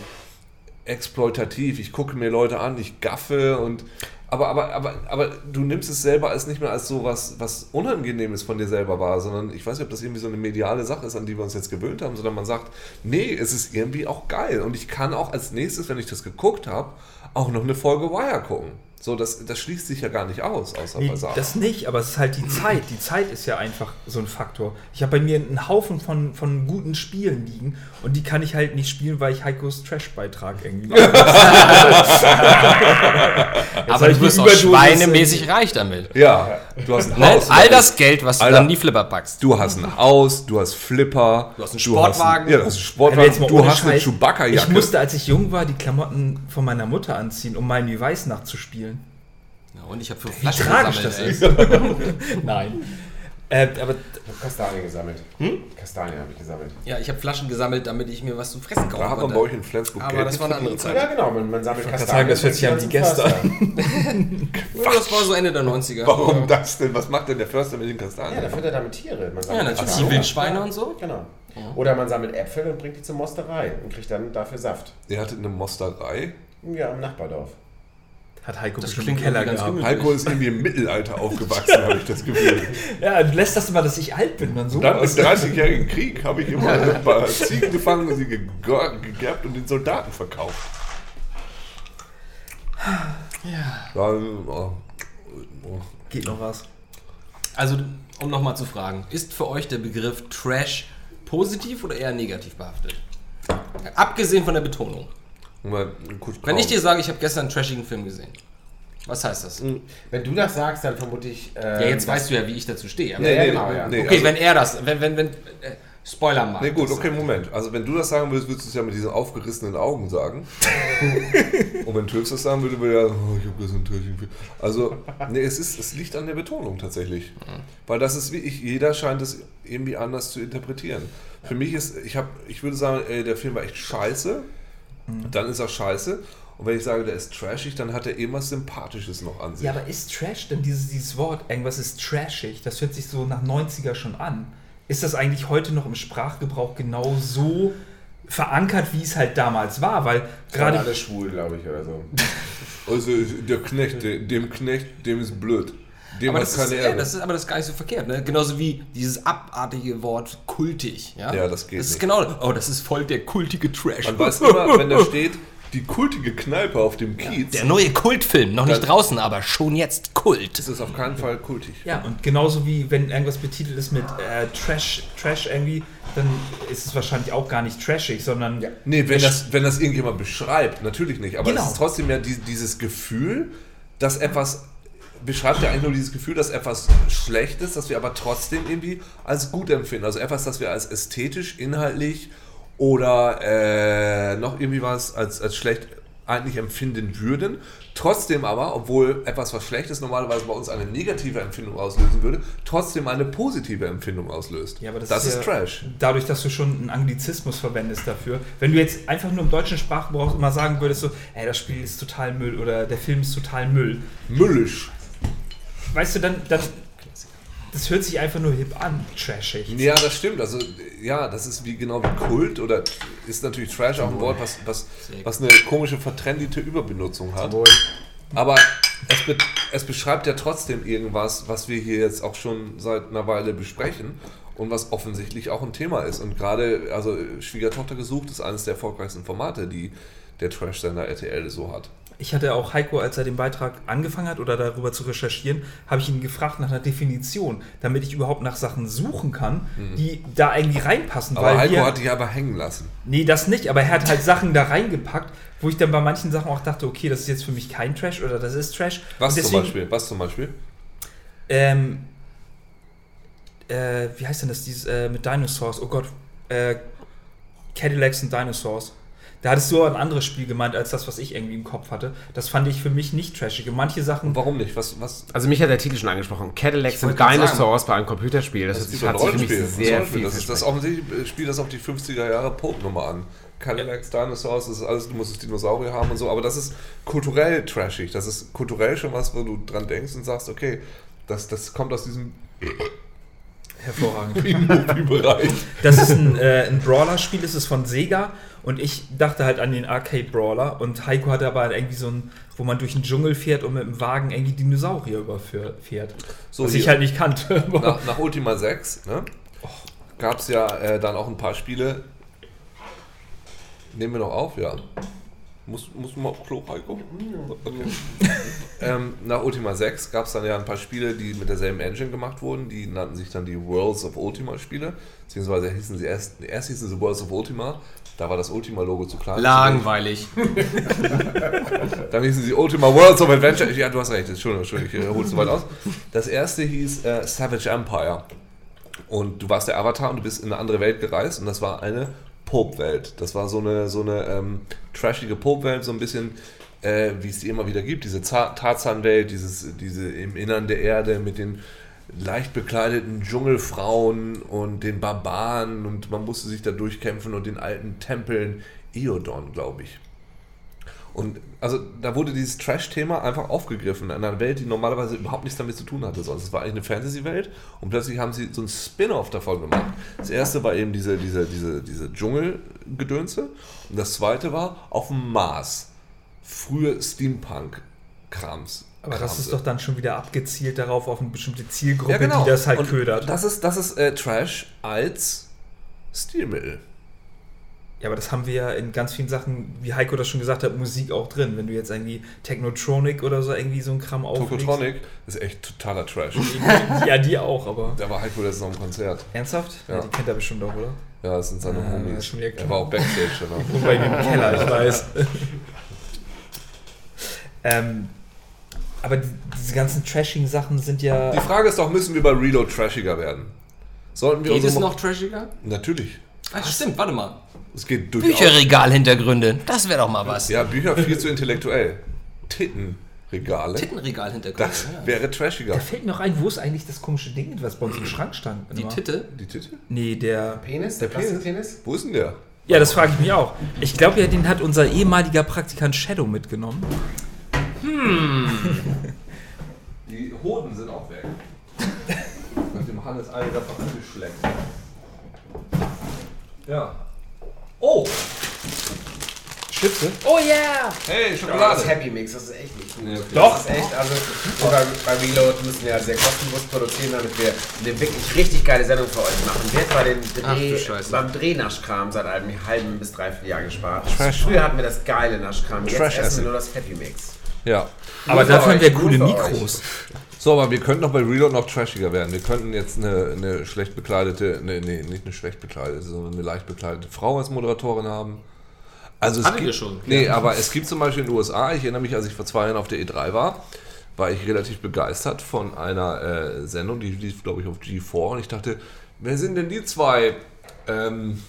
exploitativ. Ich gucke mir Leute an, ich gaffe und aber, aber, aber, aber du nimmst es selber als nicht mehr als so was, was Unangenehmes von dir selber wahr, sondern ich weiß nicht, ob das irgendwie so eine mediale Sache ist, an die wir uns jetzt gewöhnt haben, sondern man sagt, nee, es ist irgendwie auch geil. Und ich kann auch als nächstes, wenn ich das geguckt habe, auch noch eine Folge Wire gucken. So, das, das schließt sich ja gar nicht aus, außer Nee, bei Sarah. das nicht, aber es ist halt die Zeit. Die Zeit ist ja einfach so ein Faktor. Ich habe bei mir einen Haufen von, von guten Spielen liegen und die kann ich halt nicht spielen, weil ich Heikos Trash-Beitrag irgendwie mache. Aber ich du die auch schweinemäßig reich damit. ja, du hast ein? Haus. All das Geld, was du Alter. dann in die Flipper packst. Du hast ein Haus, du hast Flipper. Du hast einen Sportwagen. ja, du hast einen Aber Sportwagen. jetzt mal Du ohne hast eine Scheiß, Chewbacca-Jacke. Ich musste, als ich jung war, die Klamotten von meiner Mutter anziehen, um Miami Vice nachzuspielen. Ja, und ich habe für Wie Flaschen tragisch gesammelt, das ist. Nein. Äh, aber Ich habe Kastanien gesammelt. Kastanien habe ich gesammelt. Ja, ich habe Flaschen gesammelt, damit ich mir was zu fressen kaufen da hat man konnte. bei euch in Flensburg Aber Geld das war eine andere. Zeit. Ja, genau, man, man sammelt Kastanien. sagen, das hört sich an wie gestern. Ja, das war so Ende der 90er. Warum das denn? Was macht denn der Förster mit den Ja, Kastanien? da füttert er damit Tiere. Man Ja, sammelt natürlich. Kastanien. Die Wildschweine und so. Genau. Oder man sammelt Äpfel und bringt die zur Mosterei und kriegt dann dafür Saft. Ihr hattet eine Mosterei. Ja, im Nachbardorf. Hat Heiko Das bestimmt im klingt Keller gehabt. gemütlich. Heiko ist irgendwie im Mittelalter aufgewachsen, habe ich das Gefühl. Ja, du lässt das immer, dass ich alt bin, dann so. Dann im 30-jährigen Krieg habe ich immer ein paar Ziegen gefangen und sie gegerbt und den Soldaten verkauft. Ja. oh, oh. Geht noch was. Also, um nochmal zu fragen, ist für euch der Begriff Trash positiv oder eher negativ behaftet? Abgesehen von der Betonung. Mal kurz Wenn ich dir sage, ich habe gestern einen trashigen Film gesehen, was heißt das? Wenn du das sagst, dann vermute ich. äh, Ja, jetzt weißt du ja, wie ich dazu stehe. aber- Ja, Nee, genau, nee, ja. nee, okay, also- wenn er das, wenn, wenn, wenn, äh, Spoiler mal. Nee, gut, okay, Moment. Also, wenn du das sagen würdest, würdest du es ja mit diesen aufgerissenen Augen sagen. Und wenn Töfs das sagen würde, würde er, oh, ich habe gestern einen trashigen Film. Also, nee, es, ist, es liegt an der Betonung tatsächlich. Weil das ist wie ich, jeder scheint es irgendwie anders zu interpretieren. Für mich ist, ich habe, ich würde sagen, ey, der Film war echt scheiße. Dann ist er scheiße. Und wenn ich sage, der ist trashig, dann hat er irgendwas Sympathisches noch an sich. Ja, aber ist Trash denn dieses, dieses Wort, irgendwas ist trashig, das hört sich so nach 90er schon an. Ist das eigentlich heute noch im Sprachgebrauch genau so verankert, wie es halt damals war? Weil Gerade alle schwul, glaube ich, oder so. Also der Knecht, dem Knecht, dem ist blöd. Dem aber das, ist, ja, das ist aber das ist gar nicht so verkehrt, ne? Genauso wie dieses abartige Wort kultig. Ja, Ja, das geht Das ist nicht. genau. Oh, das ist voll der kultige Trash. Man weiß immer, wenn da steht, die kultige Kneipe auf dem Kiez, der neue Kultfilm, noch nicht draußen, aber schon jetzt Kult. das ist auf keinen Fall kultig. Ja, und genauso wie wenn irgendwas betitelt ist mit äh, Trash, Trash irgendwie, dann ist es wahrscheinlich auch gar nicht trashig, sondern Nee, wenn das, wenn das irgendjemand beschreibt, natürlich nicht. Aber Genau. es ist trotzdem ja die, dieses Gefühl, dass etwas beschreibt ja eigentlich nur dieses Gefühl, dass etwas schlecht ist, das wir aber trotzdem irgendwie als gut empfinden. Also etwas, das wir als ästhetisch, inhaltlich oder äh, noch irgendwie was als, als schlecht eigentlich empfinden würden. Trotzdem aber, obwohl etwas, was schlecht ist, normalerweise bei uns eine negative Empfindung auslösen würde, trotzdem eine positive Empfindung auslöst. Ja, aber das, das ist, ja Trash. Dadurch, dass du schon einen Anglizismus verwendest dafür. Wenn du jetzt einfach nur im deutschen Sprachgebrauch immer sagen würdest, so, ey, das Spiel ist total Müll oder der Film ist total Müll. Müllisch. Weißt du, dann, dann das hört sich einfach nur hip an, trashig. Ja, das stimmt. Also, ja, das ist wie genau wie Kult oder ist natürlich Trash auch ein Wort, was, was, was eine komische, vertrendete Überbenutzung hat. Aber es, be es beschreibt ja trotzdem irgendwas, was wir hier jetzt auch schon seit einer Weile besprechen und was offensichtlich auch ein Thema ist. Und gerade, also Schwiegertochter gesucht ist eines der erfolgreichsten Formate, die der Trash-Sender RTL so hat. Ich hatte auch Heiko, als er den Beitrag angefangen hat oder darüber zu recherchieren, habe ich ihn gefragt nach einer Definition, damit ich überhaupt nach Sachen suchen kann, die da irgendwie reinpassen. Mhm. Aber Heiko wir, hat dich aber hängen lassen. Nee, das nicht, aber er hat halt Sachen da reingepackt, wo ich dann bei manchen Sachen auch dachte, okay, das ist jetzt für mich kein Trash oder das ist Trash. Was Und zum Beispiel? Was zum Beispiel? Ähm, äh, wie heißt denn das, dieses äh, mit Dinosaurs? Oh Gott, äh, Cadillacs und Dinosaurs. Da hattest du ein anderes Spiel gemeint, als das, was ich irgendwie im Kopf hatte. Das fand ich für mich nicht trashig. Und manche Sachen. Warum nicht? Was, was, Also mich hat der Titel schon angesprochen. Cadillacs gerade Dinosaurs bei einem Computerspiel. Das, Das ist, ein hat sich für mich Rollenspiel. sehr Rollenspiel. viel Das ist das offensichtlich spielt das auf die 50er Jahre Pope-Nummer an. Cadillacs, Dinosaurs, das ist alles, du musst Dinosaurier haben und so, aber das ist kulturell trashig. Das ist kulturell schon was, wo du dran denkst und sagst, okay, das, das kommt aus diesem Hervorragend. B-Movie-Bereich. Das ist ein, äh, ein Brawler-Spiel, das ist von Sega. Und ich dachte halt an den Arcade-Brawler. Und Heiko hatte aber irgendwie so ein, wo man durch den Dschungel fährt und mit dem Wagen irgendwie Dinosaurier überfährt. So, was hier. ich halt nicht kannte. nach, nach Ultima 6 ne, gab es ja äh, dann auch ein paar Spiele. Nehmen wir noch auf, ja. Muss, muss mal auf Klo, Heiko? Okay. ähm, nach Ultima 6 gab es dann ja ein paar Spiele, die mit derselben Engine gemacht wurden. Die nannten sich dann die Worlds of Ultima Spiele. Beziehungsweise hießen sie erst, erst hießen sie Worlds of Ultima. Da war das Ultima-Logo zu klein. Langweilig. Dann hießen sie Ultima Worlds of Adventure. Ja, du hast recht, Entschuldigung, Entschuldigung, ich hole es so weit aus. Das erste hieß äh, Savage Empire. Und du warst der Avatar und du bist in eine andere Welt gereist und das war eine Pulp-Welt. Das war so eine, so eine ähm, trashige Pulp-Welt, so ein bisschen, äh, wie es die immer wieder gibt, diese Za- Tarzan-Welt, diese im Innern der Erde mit den leicht bekleideten Dschungelfrauen und den Barbaren und man musste sich da durchkämpfen und den alten Tempeln Iodon, glaube ich. Und also da wurde dieses Trash-Thema einfach aufgegriffen in einer Welt, die normalerweise überhaupt nichts damit zu tun hatte. Sonst es war eigentlich eine Fantasy-Welt und plötzlich haben sie so ein Spin-off davon gemacht. Das erste war eben diese, diese, diese, diese Dschungelgedönse und das zweite war auf dem Mars. Frühe Steampunk-Krams. Aber das ist doch dann schon wieder abgezielt darauf auf eine bestimmte Zielgruppe, ja, genau. die das halt Und ködert. Das ist, das ist äh, Trash als Stilmittel. Ja, aber das haben wir ja in ganz vielen Sachen, wie Heiko das schon gesagt hat, Musik auch drin. Wenn du jetzt irgendwie Technotronic oder so irgendwie so ein Kram auflegst. Tokotronic ist echt totaler Trash. Ja, die auch, aber. Da war Heiko letztens noch im Konzert. Ernsthaft? Ja. Ja. die kennt er bestimmt auch, oder? Ja, das sind seine Ah, Homies. ist schon er war auch Backstage. Genau. Und bei ihm im Keller, ich weiß. ähm, aber die, diese ganzen Trashing-Sachen sind ja. Die Frage ist doch, müssen wir bei Reload trashiger werden? Sollten wir Geht uns es noch trashiger? Natürlich. Ah, stimmt, warte mal. Es geht. Bücherregalhintergründe, das wäre doch mal was. Ja, Bücher viel zu intellektuell. Tittenregale. Tittenregalhintergründe. Das ja. wäre trashiger. Da fällt mir noch ein, wo ist eigentlich das komische Ding, was bei uns im Schrank stand? Die immer? Titte. Die Titte? Nee, der. Penis? Der Penis? Plastikpenis? Wo ist denn der? Ja, das frage ich mich auch. Ich glaube ja, den hat unser ehemaliger Praktikant Shadow mitgenommen. Die Hoden sind auch weg. Nachdem Hannes alle davon angeschleckt. Ja. Oh! Schütze? Oh yeah! Hey, Das Schokolade! Happy Mix, das ist echt nicht. Doch. Das ist echt, also sogar bei Reload müssen wir ja sehr kostenlos produzieren, damit wir eine wirklich richtig geile Sendung für euch machen. Wird bei den Ach Dreh, Scheiße. beim Drehnaschkram seit einem halben bis dreiviertel Jahr gespart. Trash. Früher hatten wir das geile Naschkram, jetzt Trash essen wir nur das Happy Mix. Ja. Aber für dafür haben wir coole für euch. So, aber wir könnten doch bei Reload noch trashiger werden. Wir könnten jetzt eine, eine schlecht bekleidete, nee, nee, nicht eine schlecht bekleidete, sondern eine leicht bekleidete Frau als Moderatorin haben. Also es gibt, schon, Nee, aber es gibt zum Beispiel in den USA, ich erinnere mich, als ich vor zwei Jahren auf der E3 war, war ich relativ begeistert von einer äh, Sendung, die lief, glaube ich, auf G4 und ich dachte, wer sind denn die zwei? Ähm,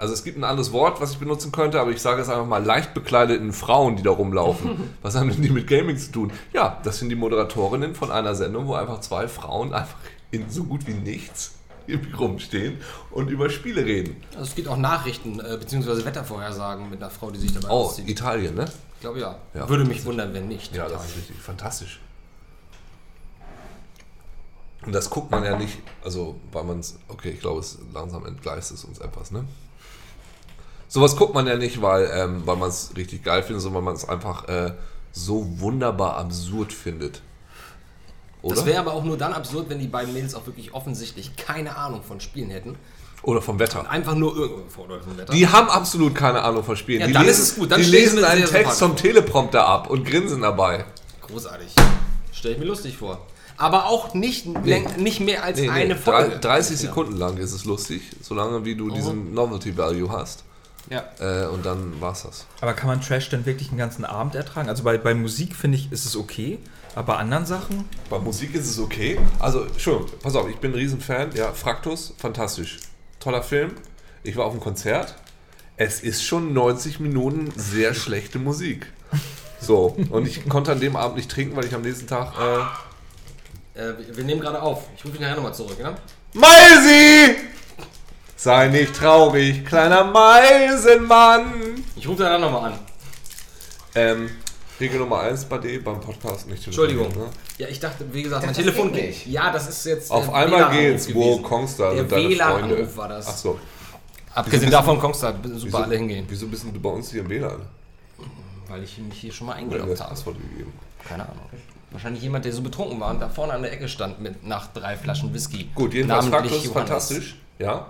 also es gibt ein anderes Wort, was ich benutzen könnte, aber ich sage es einfach mal leicht bekleideten Frauen, die da rumlaufen. Was haben denn die mit Gaming zu tun? Ja, das sind die Moderatorinnen von einer Sendung, wo einfach zwei Frauen einfach in so gut wie nichts irgendwie rumstehen und über Spiele reden. Also es gibt auch Nachrichten äh, bzw. Wettervorhersagen mit einer Frau, die sich dabei Oh, auszieht. Italien, ne? Ich glaube ja. Ja. Würde mich wundern, wenn nicht. Ja, das ist richtig fantastisch. Und das guckt man ja nicht, also weil man es, okay, ich glaube, es langsam entgleist es uns etwas, ne? Sowas guckt man ja nicht, weil, ähm, weil man es richtig geil findet, sondern weil man es einfach äh, so wunderbar absurd findet. Oder? Das wäre aber auch nur dann absurd, wenn die beiden Mädels auch wirklich offensichtlich keine Ahnung von Spielen hätten. Oder vom Wetter. Einfach nur irgendwo vor dem Wetter. Die haben absolut keine Ahnung von Spielen. Ja, die dann lesen, ist es gut, dann die lesen einen Text vom Teleprompter ab und grinsen dabei. Großartig. Stell ich mir lustig vor. Aber auch nicht, läng- nicht mehr als Nee, nee, eine Folge. 30 Sekunden lang ist es lustig, solange wie du diesen Novelty Value hast. Ja. Äh, und dann war's das. Aber kann man Trash denn wirklich einen ganzen Abend ertragen? Also bei, bei Musik finde ich, ist es okay, aber bei anderen Sachen? Bei Musik ist es okay. Also, schon, pass auf, ich bin ein Riesenfan. Ja, Fraktus, fantastisch. Toller Film. Ich war auf einem Konzert. Es ist schon 90 Minuten sehr schlechte Musik. So, und ich konnte an dem Abend nicht trinken, weil ich am nächsten Tag. Äh, Äh, wir- wir nehmen gerade auf. Ich rufe dich nachher nochmal zurück, ja? Meisi! Sei nicht traurig, kleiner Meisenmann! Ich rufe danach nochmal an. Ähm, Regel Nummer 1 bei dir beim Podcast nicht Entschuldigung. telefonieren, Ne? Ja, ich dachte, wie gesagt, mein das Telefon geht nicht. Ja, das ist jetzt. Auf der einmal geht's, wo. Kongstar Der sind deine Freunde. War das. Ach so. Abgesehen davon, Kongstar, super alle hingehen. Wieso bist du bei uns hier im WLAN? Weil ich mich hier schon mal eingeloggt habe. Passwort gegeben? Keine Ahnung. Wahrscheinlich jemand, der so betrunken war und da vorne an der Ecke stand mit nach drei Flaschen Whisky. Gut, jedenfalls Johannes. fantastisch. Ja.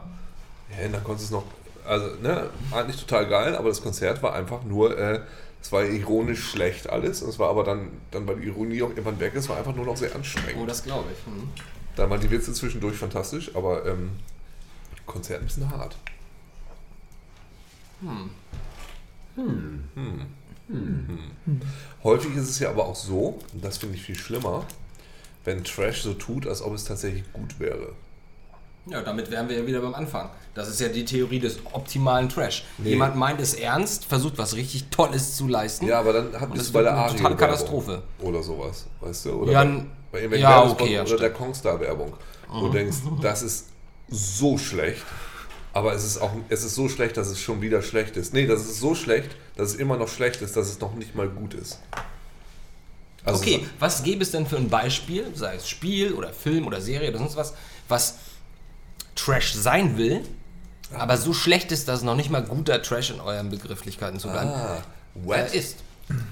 Ja, dann konntest es noch. Also, ne, eigentlich total geil, aber das Konzert war einfach nur. Äh, es war ironisch schlecht alles. Es war aber dann, dann war die Ironie auch irgendwann weg. Es war einfach nur noch sehr anstrengend. Oh, das glaube ich. Hm. Dann waren die Witze zwischendurch fantastisch, aber ähm, Konzert ein bisschen hart. Hm. Häufig ist es ja aber auch so, und das finde ich viel schlimmer, wenn Trash so tut, als ob es tatsächlich gut wäre. Ja, damit wären wir ja wieder beim Anfang. Das ist ja die Theorie des optimalen Trash. Jemand meint es ernst, versucht was richtig Tolles zu leisten. Ja, aber dann hat es bei der eine Arie totale Katastrophe. Oder sowas, weißt du? Oder Ja, bei, bei irgendwelchen ja, okay, ja, oder der stimmt. Kongstar-Werbung. Wo du denkst, das ist so schlecht, aber es ist auch es ist so schlecht, dass es schon wieder schlecht ist. Nee, das ist so schlecht, dass es immer noch schlecht ist, dass es noch nicht mal gut ist. Also Okay, was gäbe es denn für ein Beispiel, sei es Spiel oder Film oder Serie oder sonst was, was Trash sein will, aber so schlecht ist, dass es noch nicht mal guter Trash in euren Begrifflichkeiten zu bleiben Ah, äh, Wet? ist.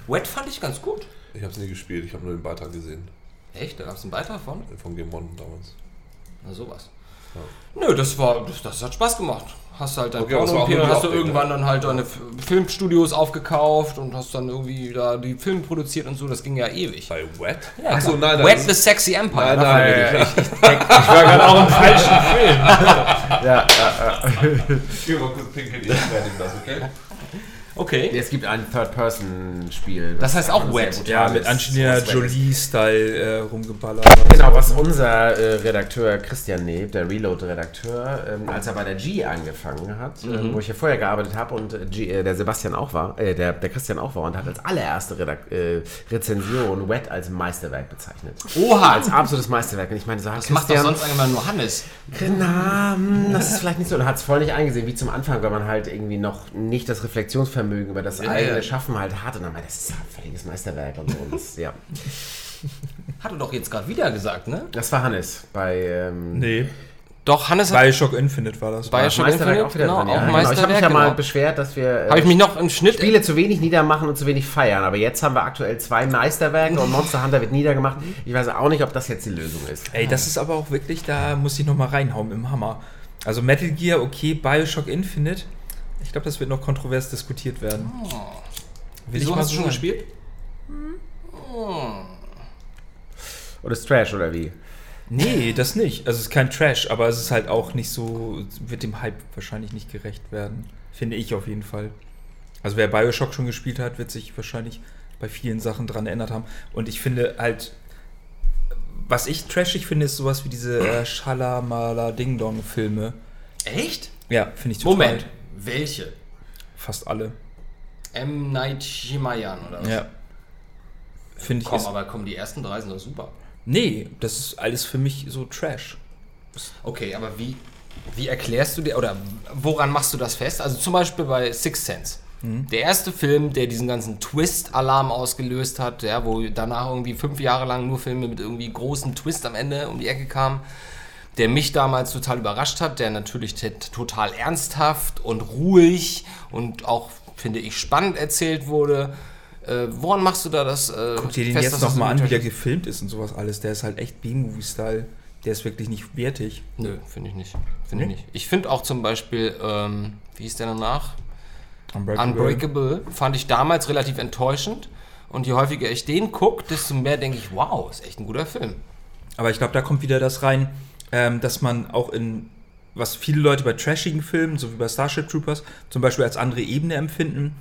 Wet fand ich ganz gut. Ich habe es nie gespielt, ich habe nur den Beitrag gesehen. Echt? Da gab es einen Beitrag von? Von Game One damals. Na sowas. Nö, das war, das, das hat Spaß gemacht. Hast halt dein Okay, Porno-Imperium, hast du irgendwann dann halt deine Filmstudios aufgekauft und hast dann irgendwie da die Filme produziert und so, das ging ja ewig. Bei Wet? Ja, Achso, klar. nein, Wet the Sexy Empire. nein, nein, rede ich. ich, Ich war gerade auch im falschen Film. Ja, ja, ich gehe mal kurz pinkeln, ich werde das, okay? Okay. Es gibt ein Third-Person-Spiel. Das heißt auch Wet. Ja, mit Angelina. Jolie-Style äh, rumgeballert. Genau, was unser äh, Redakteur Christian Neb, der Reload-Redakteur, ähm, als er bei der G angefangen hat, Mhm. ähm, wo ich ja vorher gearbeitet habe und äh, G, äh, der Sebastian auch war, äh, der, der Christian auch war und hat als allererste Redak äh, Rezension Wet als Meisterwerk bezeichnet. Oha! Als absolutes Meisterwerk. Und ich meine, so, Das macht doch sonst eigentlich nur Hannes. Na, hm, das ist vielleicht nicht so. Und hat es voll nicht eingesehen, wie zum Anfang, weil man halt irgendwie noch nicht das Reflexionsvermögen über das eigene ja. Schaffen halt hat. Und dann meinte, das ist ja ein völliges Meisterwerk und so. Ja. Hat er doch jetzt gerade wieder gesagt, ne? das war Hannes bei. Ähm, Nee. Doch, Hannes hat Bioshock Infinite war das. Bioshock Meisterwerk Infinite, auch wieder genau, drin. Ja. auch Genau. Ich habe mich Meisterwerk, ja mal genau. beschwert, dass wir äh, Habe ich mich noch im Schnitt Spiele zu wenig niedermachen und zu wenig feiern. Aber jetzt haben wir aktuell zwei Meisterwerke und Monster Hunter wird niedergemacht. Ich weiß auch nicht, ob das jetzt die Lösung ist. Ey, das ist aber auch wirklich, da muss ich nochmal reinhauen im Hammer. Also Metal Gear, okay, Bioshock Infinite. Ich glaube, das wird noch kontrovers diskutiert werden. Will Wieso mal hast du schon sagen. gespielt? Oder ist Trash oder wie? Nee, das nicht. Also es ist kein Trash, aber es ist halt auch nicht so, wird dem Hype wahrscheinlich nicht gerecht werden. Finde ich auf jeden Fall. Also wer Bioshock schon gespielt hat, wird sich wahrscheinlich bei vielen Sachen dran erinnert haben. Und ich finde halt, was ich trashig finde, ist sowas wie diese äh, Schalamala Ding Dong Filme. Echt? Ja, finde ich total. Moment, welche? Fast alle. M. Night Shyamalan oder was? Ja. Finde ich Komm, aber komm, die ersten drei sind doch super. Nee, das ist alles für mich so Trash. Okay, aber wie, wie erklärst du dir oder woran machst du das fest? Also zum Beispiel bei Sixth Sense. Der erste Film, der diesen ganzen Twist-Alarm ausgelöst hat, ja, wo danach irgendwie fünf Jahre lang nur Filme mit irgendwie großen Twist am Ende um die Ecke kamen, der mich damals total überrascht hat, der natürlich total ernsthaft und ruhig und auch, finde ich, spannend erzählt wurde. Äh, woran machst du da das? Äh, Guck dir den fest, jetzt nochmal an, wie der gefilmt ist und sowas alles. Der ist halt echt B-Movie-Style. Der ist wirklich nicht wertig. Nö, finde ich nicht. Finde Nee? ich nicht. Ich finde auch zum Beispiel, ähm, wie hieß der danach? Unbreakable. Unbreakable fand ich damals relativ enttäuschend. Und je häufiger ich den gucke, desto mehr denke ich, wow, ist echt ein guter Film. Aber ich glaube, da kommt wieder das rein, ähm, dass man auch in, was viele Leute bei trashigen Filmen, so wie bei Starship Troopers, zum Beispiel als andere Ebene empfinden,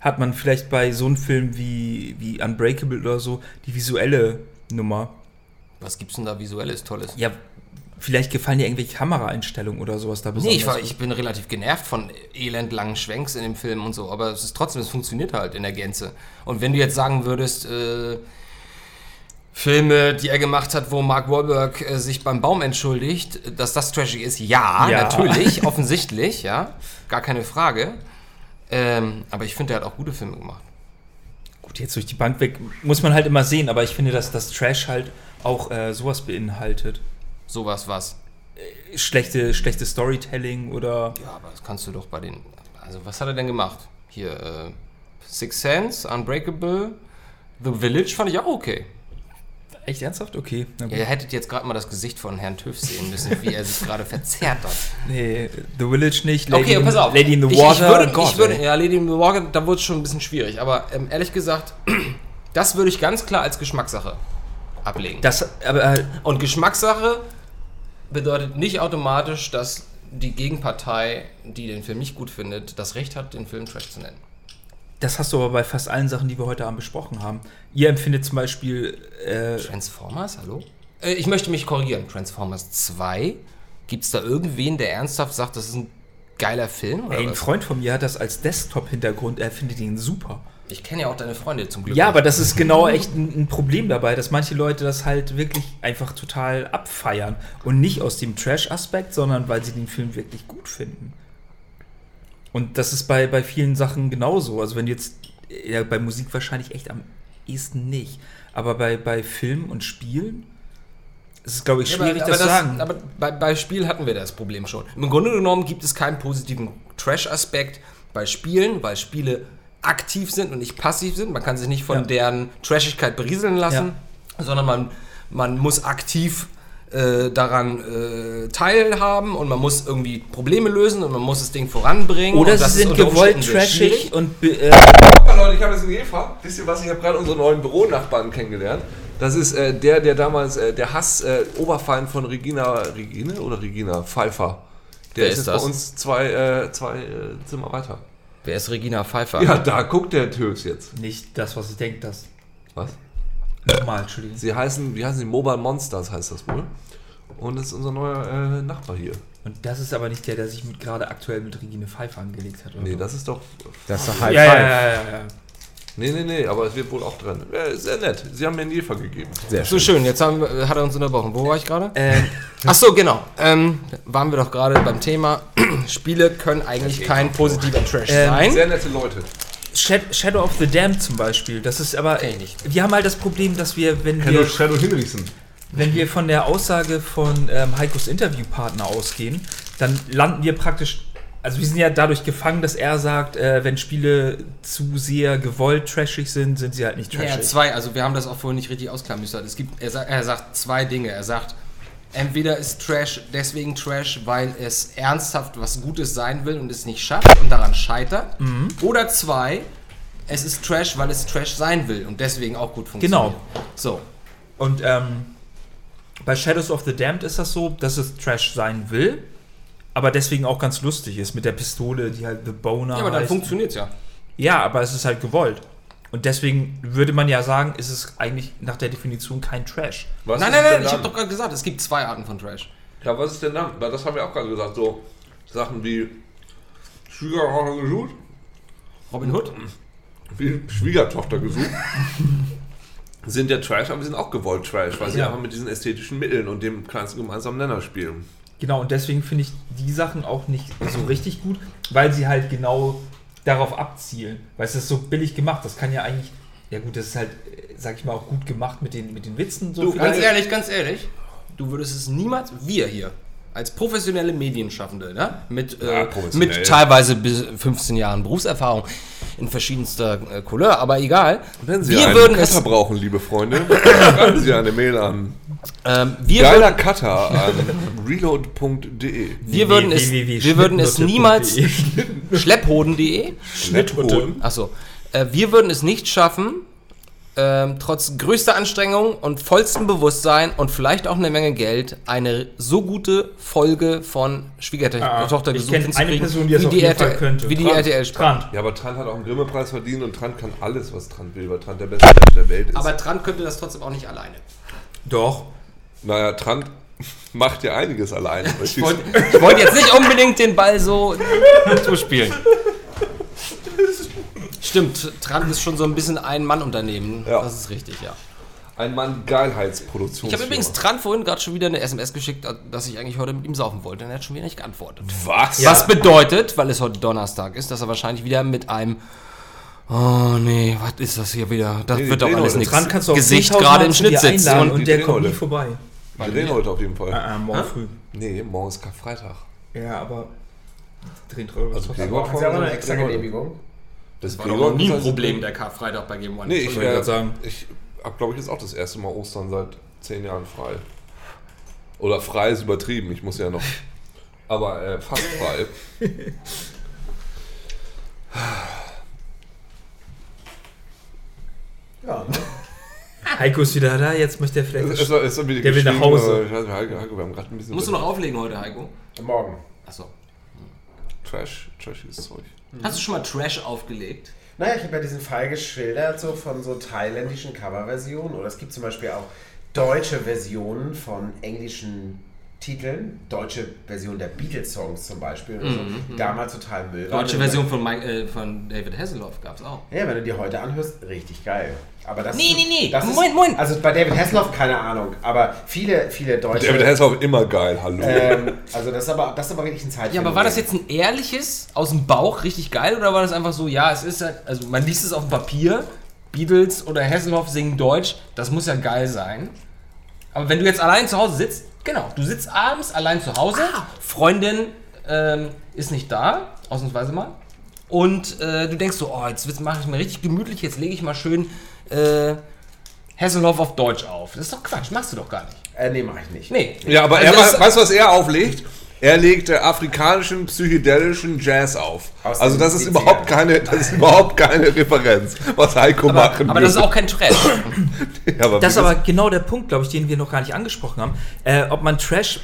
hat man vielleicht bei so einem Film wie, wie Unbreakable oder so die visuelle Nummer. Was gibt's denn da visuelles Tolles? Ja, vielleicht gefallen dir irgendwelche Kameraeinstellungen oder sowas da besonders. Nee, ich, war, ich bin relativ genervt von elendlangen Schwenks in dem Film und so, aber es ist trotzdem, es funktioniert halt in der Gänze. Und wenn du jetzt sagen würdest, äh, Filme, die er gemacht hat, wo Mark Wahlberg äh, sich beim Baum entschuldigt, dass das trashig ist, ja, Ja. natürlich, offensichtlich, ja, gar keine Frage. Ähm, aber ich finde, er hat auch gute Filme gemacht. Gut, jetzt durch die Bank weg muss man halt immer sehen, aber ich finde, dass das Trash halt auch äh, sowas beinhaltet. Sowas was. Schlechte, schlechte Storytelling oder. Ja, aber das kannst du doch bei den. Also, was hat er denn gemacht? Hier, äh, Six Sense, Unbreakable, The Village fand ich auch okay. Echt ernsthaft? Okay. Ja, ihr hättet jetzt gerade mal das Gesicht von Herrn TÜV sehen müssen, wie er sich gerade verzerrt hat. Nee, The Village nicht. Lady, Okay, in, pass auf. Lady in the Ich- Water. Ich würde, Gott, ich würde, ja, Lady in the Water, da wurde es schon ein bisschen schwierig. Aber ähm, ehrlich gesagt, das würde ich ganz klar als Geschmackssache ablegen. Das, aber äh, Und Geschmackssache bedeutet nicht automatisch, dass die Gegenpartei, die den Film nicht gut findet, das Recht hat, den Film Trash zu nennen. Das hast du aber bei fast allen Sachen, die wir heute Abend besprochen haben. Ihr empfindet zum Beispiel. Äh, Transformers, hallo? Äh, ich möchte mich korrigieren. Transformers 2? Gibt es da irgendwen, der ernsthaft sagt, das ist ein geiler Film? Ey, ein was? Freund von mir hat das als Desktop-Hintergrund. Er findet ihn super. Ich kenne ja auch deine Freunde zum Glück. Ja, aber das ist genau echt ein, ein Problem dabei, dass manche Leute das halt wirklich einfach total abfeiern. Und nicht aus dem Trash-Aspekt, sondern weil sie den Film wirklich gut finden. Und das ist bei, bei vielen Sachen genauso. Also wenn jetzt, ja, bei Musik wahrscheinlich echt am ehesten nicht. Aber bei, bei Film und Spielen ist es, glaube ich, Ja, schwierig, aber, das zu aber sagen. Aber bei, bei Spiel hatten wir das Problem schon. Im Grunde genommen gibt es keinen positiven Trash-Aspekt bei Spielen, weil Spiele aktiv sind und nicht passiv sind. Man kann sich nicht von Ja. deren Trashigkeit berieseln lassen, sondern man, man muss aktiv äh, daran äh, teilhaben und man muss irgendwie Probleme lösen und man muss das Ding voranbringen. Oder und sie das ist sind gewollt trashig und äh, Ja, Leute, ich habe jetzt einen Eva. Wisst ihr was? Ich habe gerade unseren neuen Büronachbarn kennengelernt. Das ist äh, der, der damals äh, der Hass äh, Oberfeind von Regina Regine oder Regina Pfeiffer. Der Wer ist ist jetzt das? bei uns zwei, äh, zwei äh, Zimmer weiter. Wer ist Regina Pfeiffer? Ja, da guckt der Tös jetzt. nicht das, was ich denke, das. Was? Nochmal, Entschuldigung. Sie heißen, wie heißen sie? Mobile Monsters heißt das wohl. Und das ist unser neuer äh, Nachbar hier. Und das ist aber nicht der, der sich mit, gerade aktuell mit Regine Pfeiffer angelegt hat. Oder Nee, so. das ist doch. Das ist doch ja, High ja, Five. ja, ja, ja. Nee, nee, nee, aber es wird wohl auch drin. Äh, sehr nett. Sie haben mir einen Jefer gegeben. Sehr So schön. schön, jetzt haben, hat er uns unterbrochen. Wo war ich gerade? Ähm, Ach so, genau. Ähm, waren wir doch gerade beim Thema. Spiele können eigentlich kein positiver Trash Ähm, sein. Sehr nette Leute. Shad- Shadow of the Damned zum Beispiel. Das ist aber. Nicht. Wir haben halt das Problem, dass wir, wenn Hello wir. Shadow Hinrichsen. wenn wir von der Aussage von ähm, Heikos Interviewpartner ausgehen, dann landen wir praktisch, also wir sind ja dadurch gefangen, dass er sagt, äh, wenn Spiele zu sehr gewollt trashig sind, sind sie halt nicht Ja, trashig. zwei, also wir haben das auch vorhin nicht richtig ausklammern Es gibt, er, er sagt zwei Dinge. Er sagt, entweder ist Trash deswegen Trash, weil es ernsthaft was Gutes sein will und es nicht schafft und daran scheitert. Mhm. Oder zwei, es ist Trash, weil es Trash sein will und deswegen auch gut funktioniert. Genau. So. Und ähm, bei Shadows of the Damned ist das so, dass es Trash sein will, aber deswegen auch ganz lustig ist mit der Pistole, die halt The Boner Ja, aber dann funktioniert es ja. Ja, aber es ist halt gewollt. Und deswegen würde man ja sagen, ist es eigentlich nach der Definition kein Trash. Was nein, nein, nein, ich habe doch gerade gesagt, es gibt zwei Arten von Trash. Ja, was ist denn dann? Weil das haben wir auch gerade gesagt. So Sachen wie Schwiegertochter gesucht, Robin Hood? wie Schwiegertochter gesucht. sind ja Trash, aber sie sind auch gewollt Trash, weil sie Ja. einfach mit diesen ästhetischen Mitteln und dem kleinsten gemeinsamen Nenner spielen. Genau, und deswegen finde ich die Sachen auch nicht so richtig gut, weil sie halt genau darauf abzielen. Weil es ist so billig gemacht. Das kann ja eigentlich, ja gut, das ist halt, äh, sag ich mal, auch gut gemacht mit den, mit den Witzen. So Du, vielleicht. ganz ehrlich, ganz ehrlich, du würdest es niemals, wir hier, als professionelle Medienschaffende, ne? mit, Ja, äh, professionell. mit teilweise bis 15 Jahren Berufserfahrung in verschiedenster äh, Couleur, aber egal. Wenn Sie wir einen würden Cutter es, brauchen, liebe Freunde, schreiben Sie eine Mail an ähm, wir geiler würden, Cutter an reload.de. wir würden es, wir würden es niemals, schlepphoden.de, Schnitthoden. achso, äh, wir würden es nicht schaffen, ähm, trotz größter Anstrengung und vollstem Bewusstsein und vielleicht auch eine Menge Geld eine so gute Folge von Schwiegertochter Ah, ich gesucht eine hinzukriegen, Person, die das wie die RTL, könnte. wie die Trant. RTL sprach. Trant. Ja, aber Trant hat auch einen Grimme-Preis verdient und Trant kann alles, was Trant will, weil Trant der beste Mensch der Welt ist. Aber Trant könnte das trotzdem auch nicht alleine. Doch. naja, Trant macht ja einiges alleine. Ich wollte wollt jetzt nicht unbedingt den Ball so zuspielen. Stimmt, Trant ist schon so ein bisschen ein Mann-Unternehmen. Ja. Das ist richtig, ja. Ein Mann Geilheitsproduktion. Ich habe übrigens Trant vorhin gerade schon wieder eine SMS geschickt, dass ich eigentlich heute mit ihm saufen wollte. Und er hat schon wieder nicht geantwortet. Was? Was bedeutet, weil es heute Donnerstag ist, dass er wahrscheinlich wieder mit einem Oh nee, was ist das hier wieder? Das Nee, wird doch alles nichts. Kannst du Gesicht 10.000 gerade im Schnitt einladen Und und der kommt nie vorbei. Wir drehen heute auf jeden Fall. Ah, ah, morgen früh. Nee, morgen ist Karfreitag. Ja, aber drehen Euro. Also was Gregor noch eine extra Genehmigung? Das war doch noch nie ein Problem, der Karfreitag bei Game One. Nee, ich, gerade sagen. ich habe, glaube ich, jetzt auch das erste Mal Ostern seit zehn Jahren frei. Oder frei ist übertrieben, ich muss ja noch. Aber äh, fast frei. Ja. Heiko ist wieder da, jetzt möchte er Es vielleicht. ist, es ist wieder Der will nach Hause. Heiko, Heiko, wir haben gerade ein bisschen Musst du noch auflegen heute, Heiko? Morgen. Achso. Trash, trashiges Zeug. Hast du schon mal Trash aufgelegt? Naja, ich habe ja diesen Fall geschildert, so von so thailändischen Coverversionen. Oder es gibt zum Beispiel auch deutsche Versionen von englischen Titeln. Deutsche Version der Beatles-Songs zum Beispiel. Oder so, die damals total Müll. Deutsche Version von, Mike, äh, von David Hasselhoff gab es auch. Ja, wenn du die heute anhörst, richtig geil. Aber das Nee, nee, nee. Das ist, Moin, moin. Also bei David Hasselhoff keine Ahnung, aber viele, viele deutsche. David Hasselhoff immer geil, hallo. ähm, also das ist aber, das ist aber wirklich ein Ja, Zeitphänomen. aber war das jetzt ein ehrliches, aus dem Bauch richtig geil oder war das einfach so, ja, es ist halt, also man liest es auf dem Papier, Beatles oder Hasselhoff singen Deutsch, das muss ja geil sein. Aber wenn du jetzt allein zu Hause sitzt, genau, du sitzt abends allein zu Hause, Freundin ähm, ist nicht da, ausnahmsweise mal, und äh, du denkst so, oh, jetzt mache ich mir richtig gemütlich, jetzt lege ich mal schön äh, Hasselhoff auf Deutsch auf. Das ist doch Quatsch, machst du doch gar nicht. Äh, nee, mach ich nicht. Nee. ja, aber Also er, weißt du, was er auflegt? Er legt äh, afrikanischen psychedelischen Jazz auf. Aus Also das ist 70ern. überhaupt keine, das ist überhaupt keine Referenz, was Heiko machen Aber das ist auch kein Trash. Ja, aber Das ist aber genau der Punkt, glaube ich, den wir noch gar nicht angesprochen haben. Äh, ob man Trash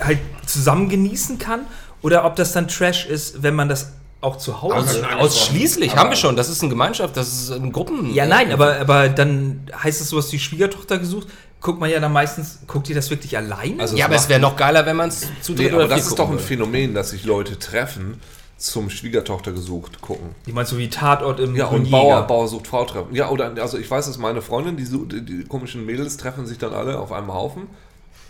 halt zusammen genießen kann oder ob das dann Trash ist, wenn man das auch zu Hause. Also- Ausschließlich, Aber- haben wir schon. Das ist eine Gemeinschaft, das ist ein Gruppen. ja, nein, aber, aber dann heißt es, hast die Schwiegertochter gesucht. Guckt man ja dann meistens, guckt ihr das wirklich allein? Also Ja, aber es wäre noch geiler, wenn man es zu Nee, dritt aber oder das vier ist doch ein würde. Phänomen, dass sich Leute treffen, zum Schwiegertochter gesucht gucken. ich meine, so wie Tatort im Ja, und Jäger. Bauer, Bauer sucht Frau treffen. Ja, oder, also ich weiß, dass meine Freundin, die, die komischen Mädels treffen sich dann alle auf einem Haufen,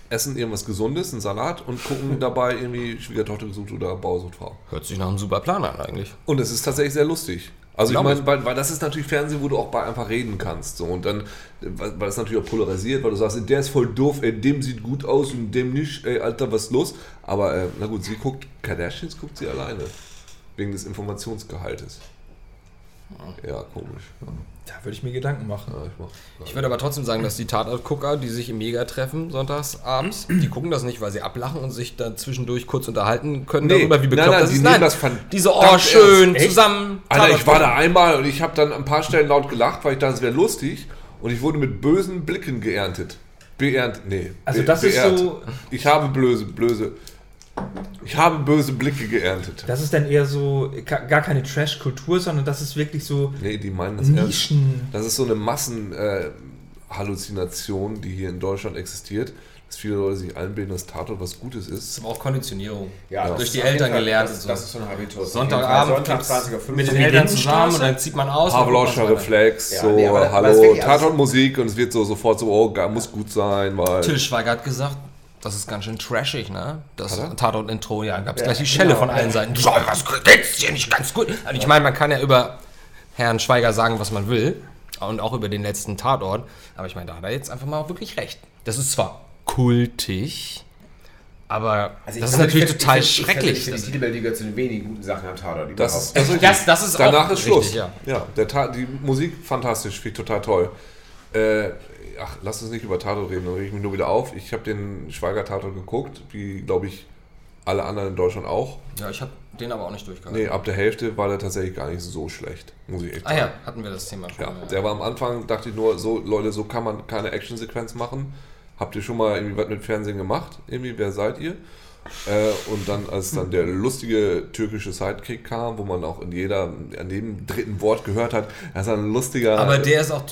essen irgendwas Gesundes, einen Salat und gucken dabei irgendwie Schwiegertochter gesucht oder Bauer sucht Frau. Hört sich nach einem super Plan an eigentlich. Und es ist tatsächlich sehr lustig. Also ich meine, weil, weil das ist natürlich Fernsehen, wo du auch bei einfach reden kannst. So. Und dann, weil weil das natürlich auch polarisiert, weil du sagst, der ist voll doof, ey, dem sieht gut aus und dem nicht, ey, Alter, was ist los? Aber äh, na gut, sie guckt, Kardashians guckt sie alleine. Wegen des Informationsgehaltes. Ja, komisch. Ja, Da würde ich mir Gedanken machen. ja, ich mach, Ich würde aber trotzdem sagen, dass die Tatortgucker, die sich im Mega treffen sonntags abends, die gucken das nicht, weil sie ablachen und sich dann zwischendurch kurz unterhalten können Nee, darüber, wie nein, bekloppt nein, das die ist. nehmen das diese oh schön Echt? zusammen. Alter, ich war da einmal und ich habe dann an ein paar Stellen laut gelacht, weil ich dachte, es wäre lustig. Und ich wurde mit bösen Blicken geerntet. Beerntet, nee. Also das ist beehrt. so- Ich habe blöse, blöse. Ich habe böse Blicke geerntet. Das ist dann eher so gar keine Trash-Kultur, sondern das ist wirklich so Nee, die meinen das ernst. Nischen. Das ist so eine Massenhalluzination, äh, die hier in Deutschland existiert. Dass viele Leute sich einbilden, dass Tatort was Gutes ist. ist aber auch Konditionierung. Ja, Durch das die Eltern gelernt. Das, und so. das ist so ein Habitus. Sonntagabend Sonntag gibt's 20 Uhr mit den Eltern zusammen und dann zieht man aus. Pavloscher. Reflex, Ja, so, nee, das hallo, Tatortmusik und es wird so sofort so, oh, muss gut sein, weil. Till Schweiger hat gesagt, das ist ganz schön trashig, ne? Das? Tatort-Intro, ja, gab es Ja, gleich die Schelle genau. von allen Seiten. So, was geht's hier nicht ganz gut? Also ich meine, man kann ja über Herrn Schweiger sagen, was man will. Und auch über den letzten Tatort. Aber ich meine, da hat er jetzt einfach mal wirklich recht. Das ist zwar kultig, aber Also ich das ist natürlich ich finde- total ich finde- schrecklich. Ich finde, die gehört zu den wenigen guten Sachen am Tatort. Das überhaupt. ist, das. Das- das ist Danach auch ist Schluss. richtig, ja. der Ta die Musik fantastisch, finde ich total toll. Äh, ach, lass uns nicht über Tatort reden, dann rege ich mich nur wieder auf. Ich habe den Schweiger Tatort geguckt, wie glaube ich alle anderen in Deutschland auch. ja, ich habe den aber auch nicht durchgehalten. Nee, ab der Hälfte war der tatsächlich gar nicht so schlecht, muss ich echt Ah sagen. ja, hatten wir das Thema schon. Ja, der war am Anfang, dachte ich nur, so Leute, so kann man keine Actionsequenz machen. Habt ihr schon mal irgendwie was mit Fernsehen gemacht? Irgendwie, wer seid ihr? Äh, und dann, als dann der lustige türkische Sidekick kam, wo man auch in jeder, an jedem dritten Wort gehört hat, das ist ein lustiger. aber der ist auch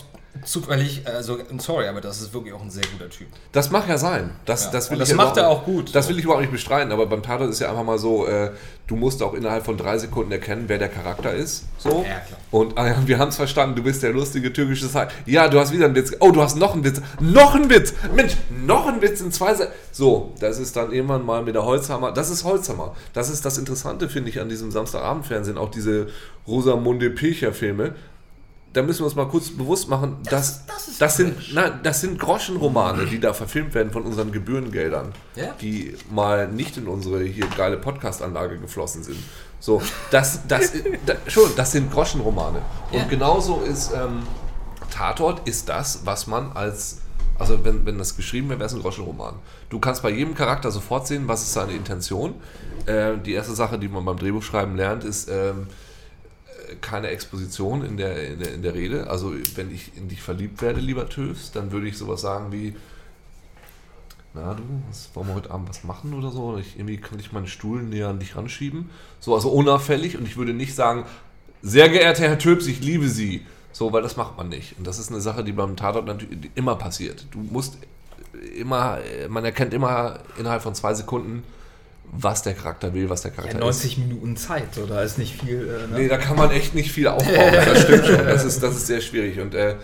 zufällig, also sorry, aber das ist wirklich auch ein sehr guter Typ. Das mag ja sein. Das, Ja. das, will Und das ich macht er auch gut. Das will ich überhaupt nicht bestreiten, aber beim Tatort ist ja einfach mal so, äh, du musst auch innerhalb von drei Sekunden erkennen, wer der Charakter ist. So. Ja, klar. Und ah, ja, wir haben es verstanden, du bist der lustige türkische Zeit. Ja, du hast wieder einen Witz. Oh, du hast noch einen Witz. Noch einen Witz. Mensch, noch einen Witz in zwei Se So, das ist dann irgendwann mal mit der Holzhammer. Das ist Holzhammer. Das ist das Interessante, finde ich, an diesem Samstagabendfernsehen. Auch diese Rosamunde Pilcher-Filme da müssen wir uns mal kurz bewusst machen, dass das, sind, nein, das sind Groschenromane, die da verfilmt werden von unseren Gebührengeldern, Ja. die mal nicht in unsere hier geile Podcast-Anlage geflossen sind. So, das, das, da, schon, das sind Groschenromane. Und Ja. genauso ist ähm, Tatort ist das, was man als also wenn, wenn das geschrieben wäre, wäre es ein Groschenroman. Du kannst bei jedem Charakter sofort sehen, was ist seine Intention. Äh, die erste Sache, die man beim Drehbuchschreiben lernt, ist ähm, keine Exposition in der, in, der, in der Rede. Also wenn ich in dich verliebt werde, lieber Töfs, dann würde ich sowas sagen wie, na du, was, wollen wir heute Abend was machen oder so? Ich, irgendwie kann ich meinen Stuhl näher an dich ranschieben. So, also unauffällig und ich würde nicht sagen, sehr geehrter Herr Töps, ich liebe Sie. So, weil das macht man nicht. Und das ist eine Sache, die beim Tatort natürlich immer passiert. Du musst immer, man erkennt immer innerhalb von zwei Sekunden, was der Charakter will, was der Charakter Ja, ist. 90 Minuten Zeit, so, da ist nicht viel. Äh, ne? Nee, da kann man echt nicht viel aufbauen. Das stimmt schon. Das ist, das ist sehr schwierig. Und äh,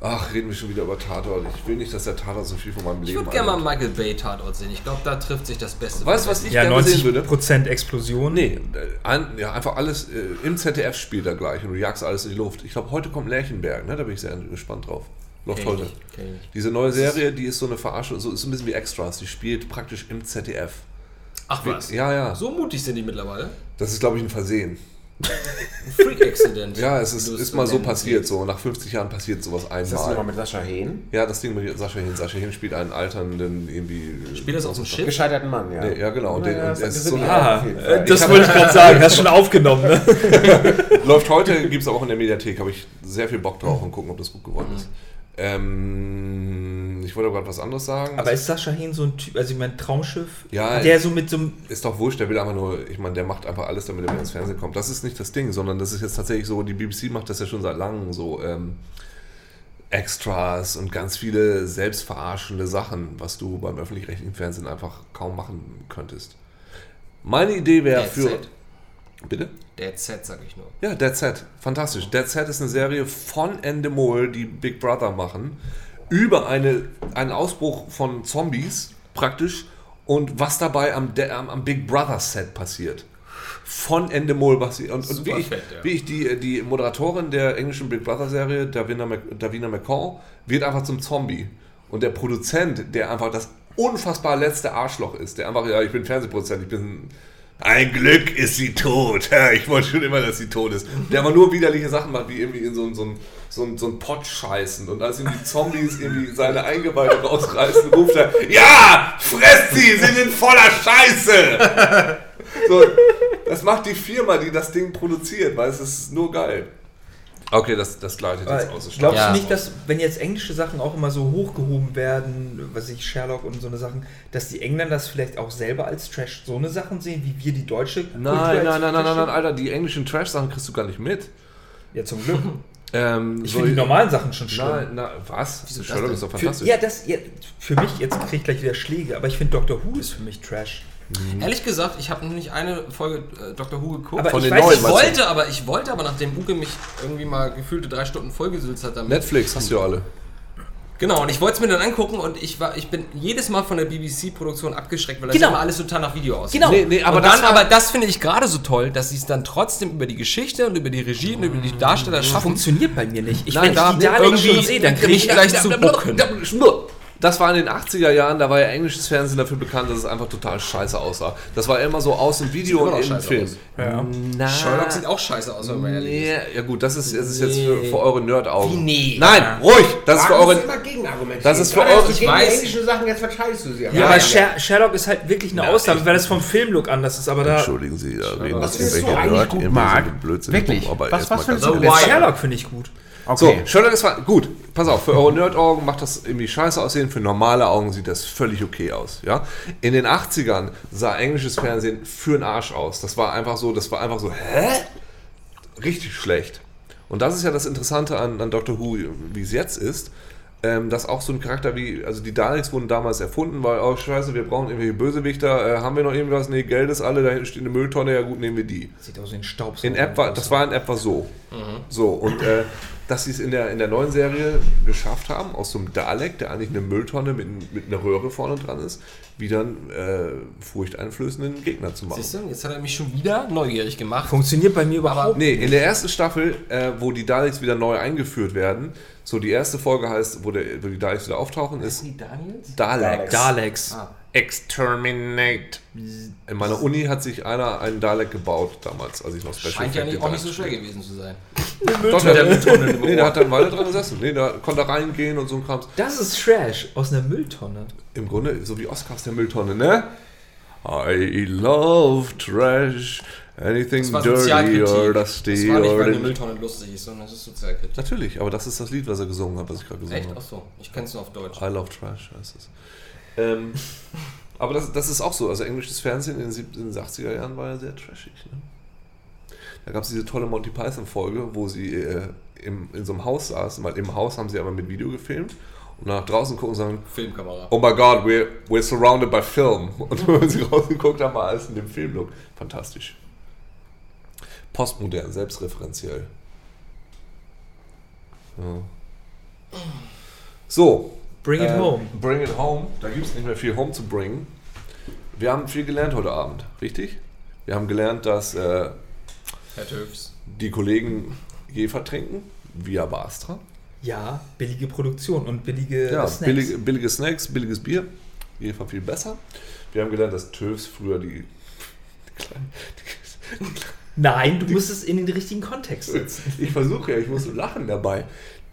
ach, reden wir schon wieder über Tatort. Ich will nicht, dass der Tatort so viel von meinem Ich Leben würde gerne mal. Michael Bay Tatort sehen. Ich glaube, da trifft sich das Beste. Weißt du, was ich ja, gerne sehen würde? 90% Explosion. Nee, äh, ein, ja, einfach alles äh, im ZDF spielt er gleich und du jagst alles in die Luft. Ich glaube, heute kommt Lerchenberg, ne? da bin ich sehr gespannt drauf. Läuft ich heute. ich nicht. Diese neue Serie, die ist so eine Verarsche, so ist ein bisschen wie Extras. Die spielt praktisch im ZDF. Ach was. Ja, ja. So mutig sind die mittlerweile. Das ist, glaube ich, ein Versehen. Freak-Accident. Ja, es ist, ist mal so passiert. So nach 50 Jahren passiert sowas Ist das einmal. nochmal mit Sascha Hehn? Ja, das Ding mit Sascha Hin. Sascha Hin spielt einen alternden irgendwie. Spielt das auf dem Schiff? Gescheiterten Mann, ja. Nee, ja, genau. Und den- und das es ist so Ah, äh, das wollte ich gerade sagen, hast schon aufgenommen, ne? Läuft heute, gibt es auch in der Mediathek. Habe ich sehr viel Bock drauf und gucken, ob das gut geworden ist. Ähm, ich wollte gerade was anderes sagen. Aber ist Sascha Hehn so ein Typ, also ich meine Traumschiff, Ja, der so mit so einem, ist doch wurscht, der will einfach nur, ich meine, der macht einfach alles, damit er wieder ins Fernsehen kommt. Das ist nicht das Ding, sondern das ist jetzt tatsächlich so, die BBC macht das ja schon seit langem so, ähm, Extras und ganz viele selbstverarschende Sachen, was du beim öffentlich-rechtlichen Fernsehen einfach kaum machen könntest. Meine Idee wäre für. Bitte? Dead Set, sag ich nur. Ja, Dead Set. Fantastisch. Dead Set ist eine Serie von Endemol, die Big Brother machen, über eine, einen Ausbruch von Zombies praktisch und was dabei am, am, am Big Brother Set passiert. von Endemol, was sie, und, und wie, ich, fett, ja. wie ich die, die Moderatorin der englischen Big Brother Serie, Davina, Mc, Davina McCall, wird einfach zum Zombie. Und der Produzent, der einfach das unfassbar letzte Arschloch ist, der einfach, ja, ich bin Fernsehproduzent, ich bin ein Glück ist sie tot. Ich wollte schon immer, dass sie tot ist. Der aber nur widerliche Sachen macht, wie irgendwie in so, so, so, so ein Pott scheißen. Und als ihm die Zombies irgendwie seine Eingeweide rausreißen, ruft er, ja, fress sie, sind voller Scheiße. So, das macht die Firma, die das Ding produziert, weil es ist nur geil. Okay, das, das gleitet jetzt aus. Glaubst Ja. du nicht, dass, wenn jetzt englische Sachen auch immer so hochgehoben werden, was ich, Sherlock und so eine Sachen, dass die Engländer das vielleicht auch selber als Trash so eine Sachen sehen, wie wir die deutsche Nein, nein, nein, nein, nein? Alter, die englischen Trash-Sachen kriegst du gar nicht mit. Ja, zum Glück. Ähm, Ich so- finde die normalen Sachen schon schlimm. Nein, na, was? Wieso das Sherlock ist doch Für, fantastisch. ja, das, ja, für mich, jetzt kriege ich gleich wieder Schläge, aber ich finde Doctor Who ist für mich Trash. Ehrlich gesagt, ich habe noch nicht eine Folge äh, Dr. Who geguckt. Aber Von ich den weiß neuen, ich wollte, aber ich wollte, aber nachdem Uke mich irgendwie mal gefühlte drei Stunden vollgesülzt hat damit. Netflix hast du ja alle. Genau, und ich wollte es mir dann angucken und ich war, ich bin jedes Mal von der BBC-Produktion abgeschreckt, weil das Genau. immer alles total nach Video aussieht. Genau. Nee, nee, aber und das dann, war- aber das finde ich gerade so toll, dass sie es dann trotzdem über die Geschichte und über die Regie und über die Darsteller schaffen. Funktioniert bei mir nicht. Ich, Nein, wenn da- ich die Daleks irgendwie sehe, dann kriege ich gleich zu bucken. Das war in den 80er Jahren, da war ja englisches Fernsehen dafür bekannt, dass es einfach total scheiße aussah. Das war immer so aus dem Video immer und im Film. Ja. Na, Sherlock sieht auch scheiße aus, wenn man ehrlich ist. nee, ja gut, das ist, das ist jetzt für, für eure Nerd-Augen. Wie nee? Nein, ruhig! Das ist für eure... immer. Das ist für eure- ich weiß. die englischen Sachen, jetzt verteidigst du sie. Ja, aber Sher Sherlock ist halt wirklich eine Na, Ausnahme, weil das vom Filmlook anders ist, aber da... Entschuldigen Sie, da reden Was du irgendwelche eigentlich Nerd, gut, irgendwie so Blödsinn Wirklich? aber Was- was findest du. Sherlock finde ich gut. So, Sherlock ist war gut. Pass auf, für eure Nerd-Augen macht das irgendwie scheiße aussehen, für normale Augen sieht das völlig okay aus. Ja? In den 80ern sah englisches Fernsehen für den Arsch aus. Das war einfach so, das war einfach so, hä? Richtig schlecht. Und das ist ja das Interessante an, an Doctor Who, wie es jetzt ist, ähm, dass auch so ein Charakter wie, also die Daleks wurden damals erfunden, weil, oh scheiße, wir brauchen irgendwelche Bösewichter, äh, haben wir noch irgendwas? Nee, Geld ist alle, da hinten steht eine Mülltonne, ja gut, nehmen wir die. Sieht aus wie ein Staubsauger. In etwa, das war in etwa so. Mhm. So, und äh, dass sie es in der, in der neuen Serie geschafft haben, aus so einem Dalek, der eigentlich eine Mülltonne mit, mit einer Röhre vorne dran ist, wieder einen äh, furchteinflößenden Gegner zu machen. Siehst du, jetzt hat er mich schon wieder neugierig gemacht. Funktioniert bei mir überhaupt Nee, in der ersten Staffel, äh, wo die Daleks wieder neu eingeführt werden, so die erste Folge heißt, wo, der, wo die Daleks wieder auftauchen, ist die Daniels? Daleks. Daleks. Ah. Exterminate. In meiner Uni hat sich einer einen Dalek gebaut damals, als ich noch Special Scheint ja nicht, auch nicht so schwer gewesen zu sein. Doch, der, nee, der hat dann weiter dran gesessen. Nee, der konnte reingehen und so ein Krams. Das ist Trash aus einer Mülltonne. Im Grunde, so wie Oscars der Mülltonne, ne? I love trash, anything Das dirty or Das dusty war nicht, weil eine Mülltonne lustig ist, sondern das ist Sozialkritik. Natürlich, aber das ist das Lied, was er gesungen hat, was ich gerade gesungen Echt? habe. Achso, ich kenn's nur auf Deutsch. I love trash heißt es. Ähm, aber das, das ist auch so. Also englisches Fernsehen in den, sieb- in den 80er Jahren war ja sehr trashig. Ne? Da gab es diese tolle Monty Python-Folge, wo sie äh, im, in so einem Haus saßen, weil im Haus haben sie aber mit Video gefilmt und nach draußen gucken und sagen, Filmkamera. oh my god, we're, we're surrounded by film. Und wenn sie rausgeguckt haben, war alles in dem Filmlook. Fantastisch. Postmodern, selbstreferenziell. Ja. So, Bring it äh, home. Bring it home. Da gibt es nicht mehr viel home zu bringen. Wir haben viel gelernt heute Abend, richtig? Wir haben gelernt, dass äh, die Kollegen Jefer trinken, via Bastra. Ja, billige Produktion und billige Ja, Snacks. billige, billige Snacks, billiges Bier. Jefer viel besser. Wir haben gelernt, dass Töfs früher die, die kleinen. Nein, du musst es in den richtigen Kontext setzen. Die, ich versuche ja, ich muss lachen dabei.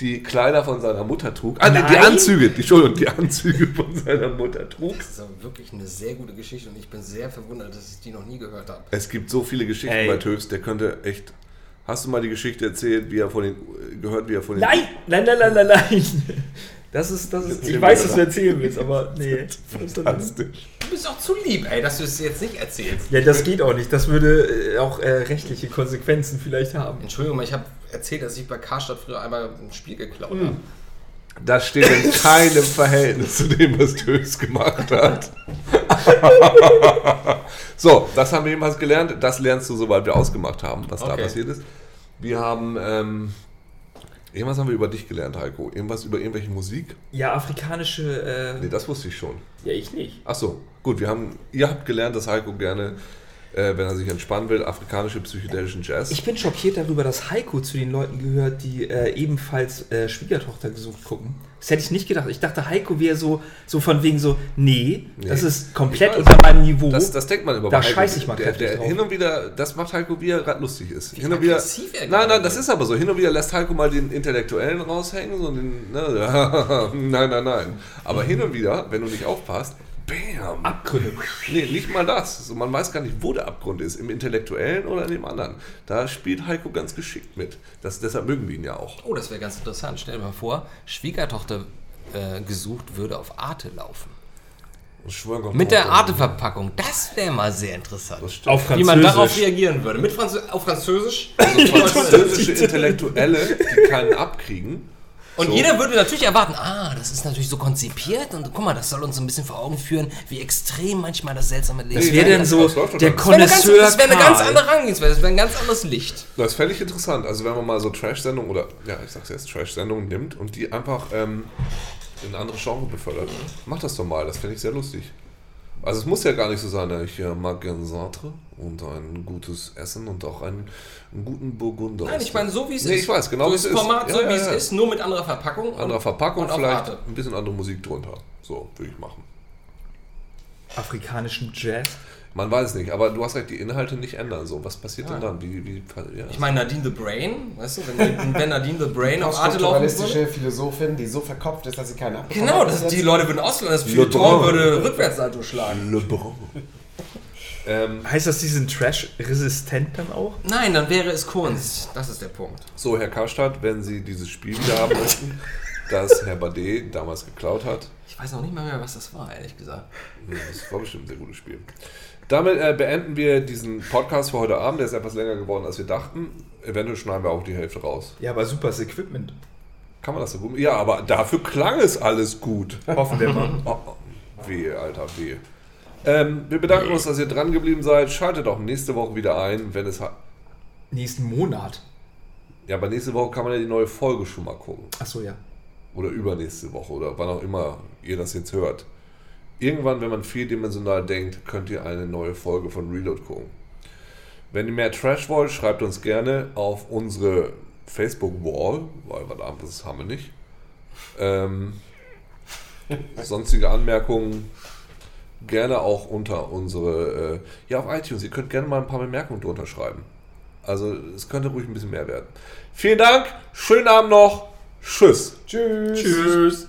Die Kleider von seiner Mutter trug. Ah, die, die Nein. Anzüge, die, Entschuldigung, die Anzüge von seiner Mutter trug. Das ist aber wirklich eine sehr gute Geschichte und ich bin sehr verwundert, dass ich die noch nie gehört habe. Es gibt so viele Geschichten Ey. bei Töfs, der könnte echt. Hast du mal die Geschichte erzählt, wie er von den gehört, wie er von den Nein, nein, nein, nein, nein, nein. Das ist, das ist, ich weiß, was du erzählen willst, aber nee. fantastisch. Du bist auch zu lieb, ey, dass du es jetzt nicht erzählst. Ja, das geht auch nicht. Das würde äh, auch äh, rechtliche Konsequenzen vielleicht haben. Entschuldigung, ich habe erzählt, dass ich bei Karstadt früher einmal ein Spiel geklaut Hm. habe. Das steht in keinem Verhältnis zu dem, was Töfs gemacht hat. so, das haben wir jedenfalls gelernt. Das lernst du, sobald wir ausgemacht haben, was da Okay. passiert ist. Wir haben. Ähm, irgendwas haben wir über dich gelernt, Heiko. Irgendwas über irgendwelche Musik? Ja, afrikanische. Nee, Äh, das wusste ich schon. ja, ich nicht. Achso, gut, wir haben, ihr habt gelernt, dass Heiko gerne äh, wenn er sich entspannen will, afrikanische psychedelischen Jazz. Ich bin schockiert darüber, dass Heiko zu den Leuten gehört, die äh, ebenfalls äh, Schwiegertochter gesucht gucken. Das hätte ich nicht gedacht. Ich dachte, Heiko wäre so, so von wegen so, nee, das Nee. ist komplett weiß. unter meinem Niveau. Das, das denkt man über Da bei Heiko. scheiß ich mal der, kräftig der drauf. Hin und wieder, das macht Heiko, wie er gerade lustig ist. Hin und wieder, er nein, nein, das ist aber so. Hin und wieder lässt Heiko mal den Intellektuellen raushängen. So den, ne, nein, nein, nein. Aber hin und wieder, wenn du nicht aufpasst, bam. Abgründe. Nee, nicht mal das. So, man weiß gar nicht, wo der Abgrund ist. Im Intellektuellen oder in dem anderen. Da spielt Heiko ganz geschickt mit. Das, deshalb mögen wir ihn ja auch. Oh, das wäre ganz interessant. Stell dir mal vor, Schwiegertochter äh, gesucht würde auf Arte laufen. Mit der Arte-Verpackung. Das wäre mal sehr interessant. Das stimmt. Auf Wie man darauf reagieren würde. Mit Franzö auf Französisch. Französische Intellektuelle, die keinen abkriegen. Und So. jeder würde natürlich erwarten, ah, das ist natürlich so konzipiert und guck mal, das soll uns ein bisschen vor Augen führen, wie extrem manchmal das seltsame Leben Das Nee, wäre das- so das der dann. Das wäre eine, ganz, Connoisseur das wäre eine ganz andere Herangehensweise, das wäre ein ganz anderes Licht. Das fände ich interessant. Also wenn man mal so Trash-Sendungen oder, ja, ich sag's jetzt, Trash-Sendungen nimmt und die einfach ähm, in andere Genre befördert. Mach das doch mal, das fände ich sehr lustig. Also es muss ja gar nicht so sein, ich mag gern Sartre und ein gutes Essen und auch einen, einen guten Burgunder. Nein, ich meine, so wie es Nee, ist. ich weiß, genau so wie es ist. Format, Ja, so ja, wie ja. es ist, nur mit anderer Verpackung. Andere Verpackung, und vielleicht Arte. ein bisschen andere Musik drunter. So, würde ich machen. Afrikanischen Jazz. Man weiß nicht, aber du hast recht, die Inhalte nicht ändern. So, was passiert denn Ja. dann? Wie, wie, ja. Ich meine, Nadine the Brain, weißt du, wenn, wenn Nadine the Brain auf Arte laufen würde. Philosophin, die so verkopft ist, dass sie keine abbekommen Genau, hat das, bis die. Leute würden ausländern, das Brun. würde Rückwärtssalto schlagen. Le Brun. ähm, Heißt das, die sind Trash-resistent dann auch? Nein, dann wäre es Kunst. Das ist der Punkt. So, Herr Karstadt, wenn Sie dieses Spiel wieder haben möchten, das Herr Bade damals geklaut hat, Ich weiß noch nicht mal mehr, was das war, ehrlich gesagt. das war bestimmt ein sehr gutes Spiel. Damit äh, beenden wir diesen Podcast für heute Abend. Der ist etwas länger geworden, als wir dachten. Eventuell schneiden wir auch die Hälfte raus. Ja, aber super das Equipment. Kann man das so gut? Ja, aber dafür klang es alles gut. Hoffen wir mal. Oh, oh, wehe, Alter, wehe. Ähm, wir bedanken uns, dass ihr dran geblieben seid. Schaltet auch nächste Woche wieder ein, wenn es... Nächsten Monat. Ja, aber nächste Woche kann man ja die neue Folge schon mal gucken. Achso, ja. oder übernächste Woche oder wann auch immer ihr das jetzt hört. Irgendwann, wenn man vierdimensional denkt, könnt ihr eine neue Folge von Reload gucken. Wenn ihr mehr Trash wollt, schreibt uns gerne auf unsere Facebook-Wall, weil was anderes haben wir nicht. Ähm, sonstige Anmerkungen gerne auch unter unsere, äh, ja auf iTunes, ihr könnt gerne mal ein paar Bemerkungen drunter schreiben. Also es könnte ruhig ein bisschen mehr werden. Vielen Dank, schönen Abend noch, tschüss. Tschüss. Tschüss.